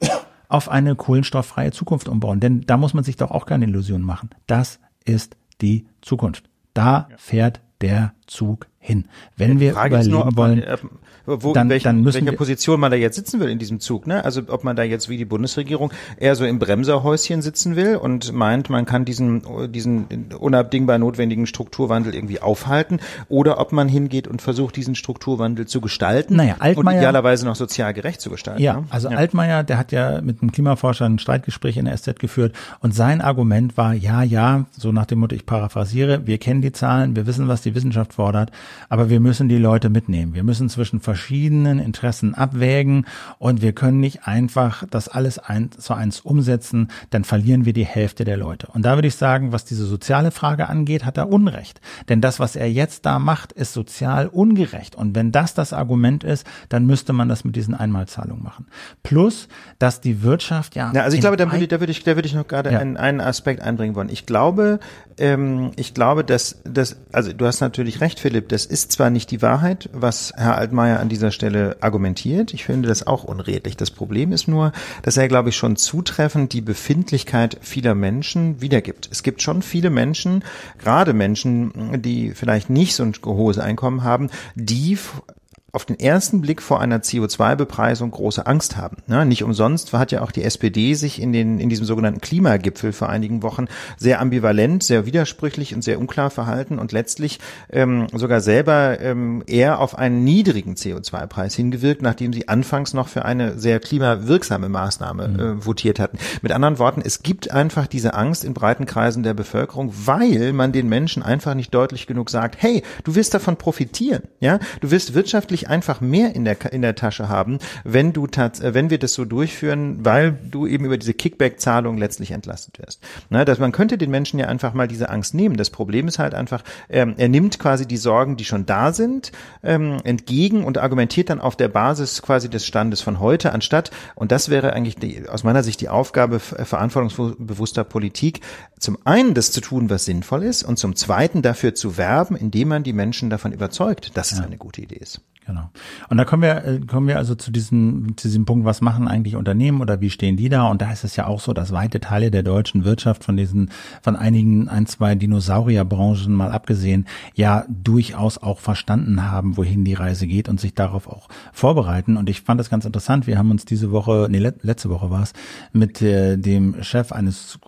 auf eine kohlenstofffreie Zukunft umbauen. Denn da muss man sich doch auch keine Illusionen machen. Das ist die Zukunft. Da fährt der Zug hin. Wenn wir überleben nur, wollen, man, äh, wo, dann, welchen, dann müssen welcher Position man da jetzt sitzen will in diesem Zug. Ne? Also ob man da jetzt wie die Bundesregierung eher so im Bremserhäuschen sitzen will und meint, man kann diesen, diesen unabdingbar notwendigen Strukturwandel irgendwie aufhalten oder ob man hingeht und versucht, diesen Strukturwandel zu gestalten naja, Altmaier, und idealerweise noch sozial gerecht zu gestalten. Ja, ne? also ja. Altmaier, der hat ja mit einem Klimaforscher ein Streitgespräch in der SZ geführt und sein Argument war, ja, ja, so nach dem Motto, ich paraphrasiere, wir kennen die Zahlen, wir wissen, was die Wissenschaft fordert, aber wir müssen die Leute mitnehmen. Wir müssen zwischen verschiedenen Interessen abwägen und wir können nicht einfach das alles eins zu eins umsetzen, dann verlieren wir die Hälfte der Leute. Und da würde ich sagen, was diese soziale Frage angeht, hat er Unrecht. Denn das, was er jetzt da macht, ist sozial ungerecht. Und wenn das das Argument ist, dann müsste man das mit diesen Einmalzahlungen machen. Plus, dass die Wirtschaft ja. Ja, also ich glaube, da würde, da würde ich, da würde ich noch gerade ja. einen, einen Aspekt einbringen wollen. Ich glaube, ähm, ich glaube, dass, dass, also du hast natürlich recht, Philipp, das ist zwar nicht die Wahrheit, was Herr Altmaier an dieser Stelle argumentiert. Ich finde das auch unredlich. Das Problem ist nur, dass er, glaube ich, schon zutreffend die Befindlichkeit vieler Menschen wiedergibt. Es gibt schon viele Menschen, gerade Menschen, die vielleicht nicht so ein hohes Einkommen haben, die auf den ersten Blick vor einer CO2-Bepreisung große Angst haben. Ne? Nicht umsonst hat ja auch die SPD sich in, den, in diesem sogenannten Klimagipfel vor einigen Wochen sehr ambivalent, sehr widersprüchlich und sehr unklar verhalten und letztlich ähm, sogar selber ähm, eher auf einen niedrigen CO2-Preis hingewirkt, nachdem sie anfangs noch für eine sehr klimawirksame Maßnahme mhm. äh, votiert hatten. Mit anderen Worten, es gibt einfach diese Angst in breiten Kreisen der Bevölkerung, weil man den Menschen einfach nicht deutlich genug sagt, hey, du wirst davon profitieren, ja, du wirst wirtschaftlich wirklich einfach mehr in der, in der Tasche haben, wenn du äh, wenn wir das so durchführen, weil du eben über diese Kickback-Zahlung letztlich entlastet wirst. Ne, dass man könnte den Menschen ja einfach mal diese Angst nehmen. Das Problem ist halt einfach, ähm, er nimmt quasi die Sorgen, die schon da sind, ähm, entgegen und argumentiert dann auf der Basis quasi des Standes von heute, anstatt, und das wäre eigentlich die, aus meiner Sicht die Aufgabe äh, verantwortungsbewusster Politik, zum einen das zu tun, was sinnvoll ist, und zum zweiten dafür zu werben, indem man die Menschen davon überzeugt, dass ja. es eine gute Idee ist. Genau. Und da kommen wir, äh, kommen wir also zu diesem, zu diesem Punkt, was machen eigentlich Unternehmen oder wie stehen die da? Und da ist es ja auch so, dass weite Teile der deutschen Wirtschaft von diesen, von einigen, ein, zwei Dinosaurierbranchen mal abgesehen, ja durchaus auch verstanden haben, wohin die Reise geht und sich darauf auch vorbereiten. Und ich fand das ganz interessant. Wir haben uns diese Woche, nee, letzte Woche war es, mit äh, dem Chef eines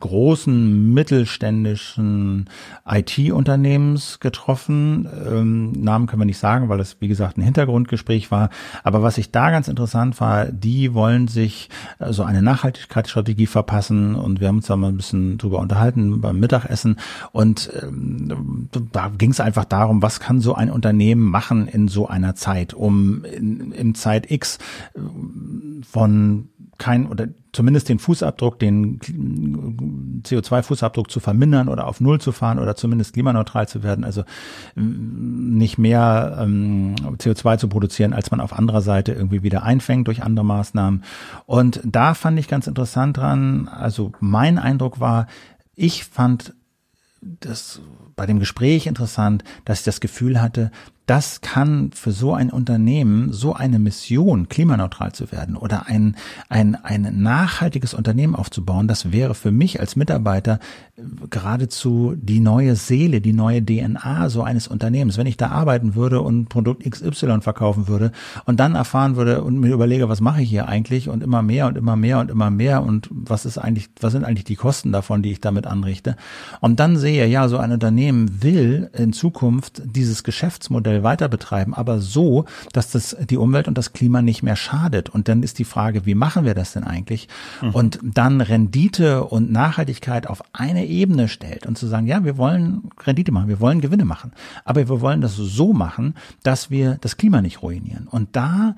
großen mittelständischen IT-Unternehmens getroffen. Ähm, Namen können wir nicht sagen, weil es, wie gesagt, ein Hintergrundgespräch war. Aber was ich da ganz interessant war, die wollen sich so also eine Nachhaltigkeitsstrategie verpassen und wir haben uns da mal ein bisschen drüber unterhalten beim Mittagessen und ähm, da ging es einfach darum, was kann so ein Unternehmen machen in so einer Zeit, um in, in Zeit X äh, von kein oder zumindest den Fußabdruck, den CO2-Fußabdruck zu vermindern oder auf Null zu fahren oder zumindest klimaneutral zu werden, also nicht mehr ähm, CO2 zu produzieren, als man auf anderer Seite irgendwie wieder einfängt durch andere Maßnahmen. Und da fand ich ganz interessant dran, also mein Eindruck war, ich fand das bei dem Gespräch interessant, dass ich das Gefühl hatte, das kann für so ein Unternehmen, so eine Mission, klimaneutral zu werden oder ein, ein, ein nachhaltiges Unternehmen aufzubauen, das wäre für mich als Mitarbeiter äh, geradezu die neue Seele, die neue DNA so eines Unternehmens. Wenn ich da arbeiten würde und Produkt XY verkaufen würde und dann erfahren würde und mir überlege, was mache ich hier eigentlich und immer mehr und immer mehr und immer mehr und was ist eigentlich, was sind eigentlich die Kosten davon, die ich damit anrichte und dann sehe, ja, so ein Unternehmen will in Zukunft dieses Geschäftsmodell Geschäftsmodell weiter betreiben, aber so, dass das die Umwelt und das Klima nicht mehr schadet. Und dann ist die Frage, wie machen wir das denn eigentlich? Mhm. Und dann Rendite und Nachhaltigkeit auf eine Ebene stellt und zu sagen, ja, wir wollen Rendite machen, wir wollen Gewinne machen, aber wir wollen das so machen, dass wir das Klima nicht ruinieren. Und da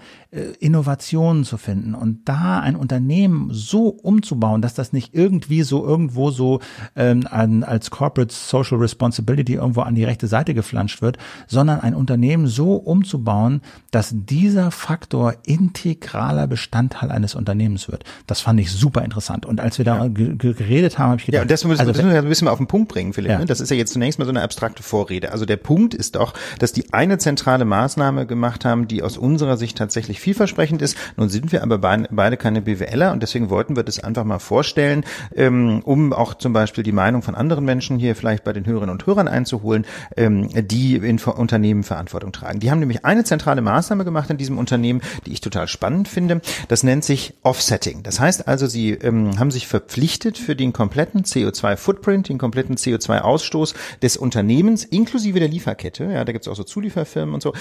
Innovationen zu finden und da ein Unternehmen so umzubauen, dass das nicht irgendwie so irgendwo so ähm, an, als Corporate Social Responsibility irgendwo an die rechte Seite geflanscht wird, sondern ein Unternehmen so umzubauen, dass dieser Faktor integraler Bestandteil eines Unternehmens wird. Das fand ich super interessant. Und als wir da ja. geredet haben, habe ich gedacht, ja, und das müssen, also, das müssen wir ein bisschen mal auf den Punkt bringen, Philipp. Ja. Ne? Das ist ja jetzt zunächst mal so eine abstrakte Vorrede. Also der Punkt ist doch, dass die eine zentrale Maßnahme gemacht haben, die aus unserer Sicht tatsächlich vielversprechend ist. Nun sind wir aber beide keine BWLer und deswegen wollten wir das einfach mal vorstellen, ähm, um auch zum Beispiel die Meinung von anderen Menschen hier vielleicht bei den Hörerinnen und Hörern einzuholen, ähm, die in Unternehmen Verantwortung tragen. Die haben nämlich eine zentrale Maßnahme gemacht in diesem Unternehmen, die ich total spannend finde. Das nennt sich Offsetting. Das heißt also, sie ähm, haben sich verpflichtet für den kompletten CO2-Footprint, den kompletten CO2-Ausstoß des Unternehmens inklusive der Lieferkette, ja, da gibt es auch so Zulieferfirmen und so,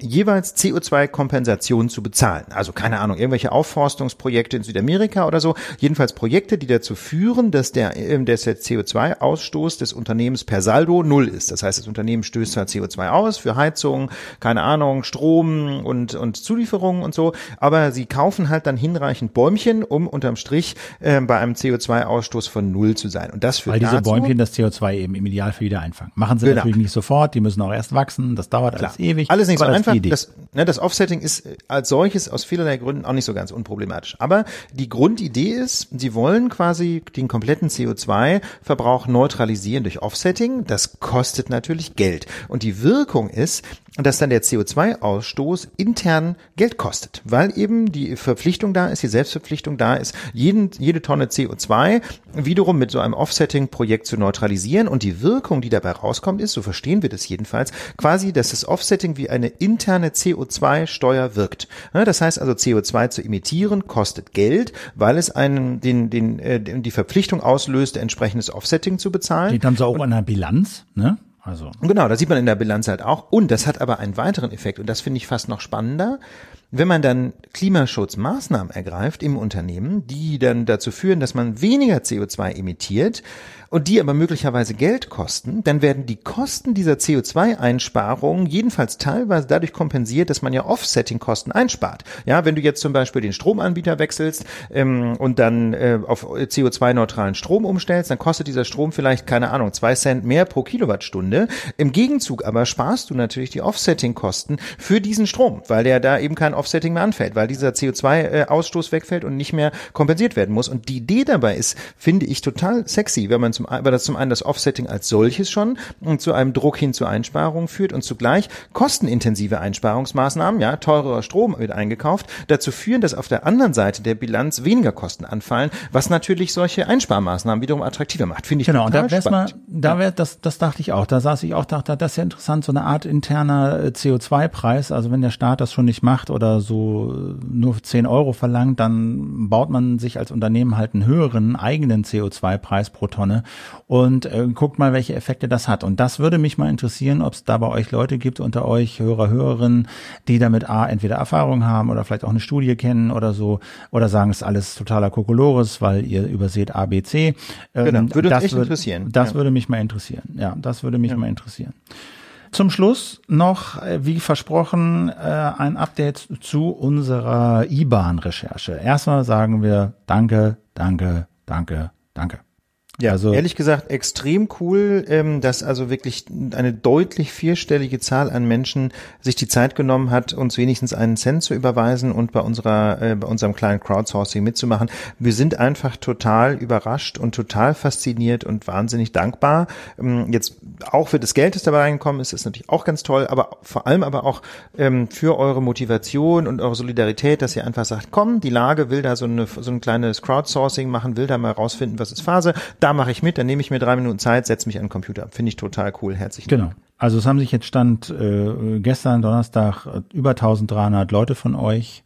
jeweils CO2-Kompensation zu bezahlen. Also keine Ahnung, irgendwelche Aufforstungsprojekte in Südamerika oder so. Jedenfalls Projekte, die dazu führen, dass der, äh, der CO2-Ausstoß des Unternehmens per Saldo null ist. Das heißt, das Unternehmen stößt halt CO2 aus für Heizung, keine Ahnung, Strom und, und Zulieferungen und so. Aber sie kaufen halt dann hinreichend Bäumchen, um unterm Strich äh, bei einem CO2-Ausstoß von null zu sein. Und das führt Weil diese dazu, Bäumchen das CO2 eben im Idealfall wieder einfangen. Machen sie Genau. natürlich nicht sofort, die müssen auch erst wachsen, das dauert Klar. alles ewig. Alles nicht so einfach. Das, ne, das Offsetting ist äh, als solches aus vielerlei Gründen auch nicht so ganz unproblematisch. Aber die Grundidee ist, sie wollen quasi den kompletten CO2-Verbrauch neutralisieren durch Offsetting. Das kostet natürlich Geld. Und die Wirkung ist, dass dann der CO2-Ausstoß intern Geld kostet, weil eben die Verpflichtung da ist, die Selbstverpflichtung da ist, jeden, jede Tonne CO2 wiederum mit so einem Offsetting-Projekt zu neutralisieren. Und die Wirkung, die dabei rauskommt, ist, so verstehen wir das jedenfalls, quasi, dass das Offsetting wie eine interne CO2-Steuer wirkt. Das heißt also, CO2 zu emittieren kostet Geld, weil es einen, den, den, äh, die Verpflichtung auslöst, entsprechendes Offsetting zu bezahlen. Steht dann so auch in der Bilanz, ne? Also. Genau, das sieht man in der Bilanz halt auch. Und das hat aber einen weiteren Effekt, und das finde ich fast noch spannender. Wenn man dann Klimaschutzmaßnahmen ergreift im Unternehmen, die dann dazu führen, dass man weniger CO2 emittiert und die aber möglicherweise Geld kosten, dann werden die Kosten dieser CO2-Einsparungen jedenfalls teilweise dadurch kompensiert, dass man ja Offsetting-Kosten einspart. Ja, wenn du jetzt zum Beispiel den Stromanbieter wechselst ähm, und dann äh, auf CO2-neutralen Strom umstellst, dann kostet dieser Strom vielleicht, keine Ahnung, zwei Cent mehr pro Kilowattstunde. Im Gegenzug aber sparst du natürlich die Offsetting-Kosten für diesen Strom, weil der da eben kein Offsetting mehr anfällt, weil dieser CO2-Ausstoß wegfällt und nicht mehr kompensiert werden muss. Und die Idee dabei ist, finde ich, total sexy, wenn man zum, weil das zum einen das Offsetting als solches schon und zu einem Druck hin zur Einsparung führt und zugleich kostenintensive Einsparungsmaßnahmen, ja, teurerer Strom wird eingekauft, dazu führen, dass auf der anderen Seite der Bilanz weniger Kosten anfallen, was natürlich solche Einsparmaßnahmen wiederum attraktiver macht. Finde ich Genau, total da mal, spannend. da wär, das, das dachte ich auch. Da saß ich auch, dachte, das ist ja interessant, so eine Art interner äh, CO2-Preis. Also wenn der Staat das schon nicht macht oder so äh, nur 10 Euro verlangt, dann baut man sich als Unternehmen halt einen höheren eigenen CO2-Preis pro Tonne und äh, guckt mal, welche Effekte das hat. Und das würde mich mal interessieren, ob es da bei euch Leute gibt unter euch, Hörer, Hörerinnen, die damit A, entweder Erfahrung haben oder vielleicht auch eine Studie kennen oder so, oder sagen, es ist alles totaler Kokolores, weil ihr überseht A, B, C. Ähm, Genau, würde das echt würd- interessieren. Das Ja. würde mich mal interessieren. Ja, das würde mich mal interessieren. Zum Schluss noch, äh, wie versprochen, äh, ein Update zu unserer IBAN-Recherche. Erstmal sagen wir Danke, danke, danke, danke. Ja, Also- ehrlich gesagt extrem cool, ähm, dass also wirklich eine deutlich vierstellige Zahl an Menschen sich die Zeit genommen hat, uns wenigstens einen Cent zu überweisen und bei unserer, äh, bei unserem kleinen Crowdsourcing mitzumachen. Wir sind einfach total überrascht und total fasziniert und wahnsinnig dankbar. Ähm, jetzt auch für das Geld, das dabei reingekommen ist, ist natürlich auch ganz toll, aber vor allem aber auch ähm, für eure Motivation und eure Solidarität, dass ihr einfach sagt, komm, die Lage will da so, eine, so ein kleines Crowdsourcing machen, will da mal rausfinden, was ist Phase. Da mache ich mit, dann nehme ich mir drei Minuten Zeit, setze mich an den Computer. Finde ich total cool. Herzlichen Genau. Also es haben sich jetzt Stand äh, gestern Donnerstag äh, über 1300 Leute von euch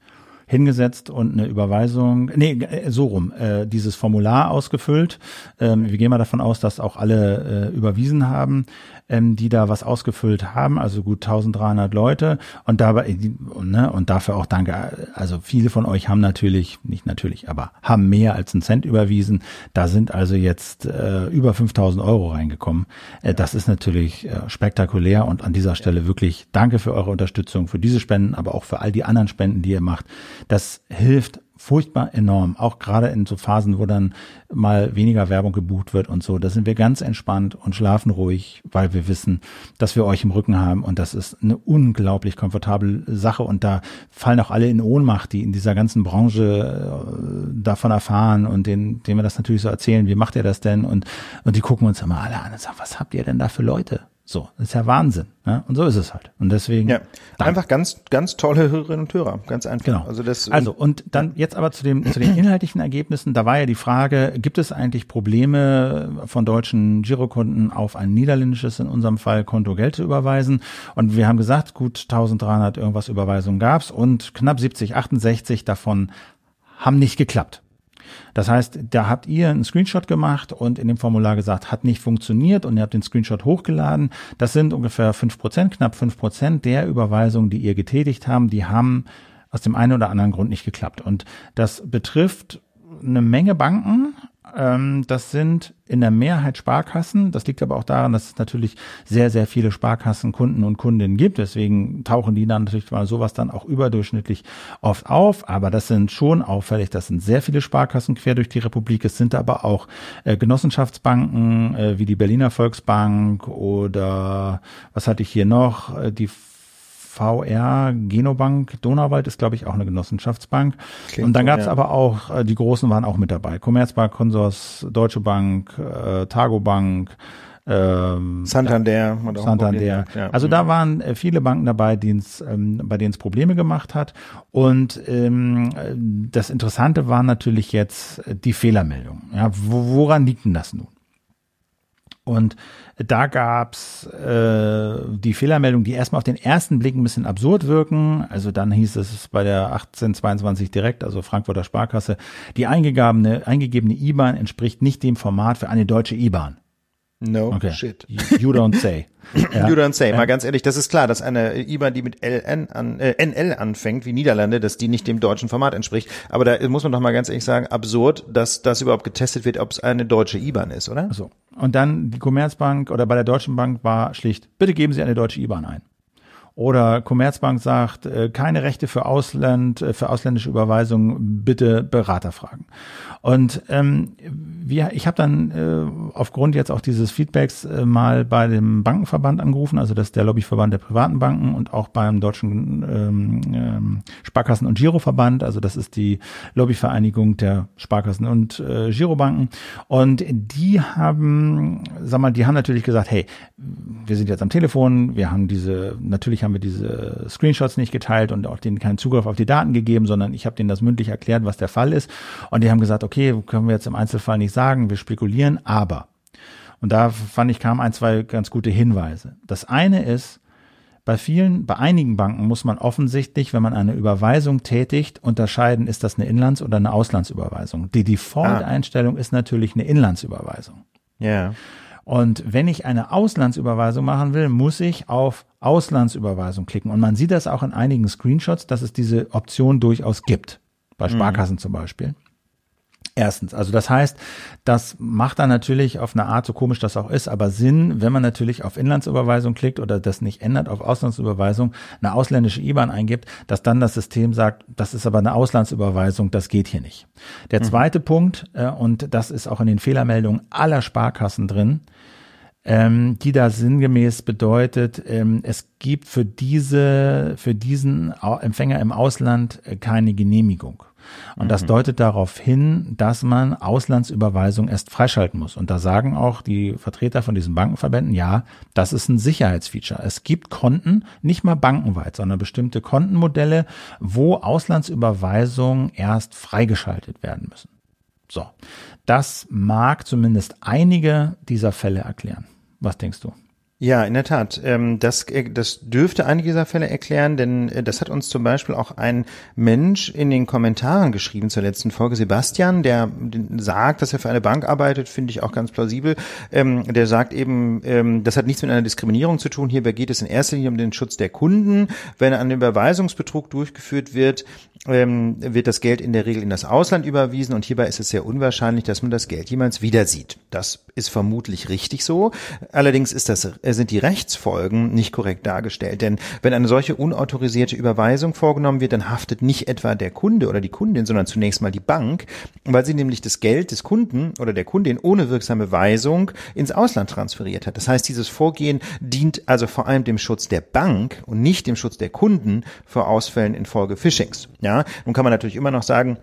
hingesetzt und eine Überweisung, nee, äh, so rum, äh, dieses Formular ausgefüllt. Ähm, wir gehen mal davon aus, dass auch alle äh, überwiesen haben, ähm, die da was ausgefüllt haben, also gut 1300 Leute und dabei, äh, die- ne, und dafür auch danke. Also viele von euch haben natürlich, nicht natürlich, aber haben mehr als einen Cent überwiesen. Da sind also jetzt äh, über 5000 Euro reingekommen. Äh, das ist natürlich äh, spektakulär und an dieser Stelle wirklich danke für eure Unterstützung, für diese Spenden, aber auch für all die anderen Spenden, die ihr macht. Das hilft furchtbar enorm, auch gerade in so Phasen, wo dann mal weniger Werbung gebucht wird und so. Da sind wir ganz entspannt und schlafen ruhig, weil wir wissen, dass wir euch im Rücken haben und das ist eine unglaublich komfortable Sache und da fallen auch alle in Ohnmacht, die in dieser ganzen Branche äh, davon erfahren und denen, denen wir das natürlich so erzählen, wie macht ihr das denn? Und, und die gucken uns immer alle an und sagen, was habt ihr denn da für Leute? So, das ist ja Wahnsinn. Ja? Und so ist es halt. Und deswegen. Ja, einfach ganz, ganz tolle Hörerinnen und Hörer. Ganz einfach. Genau. Also, das, also und dann jetzt aber zu, dem, zu den inhaltlichen Ergebnissen. Da war ja die Frage, gibt es eigentlich Probleme von deutschen Girokunden auf ein niederländisches, in unserem Fall, Konto Geld zu überweisen? Und wir haben gesagt, gut 1300 irgendwas Überweisungen gab's und knapp 70, 68 davon haben nicht geklappt. Das heißt, da habt ihr einen Screenshot gemacht und in dem Formular gesagt, hat nicht funktioniert und ihr habt den Screenshot hochgeladen. Das sind ungefähr fünf Prozent, knapp fünf Prozent der Überweisungen, die ihr getätigt haben, die haben aus dem einen oder anderen Grund nicht geklappt. Und das betrifft eine Menge Banken, das sind in der Mehrheit Sparkassen. Das liegt aber auch daran, dass es natürlich sehr, sehr viele Sparkassenkunden und Kundinnen gibt. Deswegen tauchen die dann natürlich mal sowas dann auch überdurchschnittlich oft auf. Aber das sind schon auffällig. Das sind sehr viele Sparkassen quer durch die Republik. Es sind aber auch äh, Genossenschaftsbanken äh, wie die Berliner Volksbank oder was hatte ich hier noch? Äh, die VR, Genobank, Donauwald ist, glaube ich, auch eine Genossenschaftsbank. Klingt und dann gab es ja. aber auch, äh, die Großen waren auch mit dabei. Commerzbank, Consors, Deutsche Bank, äh, Targo Bank, ähm, Santander. Santander. Ja. Also da waren äh, viele Banken dabei, ähm, bei denen es Probleme gemacht hat. Und ähm, das Interessante war natürlich jetzt die Fehlermeldung. Ja, woran liegt denn das nun? Und da gab's äh, die Fehlermeldung, die erstmal auf den ersten Blick ein bisschen absurd wirken. Also dann hieß es bei der 1822 direkt, also Frankfurter Sparkasse, die eingegebene, eingegebene IBAN entspricht nicht dem Format für eine deutsche IBAN. No okay. shit. You don't say. Ja. You don't say. Mal ganz ehrlich, das ist klar, dass eine IBAN, die mit LN an, äh, NL anfängt, wie Niederlande, dass die nicht dem deutschen Format entspricht. Aber da muss man doch mal ganz ehrlich sagen, absurd, dass das überhaupt getestet wird, ob es eine deutsche IBAN ist, oder? So. Und dann die Commerzbank oder bei der Deutschen Bank war schlicht, bitte geben Sie eine deutsche IBAN ein. Oder Commerzbank sagt, äh, keine Rechte für Ausland, äh, für ausländische Überweisungen, bitte Berater fragen. Und ähm, wir, ich habe dann äh, aufgrund jetzt auch dieses Feedbacks äh, mal bei dem Bankenverband angerufen, also das ist der Lobbyverband der privaten Banken und auch beim deutschen ähm, ähm, Sparkassen- und Giroverband, also das ist die Lobbyvereinigung der Sparkassen und äh, Girobanken. Und die haben, sag mal, die haben natürlich gesagt, hey, wir sind jetzt am Telefon, wir haben diese, natürlich haben wir diese Screenshots nicht geteilt und auch denen keinen Zugriff auf die Daten gegeben, sondern ich habe denen das mündlich erklärt, was der Fall ist. Und die haben gesagt, okay, können wir jetzt im Einzelfall nicht sagen, wir spekulieren, aber. Und da fand ich, kamen ein, zwei ganz gute Hinweise. Das eine ist, bei vielen, bei einigen Banken muss man offensichtlich, wenn man eine Überweisung tätigt, unterscheiden, ist das eine Inlands- oder eine Auslandsüberweisung. Die Default-Einstellung ah. ist natürlich eine Inlandsüberweisung. Ja. Und wenn ich eine Auslandsüberweisung machen will, muss ich auf Auslandsüberweisung klicken. Und man sieht das auch in einigen Screenshots, dass es diese Option durchaus gibt. Bei mhm. Sparkassen mhm. zum Beispiel. Erstens, also das heißt, das macht dann natürlich auf eine Art, so komisch das auch ist, aber Sinn, wenn man natürlich auf Inlandsüberweisung klickt oder das nicht ändert auf Auslandsüberweisung, eine ausländische IBAN eingibt, dass dann das System sagt, das ist aber eine Auslandsüberweisung, das geht hier nicht. Der mhm. zweite mhm. Punkt, äh, und das ist auch in den Fehlermeldungen aller Sparkassen drin, ähm, die da sinngemäß bedeutet, ähm, es gibt für diese, für diesen Empfänger im Ausland äh, keine Genehmigung. Und mhm. das deutet darauf hin, dass man Auslandsüberweisung erst freischalten muss. Und da sagen auch die Vertreter von diesen Bankenverbänden, ja, das ist ein Sicherheitsfeature. Es gibt Konten, nicht mal bankenweit, sondern bestimmte Kontenmodelle, wo Auslandsüberweisungen erst freigeschaltet werden müssen. So. Das mag zumindest einige dieser Fälle erklären. Was denkst du? Ja, in der Tat. Ähm, das, äh, das dürfte einige dieser Fälle erklären, denn äh, das hat uns zum Beispiel auch ein Mensch in den Kommentaren geschrieben zur letzten Folge, Sebastian, der sagt, dass er für eine Bank arbeitet, finde ich auch ganz plausibel. Ähm, der sagt eben, ähm, das hat nichts mit einer Diskriminierung zu tun. Hierbei geht es in erster Linie um den Schutz der Kunden. Wenn ein Überweisungsbetrug durchgeführt wird, wird das Geld in der Regel in das Ausland überwiesen und hierbei ist es sehr unwahrscheinlich, dass man das Geld jemals wieder sieht. Das ist vermutlich richtig so. Allerdings ist das äh, sind die Rechtsfolgen nicht korrekt dargestellt. Denn wenn eine solche unautorisierte Überweisung vorgenommen wird, dann haftet nicht etwa der Kunde oder die Kundin, sondern zunächst mal die Bank, weil sie nämlich das Geld des Kunden oder der Kundin ohne wirksame Weisung ins Ausland transferiert hat. Das heißt, dieses Vorgehen dient also vor allem dem Schutz der Bank und nicht dem Schutz der Kunden vor Ausfällen infolge Phishings. Ja, nun kann man natürlich immer noch sagen,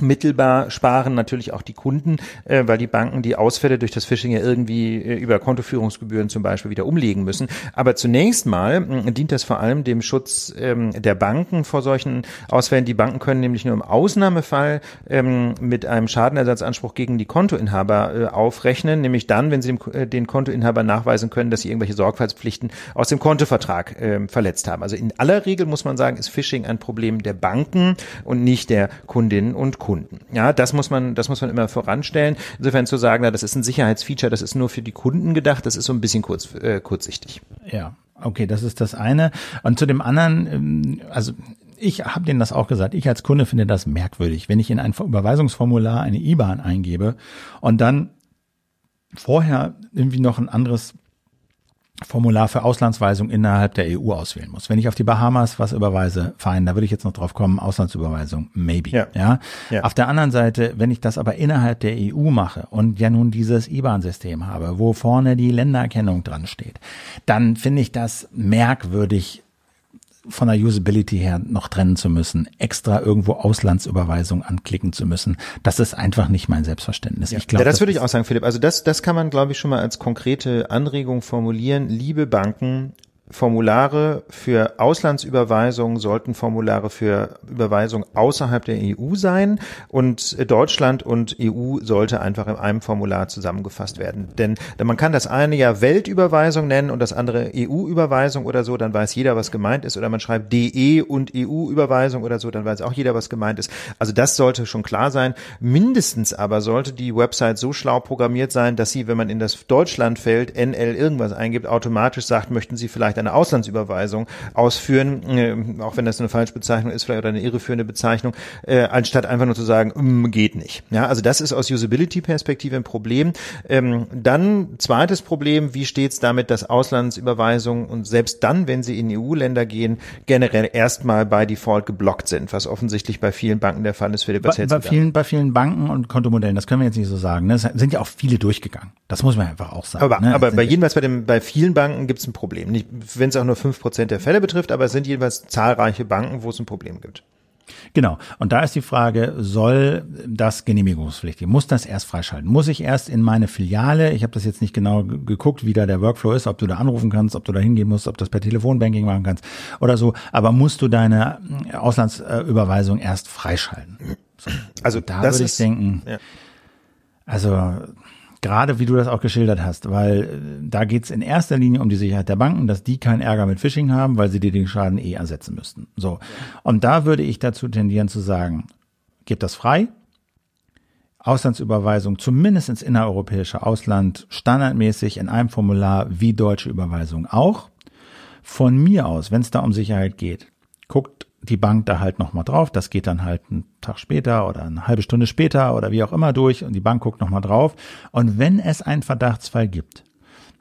Mittelbar sparen natürlich auch die Kunden, äh, weil die Banken die Ausfälle durch das Phishing ja irgendwie äh, über Kontoführungsgebühren zum Beispiel wieder umlegen müssen. Aber zunächst mal äh, dient das vor allem dem Schutz ähm, der Banken vor solchen Ausfällen. Die Banken können nämlich nur im Ausnahmefall ähm, mit einem Schadenersatzanspruch gegen die Kontoinhaber äh, aufrechnen, nämlich dann, wenn sie dem, äh, den Kontoinhaber nachweisen können, dass sie irgendwelche Sorgfaltspflichten aus dem Kontovertrag äh, verletzt haben. Also in aller Regel muss man sagen, ist Phishing ein Problem der Banken und nicht der Kundinnen und Kunden. Ja, das muss man, das muss man immer voranstellen. Insofern zu sagen, na, das ist ein Sicherheitsfeature, das ist nur für die Kunden gedacht, das ist so ein bisschen kurz, äh, kurzsichtig. Ja, okay, das ist das eine. Und zu dem anderen, ähm, also ich habe denen das auch gesagt. Ich als Kunde finde das merkwürdig, wenn ich in ein Überweisungsformular eine IBAN eingebe und dann vorher irgendwie noch ein anderes Formular für Auslandsweisung innerhalb der EU auswählen muss. Wenn ich auf die Bahamas was überweise, fein, da würde ich jetzt noch drauf kommen, Auslandsüberweisung, maybe. Ja. ja. Ja? Auf der anderen Seite, wenn ich das aber innerhalb der EU mache und ja nun dieses IBAN-System habe, wo vorne die Ländererkennung dran steht, dann finde ich das merkwürdig, von der Usability her noch trennen zu müssen, extra irgendwo Auslandsüberweisung anklicken zu müssen. Das ist einfach nicht mein Selbstverständnis. Ja. Ich glaube, ja, das, das würde ich auch sagen, Philipp. Also das, das kann man, glaube ich, schon mal als konkrete Anregung formulieren. Liebe Banken, Formulare für Auslandsüberweisungen sollten Formulare für Überweisung außerhalb der EU sein und Deutschland und EU sollte einfach in einem Formular zusammengefasst werden. Denn, denn man kann das eine ja Weltüberweisung nennen und das andere EU-Überweisung oder so, dann weiß jeder, was gemeint ist. Oder man schreibt DE und EU-Überweisung oder so, dann weiß auch jeder, was gemeint ist. Also das sollte schon klar sein. Mindestens aber sollte die Website so schlau programmiert sein, dass sie, wenn man in das Deutschlandfeld NL irgendwas eingibt, automatisch sagt, möchten Sie vielleicht eine Auslandsüberweisung ausführen, äh, auch wenn das eine Falschbezeichnung ist vielleicht oder eine irreführende Bezeichnung, äh, anstatt einfach nur zu sagen, mm, geht nicht. Ja, also das ist aus Usability-Perspektive ein Problem. Ähm, dann zweites Problem, wie steht es damit, dass Auslandsüberweisungen und selbst dann, wenn sie in EU-Länder gehen, generell erstmal bei Default geblockt sind, was offensichtlich bei vielen Banken der Fall ist. Philipp, was bei, bei vielen, bei vielen Banken und Kontomodellen, das können wir jetzt nicht so sagen. Ne? Es sind ja auch viele durchgegangen. Das muss man einfach auch sagen. Aber, ne? aber bei jedenfalls bei, dem, bei vielen Banken gibt es ein Problem. Nicht, wenn es auch nur fünf Prozent der Fälle betrifft, aber es sind jeweils zahlreiche Banken, wo es ein Problem gibt. Genau. Und da ist die Frage, soll das genehmigungspflichtig? Muss das erst freischalten? Muss ich erst in meine Filiale, ich habe das jetzt nicht genau geguckt, wie da der Workflow ist, ob du da anrufen kannst, ob du da hingehen musst, ob das per Telefonbanking machen kannst oder so, aber musst du deine Auslandsüberweisung erst freischalten? So. Also da würde ich denken, ja. also Gerade wie du das auch geschildert hast, weil äh, da geht's in erster Linie um die Sicherheit der Banken, dass die keinen Ärger mit Phishing haben, weil sie dir den Schaden eh ersetzen müssten. So. Und da würde ich dazu tendieren zu sagen, gebt das frei. Auslandsüberweisung zumindest ins innereuropäische Ausland standardmäßig in einem Formular wie deutsche Überweisung auch. Von mir aus, wenn es da um Sicherheit geht, guckt die Bank da halt nochmal drauf. Das geht dann halt einen Tag später oder eine halbe Stunde später oder wie auch immer durch und die Bank guckt nochmal drauf. Und wenn es einen Verdachtsfall gibt,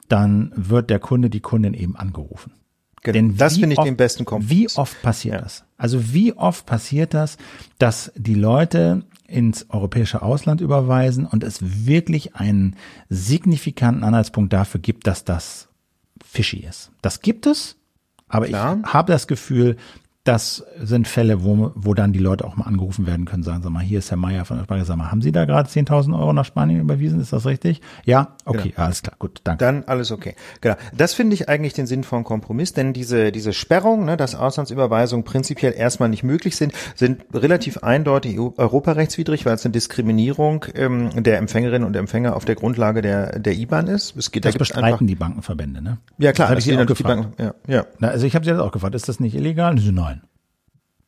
dann wird der Kunde, die Kundin eben angerufen. Genau. Denn das finde ich oft, den besten Kompromiss. Wie oft passiert ja. das? Also wie oft passiert das, dass die Leute ins europäische Ausland überweisen und es wirklich einen signifikanten Anhaltspunkt dafür gibt, dass das fishy ist. Das gibt es, aber Klar. ich habe das Gefühl, das sind Fälle, wo, wo dann die Leute auch mal angerufen werden können, sagen, sag mal, hier ist Herr Meier von Spanien, sag mal, haben Sie da gerade 10.000 Euro nach Spanien überwiesen? Ist das richtig? Ja, okay, genau. alles klar, gut, danke. Dann alles okay. Genau. Das finde ich eigentlich den Sinn von Kompromiss, denn diese, diese Sperrung, ne, dass Auslandsüberweisungen prinzipiell erstmal nicht möglich sind, sind relativ eindeutig europarechtswidrig, weil es eine Diskriminierung ähm, der Empfängerinnen und Empfänger auf der Grundlage der, der IBAN ist. Es geht, das da bestreiten einfach, die Bankenverbände, ne? Ja, klar. Das, das ich auch gefragt. Banken, ja, ja. Na, also ich habe Sie jetzt auch gefragt, ist das nicht illegal? Nein.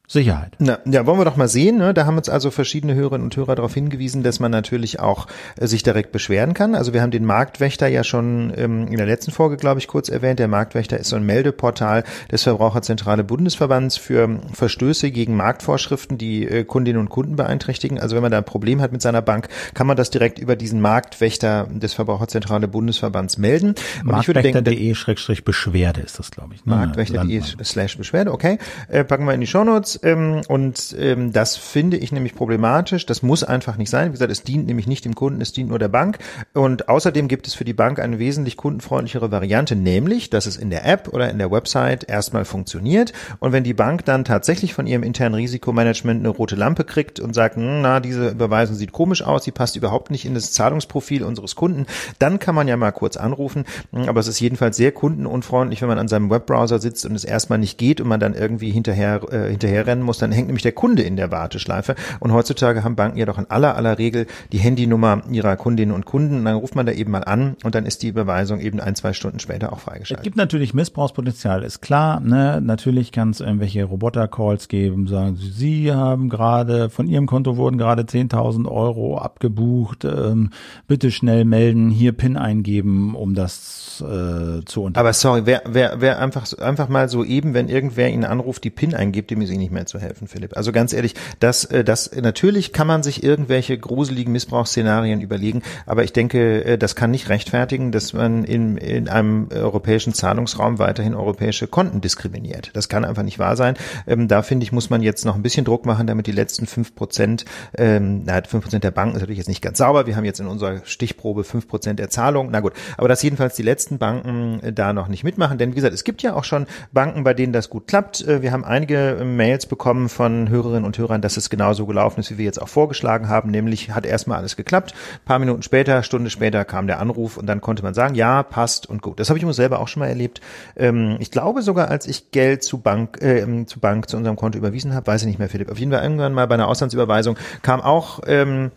Sicherheit. Na, ja, wollen wir doch mal sehen. Ne? Da haben uns also verschiedene Hörerinnen und Hörer darauf hingewiesen, dass man natürlich auch äh, sich direkt beschweren kann. Also wir haben den Marktwächter ja schon ähm, in der letzten Folge, glaube ich, kurz erwähnt. Der Marktwächter ist so ein Meldeportal des Verbraucherzentrale Bundesverbands für Verstöße gegen Marktvorschriften, die äh, Kundinnen und Kunden beeinträchtigen. Also wenn man da ein Problem hat mit seiner Bank, kann man das direkt über diesen Marktwächter des Verbraucherzentrale Bundesverbands melden. Marktwächter.de-Beschwerde ist das, glaube ich. Ne? Marktwächter.de slash Beschwerde, okay. Äh, packen wir in die Shownotes raus. Ähm, und ähm, das finde ich nämlich problematisch. Das muss einfach nicht sein. Wie gesagt, es dient nämlich nicht dem Kunden, es dient nur der Bank. Und außerdem gibt es für die Bank eine wesentlich kundenfreundlichere Variante, nämlich, dass es in der App oder in der Website erstmal funktioniert. Und wenn die Bank dann tatsächlich von ihrem internen Risikomanagement eine rote Lampe kriegt und sagt, hm, na, diese Überweisung sieht komisch aus, sie passt überhaupt nicht in das Zahlungsprofil unseres Kunden, dann kann man ja mal kurz anrufen. Aber es ist jedenfalls sehr kundenunfreundlich, wenn man an seinem Webbrowser sitzt und es erstmal nicht geht und man dann irgendwie hinterher, äh, hinterher rennen muss, dann hängt nämlich der Kunde in der Warteschleife. Und heutzutage haben Banken ja doch in aller aller Regel die Handynummer ihrer Kundinnen und Kunden. Und dann ruft man da eben mal an und dann ist die Überweisung eben ein, zwei Stunden später auch freigeschaltet. Es gibt natürlich Missbrauchspotenzial, ist klar. Ne? Natürlich kann es irgendwelche Roboter-Calls geben, sagen Sie, Sie haben gerade, von Ihrem Konto wurden gerade 10.000 Euro abgebucht. Ähm, bitte schnell melden, hier PIN eingeben, um das äh, zu unterstützen. Aber sorry, wer, wer, wer einfach, einfach mal so eben, wenn irgendwer Ihnen anruft, die PIN eingibt, dem ist Ihnen nicht mehr zu helfen, Philipp. Also ganz ehrlich, das, äh, das, natürlich kann man sich irgendwelche gruseligen Missbrauchsszenarien überlegen, aber ich denke, äh, das kann nicht rechtfertigen, dass man in, in einem europäischen Zahlungsraum weiterhin europäische Konten diskriminiert. Das kann einfach nicht wahr sein. Ähm, da finde ich, muss man jetzt noch ein bisschen Druck machen, damit die letzten fünf Prozent, ähm, fünf Prozent der Banken ist natürlich jetzt nicht ganz sauber. Wir haben jetzt in unserer Stichprobe fünf Prozent der Zahlung. Na gut, aber dass jedenfalls die letzten Banken äh, da noch nicht mitmachen, denn wie gesagt, es gibt ja auch schon Banken, bei denen das gut klappt. Wir haben einige Mails bekommen von Hörerinnen und Hörern, dass es genauso gelaufen ist, wie wir jetzt auch vorgeschlagen haben, nämlich hat erstmal alles geklappt. Ein paar Minuten später, Stunde später kam der Anruf und dann konnte man sagen, ja, passt und gut. Das habe ich uns selber auch schon mal erlebt. Ähm, ich glaube sogar, als ich Geld zu Bank, äh, zu Bank, zu unserem Konto überwiesen habe, weiß ich nicht mehr, Philipp. Auf jeden Fall irgendwann mal bei einer Auslandsüberweisung kam auch ähm,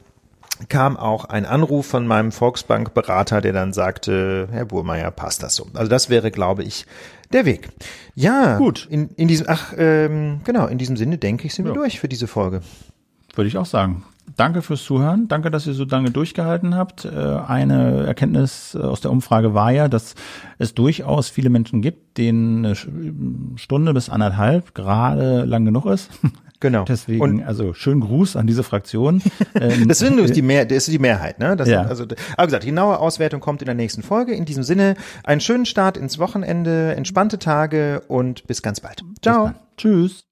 kam auch ein Anruf von meinem Volksbank-Berater, der dann sagte, Herr Burmeier, passt das so. Also das wäre, glaube ich, der Weg. Ja, gut. In, in diesem, ach, ähm, genau, in diesem Sinne denke ich, sind ja. wir durch für diese Folge. Würde ich auch sagen. Danke fürs Zuhören. Danke, dass ihr so lange durchgehalten habt. Äh, eine Erkenntnis aus der Umfrage war ja, dass es durchaus viele Menschen gibt, denen eine Stunde bis anderthalb gerade lang genug ist. Genau. Deswegen, und, also schönen Gruß an diese Fraktion. das sind die Mehr, das ist die Mehrheit, ne? Das ja. Also, aber gesagt, die genaue Auswertung kommt in der nächsten Folge. In diesem Sinne, einen schönen Start ins Wochenende, entspannte Tage und bis ganz bald. Ciao. Tschüss.